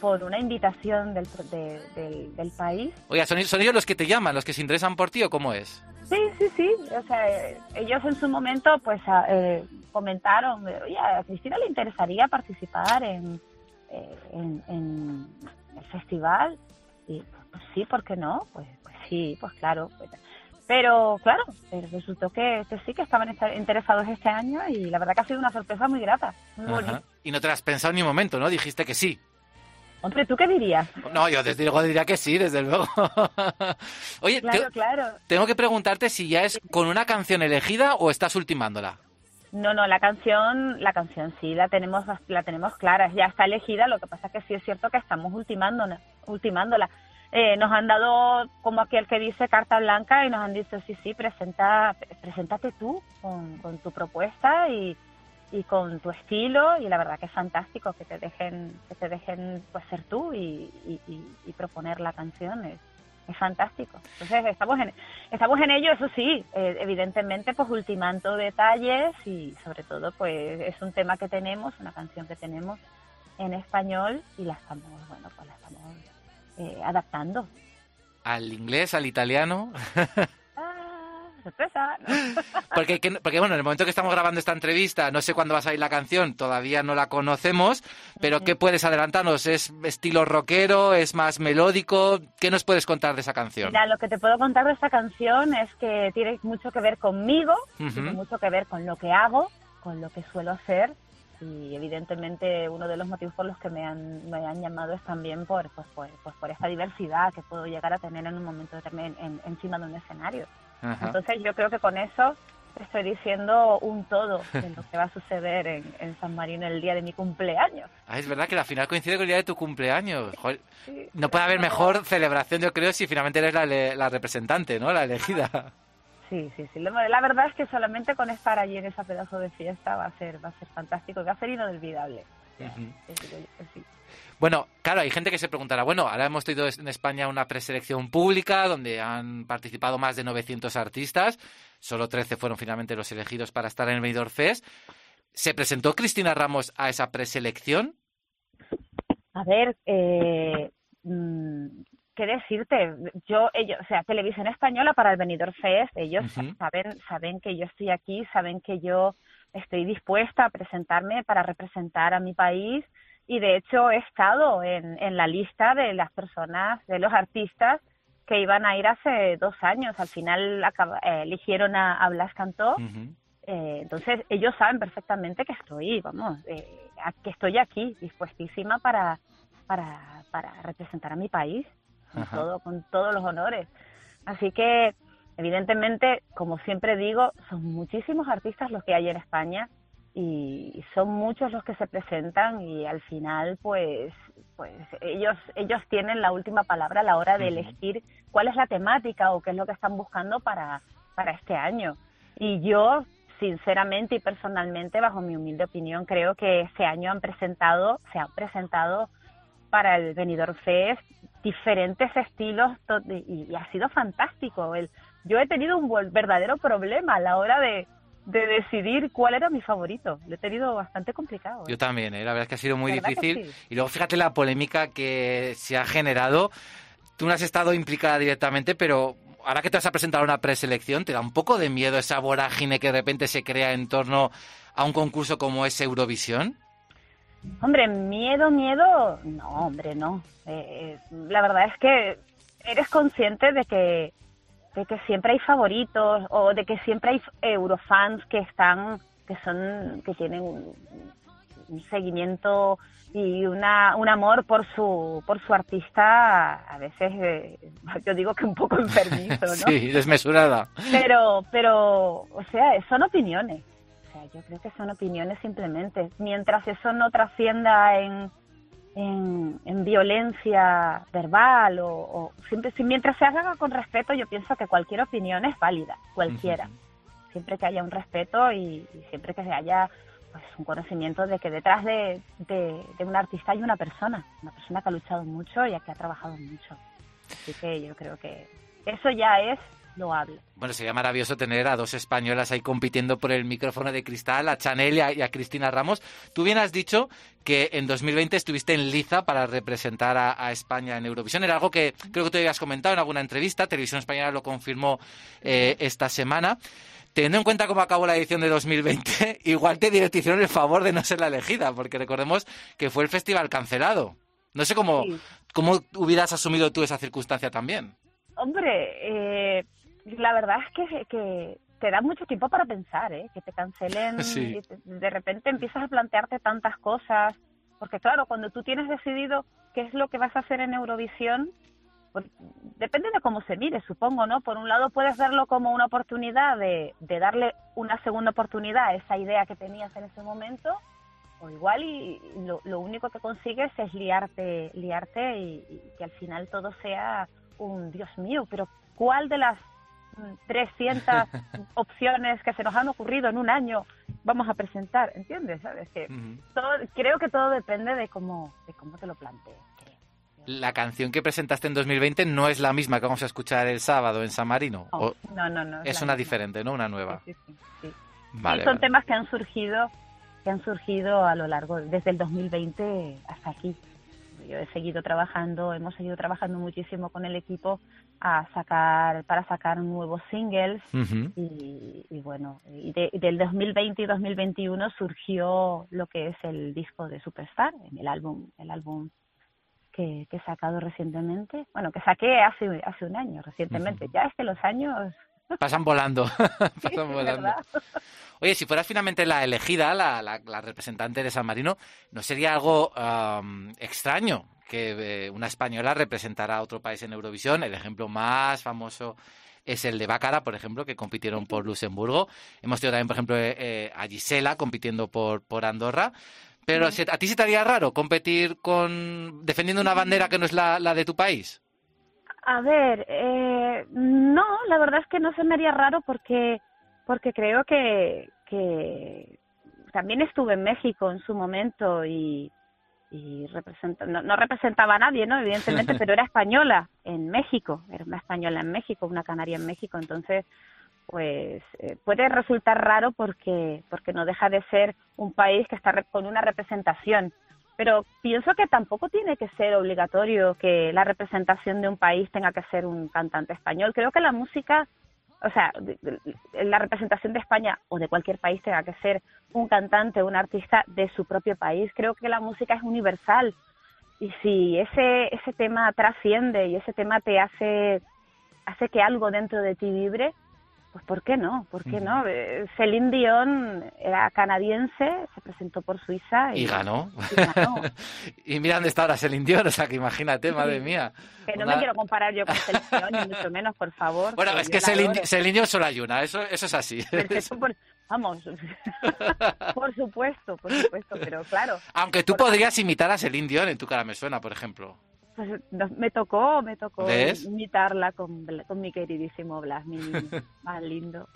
por una invitación del, de- del, del país. Oye, ¿son, son ellos los que te llaman, los que se interesan por ti o cómo es? Sí, sí, sí. O sea, ellos en su momento pues a- eh, comentaron, oye, a Cristina le interesaría participar en, eh, en, en el festival. Y pues sí, ¿por qué no? Pues, pues sí, pues claro. pues. Pero claro, eh, resultó que, que sí, que estaban esta- interesados este año y la verdad que ha sido una sorpresa muy grata, muy bonita. Y no te has pensado ni un momento, ¿no? Dijiste que sí. Hombre, ¿tú qué dirías? No, yo desde luego diría que sí, desde luego. Oye, te- Claro, claro. tengo que preguntarte si ya es con una canción elegida o estás ultimándola. No, no, la canción, la canción sí la tenemos, la tenemos clara, ya está elegida. Lo que pasa es que sí es cierto que estamos ultimándola, ultimándola. Eh, nos han dado como aquel que dice carta blanca y nos han dicho sí, sí, presenta, preséntate tú con, con tu propuesta y, y con tu estilo y la verdad que es fantástico que te dejen, que te dejen pues ser tú y, y, y- proponer la canción es fantástico. Entonces estamos en, estamos en ello, eso sí, eh, evidentemente pues ultimando detalles y sobre todo pues es un tema que tenemos, una canción que tenemos en español y la estamos, bueno, pues la estamos eh, adaptando. Al inglés, al italiano. Sorpresa. Porque, que- porque bueno, en el momento que estamos grabando esta entrevista, no sé cuándo va a salir la canción, todavía no la conocemos, pero ¿qué puedes adelantarnos? ¿Es estilo rockero? ¿Es más melódico? ¿Qué nos puedes contar de esa canción? Mira, lo que te puedo contar de esta canción es que tiene mucho que ver conmigo, Ujú. tiene mucho que ver con lo que hago, con lo que suelo hacer y evidentemente uno de los motivos por los que me han, me han llamado es también por, pues, por, pues por esta diversidad que puedo llegar a tener en un momento determinado en- encima de un escenario. Ajá. Entonces yo creo que con eso estoy diciendo un todo de lo que va a suceder en, en San Marino el día de mi cumpleaños. Ah, es verdad que la final coincide con el día de tu cumpleaños. Joder, no puede haber mejor celebración, yo creo, si finalmente eres la, la representante, ¿no? La elegida. Sí, sí, sí. La verdad es que solamente con estar allí en ese pedazo de fiesta va a ser, va a ser fantástico, y va a ser inolvidable. Sí. Bueno, claro, hay gente que se preguntará, bueno, ahora hemos tenido en España una preselección pública donde han participado más de 900 artistas, solo 13 fueron finalmente los elegidos para estar en el Benidorm Fest. ¿Se presentó Cristina Ramos a esa preselección? A ver, eh, mm, ¿qué decirte? Yo, ellos, o sea, televisión española para el Benidorm Fest, ellos saben, saben que yo estoy aquí, saben que yo estoy dispuesta a presentarme para representar a mi país y de hecho he estado en, en la lista de las personas, de los artistas que iban a ir hace dos años. Al final acaba- eh, eligieron a, a Blas Cantó. Eh, entonces ellos saben perfectamente que estoy, vamos, eh, que estoy aquí dispuestísima para, para, para representar a mi país con Ajá. todo, con todos los honores. Así que, evidentemente, como siempre digo, son muchísimos artistas los que hay en España y son muchos los que se presentan y al final, pues, pues ellos ellos tienen la última palabra a la hora de elegir cuál es la temática o qué es lo que están buscando para para este año. Y yo, sinceramente y personalmente, bajo mi humilde opinión, creo que este año han presentado, se han presentado para el Benidorm Fest diferentes estilos y, y ha sido fantástico. El, yo he tenido un verdadero problema a la hora de, de decidir cuál era mi favorito. Lo he tenido bastante complicado. ¿eh? Yo también, ¿eh? la verdad es que ha sido muy ¿Verdad que difícil. sí? Y luego fíjate la polémica que se ha generado. Tú no has estado implicada directamente, pero ahora que te vas a presentar a una preselección, ¿te da un poco de miedo esa vorágine que de repente se crea en torno a un concurso como es Eurovisión? Hombre, miedo, miedo, no, hombre, no. Eh, eh, la verdad es que eres consciente de que, de que siempre hay favoritos o de que siempre hay eurofans que están, que son, que tienen un, un seguimiento y una, un amor por su, por su artista, a veces, eh, yo digo que un poco enfermizo, ¿no? Sí, desmesurada. Pero, pero, o sea, son opiniones. O sea, yo creo que son opiniones simplemente. Mientras eso no trascienda en, en, en violencia verbal o, o siempre, si- mientras se haga con respeto, yo pienso que cualquier opinión es válida, cualquiera. Siempre que haya un respeto y, y siempre que haya pues, un conocimiento de que detrás de, de, de un artista hay una persona, una persona que ha luchado mucho y que ha trabajado mucho. Así que yo creo que eso ya es loable. Bueno, sería maravilloso tener a dos españolas ahí compitiendo por el micrófono de cristal, a Chanel y a, y a Cristina Ramos. Tú bien has dicho que en 2020 estuviste en Liza para representar a, a España en Eurovisión. Era algo que creo que tú habías comentado en alguna entrevista. Televisión Española lo confirmó eh, esta semana. Teniendo en cuenta cómo acabó la edición de 2020, igual te te hicieron el favor de no ser la elegida, porque recordemos que fue el festival cancelado. No sé cómo, cómo hubieras asumido tú esa circunstancia también. Hombre, eh, la verdad es que, que te da mucho tiempo para pensar, ¿eh? Que te cancelen Sí. y de repente empiezas a plantearte tantas cosas. Porque claro, cuando tú tienes decidido qué es lo que vas a hacer en Eurovisión, pues, depende de cómo se mire, supongo, ¿no? Por un lado puedes verlo como una oportunidad de, de darle una segunda oportunidad a esa idea que tenías en ese momento, o igual y, y lo, lo único que consigues es liarte, liarte y, y que al final todo sea un Dios mío, pero ¿cuál de las 300 opciones que se nos han ocurrido en un año vamos a presentar? ¿Entiendes? ¿Sabes? Que todo, creo que todo depende de cómo, de cómo te lo plantees. la canción que presentaste en 2020 no es la misma que vamos a escuchar el sábado en San Marino. No, O- no, no. no, es una misma. diferente, ¿no? Una nueva. Sí, sí, sí. Vale, Y son vale. temas que han surgido, que han surgido a lo largo, desde el 2020 hasta aquí. Yo he seguido trabajando, hemos seguido trabajando muchísimo con el equipo a sacar, para sacar nuevos singles y, y bueno, y de- del 2020 y 2021 surgió lo que es el disco de Superstar, el álbum, el álbum que, que he sacado recientemente, bueno, que saqué hace, hace un año recientemente. Ya es que los años Pasan volando. Pasan volando. Oye, si fueras finalmente la elegida, la, la- la representante de San Marino, ¿no sería algo extraño que eh, una española representara a otro país en Eurovisión? El ejemplo más famoso es el de Bácara, por ejemplo, que compitieron por Luxemburgo. Hemos tenido también, por ejemplo, eh, eh, a Gisela compitiendo por, por Andorra. Pero ¿se- ¿a ti se te haría raro competir con defendiendo una bandera que no es la, la de tu país? A ver, eh, no, la verdad es que no se me haría raro porque porque creo que, que también estuve en México en su momento y, y representa, no, no representaba a nadie, ¿no? Evidentemente, pero era española en México, era una española en México, una canaria en México, entonces pues eh, puede resultar raro porque porque no deja de ser un país que está con una representación pero pienso que tampoco tiene que ser obligatorio que la representación de un país tenga que ser un cantante español. Creo que la música, o sea, la representación de España o de cualquier país tenga que ser un cantante, un artista de su propio país. Creo que la música es universal y si ese ese tema trasciende y ese tema te hace hace que algo dentro de ti vibre, pues ¿por qué no? ¿Por qué no? Eh, Celine Dion era canadiense, se presentó por Suiza y, Y ganó. y ganó. y mira dónde está ahora Celine Dion, o sea que imagínate, madre mía. Que no Una- me quiero comparar yo con Celine Dion, ni mucho menos, por favor. Bueno, que es que Celine, Dion solo hay una, eso, eso es así. Perfecto, por- vamos, por supuesto, por supuesto, pero claro, Aunque tú podrías imitar a Celine Dion en tu cara me suena, por ejemplo. Pues no- me tocó, me tocó ¿Ves? imitarla con, con mi queridísimo Blas, mi más lindo.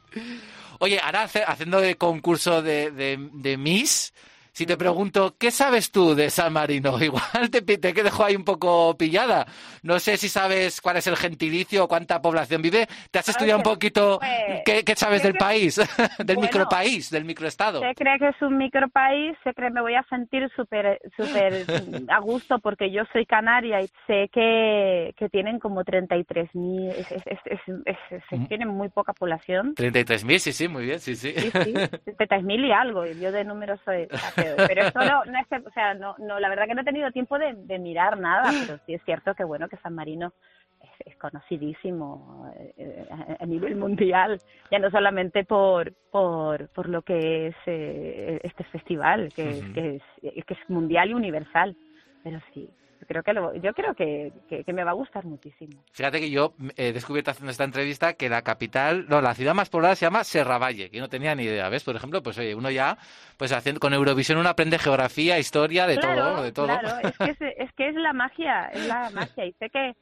Oye, ahora hace- haciendo de concurso de, de, de Miss, si te pregunto, ¿qué sabes tú de San Marino? Igual te, te dejo ahí un poco pillada. No sé si sabes cuál es el gentilicio, cuánta población vive. ¿Te has estudiado un poquito Pues, qué, qué sabes del país, del Bueno, micropaís, del microestado? Se cree que es un micropaís, se cree me voy a sentir súper súper a gusto porque yo soy canaria y sé que, que tienen como 33.000, es, es, es, Mm. tienen muy poca población. 33.000, sí, sí, muy bien, sí, sí. Sí, sí, 33.000 y algo, y yo de números soy... Pero, pero esto no, no es o sea, no, no, la verdad que no he tenido tiempo de, de mirar nada, pero sí es cierto que bueno, que San Marino es, es conocidísimo eh, a, a nivel mundial, ya no solamente por, por, por lo que es eh, este festival, que, es- Ujú. que, es, que es mundial y universal, pero sí, creo que, lo- yo creo que, que, que me va a gustar muchísimo. Fíjate que yo he descubierto haciendo esta entrevista que la capital, no, la ciudad más poblada se llama Serravalle, que yo no tenía ni idea, ¿ves? Por ejemplo, pues oye, uno ya, pues haciendo, con Eurovisión uno aprende geografía, historia, de claro, todo, de todo. Claro, es que es, es que es la magia, es la magia y sé que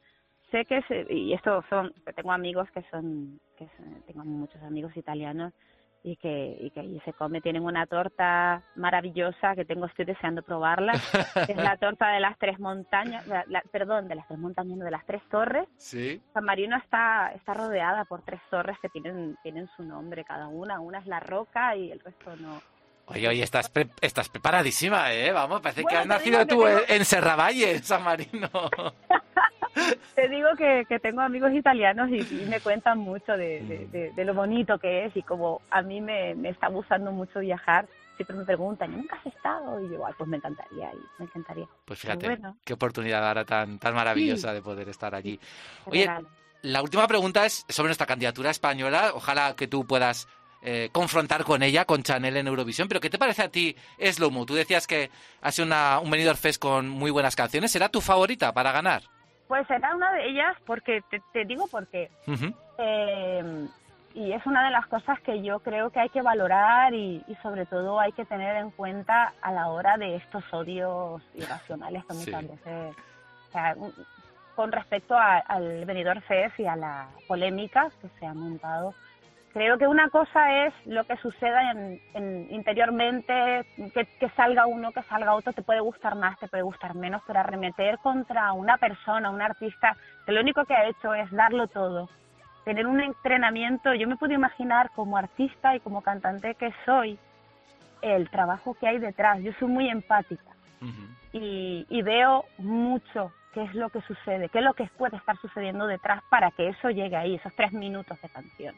sé que se- y esto son tengo amigos que son que son- tengo muchos amigos italianos y que y que allí se come. Tienen una torta maravillosa que tengo estoy deseando probarla es la torta de las tres montañas la- la- perdón de las tres montañas no, de las tres torres. Sí. San Marino está está rodeada por tres torres que tienen tienen su nombre cada una. Una es la roca y el resto no Oye, oye, estás, pre- estás preparadísima, ¿eh? Vamos, parece Bueno, que has nacido tú tengo- en, Serravalle, en San Marino. Te digo que, que tengo amigos italianos y, y me cuentan mucho de, de- de- de lo bonito que es y como a mí me, me está gustando mucho viajar, siempre me preguntan, ¿nunca has estado? Y yo, "Ay, pues me encantaría, y me encantaría. Pues fíjate, bueno, qué oportunidad ahora tan, tan maravillosa de poder estar allí. Oye, la última pregunta es sobre nuestra candidatura española. Ojalá que tú puedas eh, confrontar con ella, con Chanel en Eurovisión. Pero ¿qué te parece a ti Slow Mo? Tú decías que hace una, un Benidorm Fest con muy buenas canciones. ¿Será tu favorita para ganar? Pues será una de ellas porque, te, te digo porque, Ujú. eh, y es una de las cosas que yo creo que hay que valorar y, y sobre todo hay que tener en cuenta a la hora de estos odios irracionales que Sí. muchas veces, o sea, un- con respecto a- al Benidorm Fest y a la polémica que se ha montado, creo que una cosa es lo que suceda en, en- interiormente, que, que salga uno, que salga otro, te puede gustar más, te puede gustar menos, pero arremeter contra una persona, un artista, que lo único que ha hecho es darlo todo, tener un entrenamiento, yo me puedo imaginar como artista y como cantante que soy, el trabajo que hay detrás, yo soy muy empática y, y veo mucho qué es lo que sucede, qué es lo que puede estar sucediendo detrás para que eso llegue ahí, esos tres minutos de canción.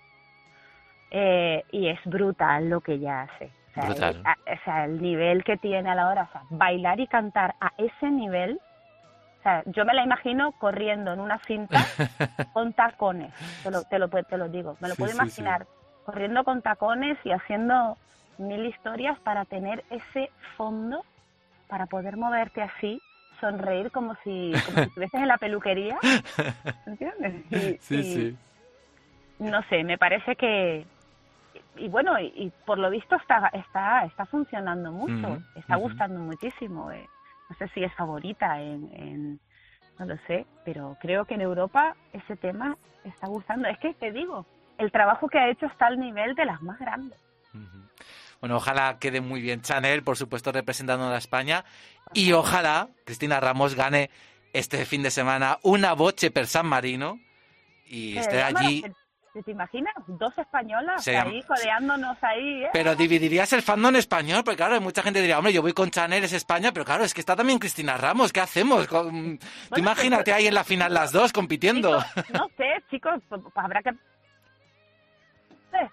Eh, y es brutal lo que ella hace. O sea, Brutal. el, a- o sea, el nivel que tiene a la hora, o sea, bailar y cantar a ese nivel, o sea, yo me la imagino corriendo en una cinta con tacones, te lo, te lo, pu- te lo digo, me lo Sí, puedo sí, imaginar, corriendo con tacones y haciendo mil historias para tener ese fondo, para poder moverte así, sonreír como si, como si estuvieses en la peluquería, ¿entiendes? Y- Sí, y- sí. no sé, me parece que y bueno, y, y por lo visto está está está funcionando mucho, está gustando muchísimo. eh. No sé si es favorita en, en no lo sé, pero creo que en Europa ese tema está gustando. Es que te digo, el trabajo que ha hecho está al nivel de las más grandes. Bueno, ojalá quede muy bien Chanel, por supuesto, representando a España. Y ojalá Cristina Ramos gane este fin de semana una boche per San Marino y esté allí. ¿Te- ¿Te imaginas? Dos españolas Sería- ahí codeándonos ahí, ¿eh? Pero dividirías el fandom español, porque claro, mucha gente diría, hombre, yo voy con Chanel, es España, pero claro, es que está también Cristina Ramos, ¿qué hacemos? Con- imagínate ahí en la final las dos compitiendo. No sé, chicos, pues, habrá que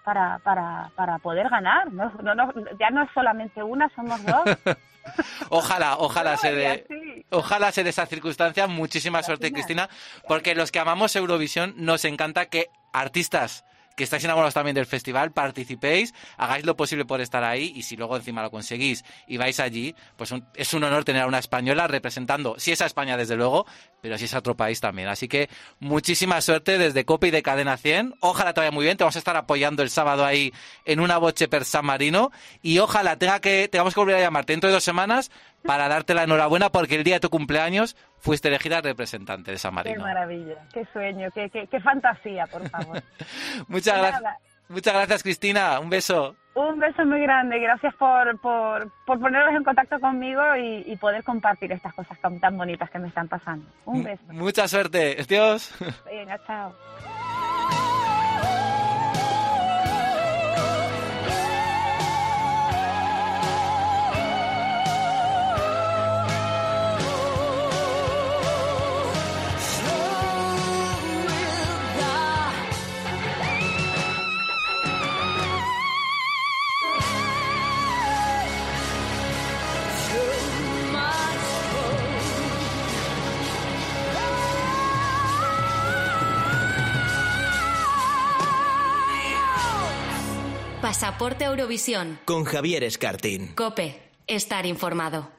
para para para poder ganar. No, no, no, ya no es solamente una, somos dos. Ojalá, ojalá se dé. Ojalá se dé esa circunstancia. Muchísima suerte, Cristina, porque los que amamos Eurovisión nos encanta que artistas que estáis enamorados también del festival, participéis, hagáis lo posible por estar ahí y si luego encima lo conseguís y vais allí, pues un- es un honor tener a una española representando, si es a España desde luego, pero si es a otro país también. Así que muchísima suerte desde Copa y de Cadena 100. Ojalá te vaya muy bien, te vamos a estar apoyando el sábado ahí en una boche per San Marino y ojalá tenga que, tengamos que volver a llamarte dentro de dos semanas para darte la enhorabuena porque el día de tu cumpleaños fuiste elegida representante de San Qué Marino. maravilla, qué sueño, qué, qué, qué fantasía, por favor. Muchas gracias. Muchas gracias, Cristina. Un beso. Un beso muy grande, gracias por, por, por poneros en contacto conmigo y, y poder compartir estas cosas tan, tan bonitas que me están pasando. Un beso. Mucha suerte. Adiós. Venga, chao. Pasaporte Eurovisión. Con Javier Escartín. Cope. Estar informado.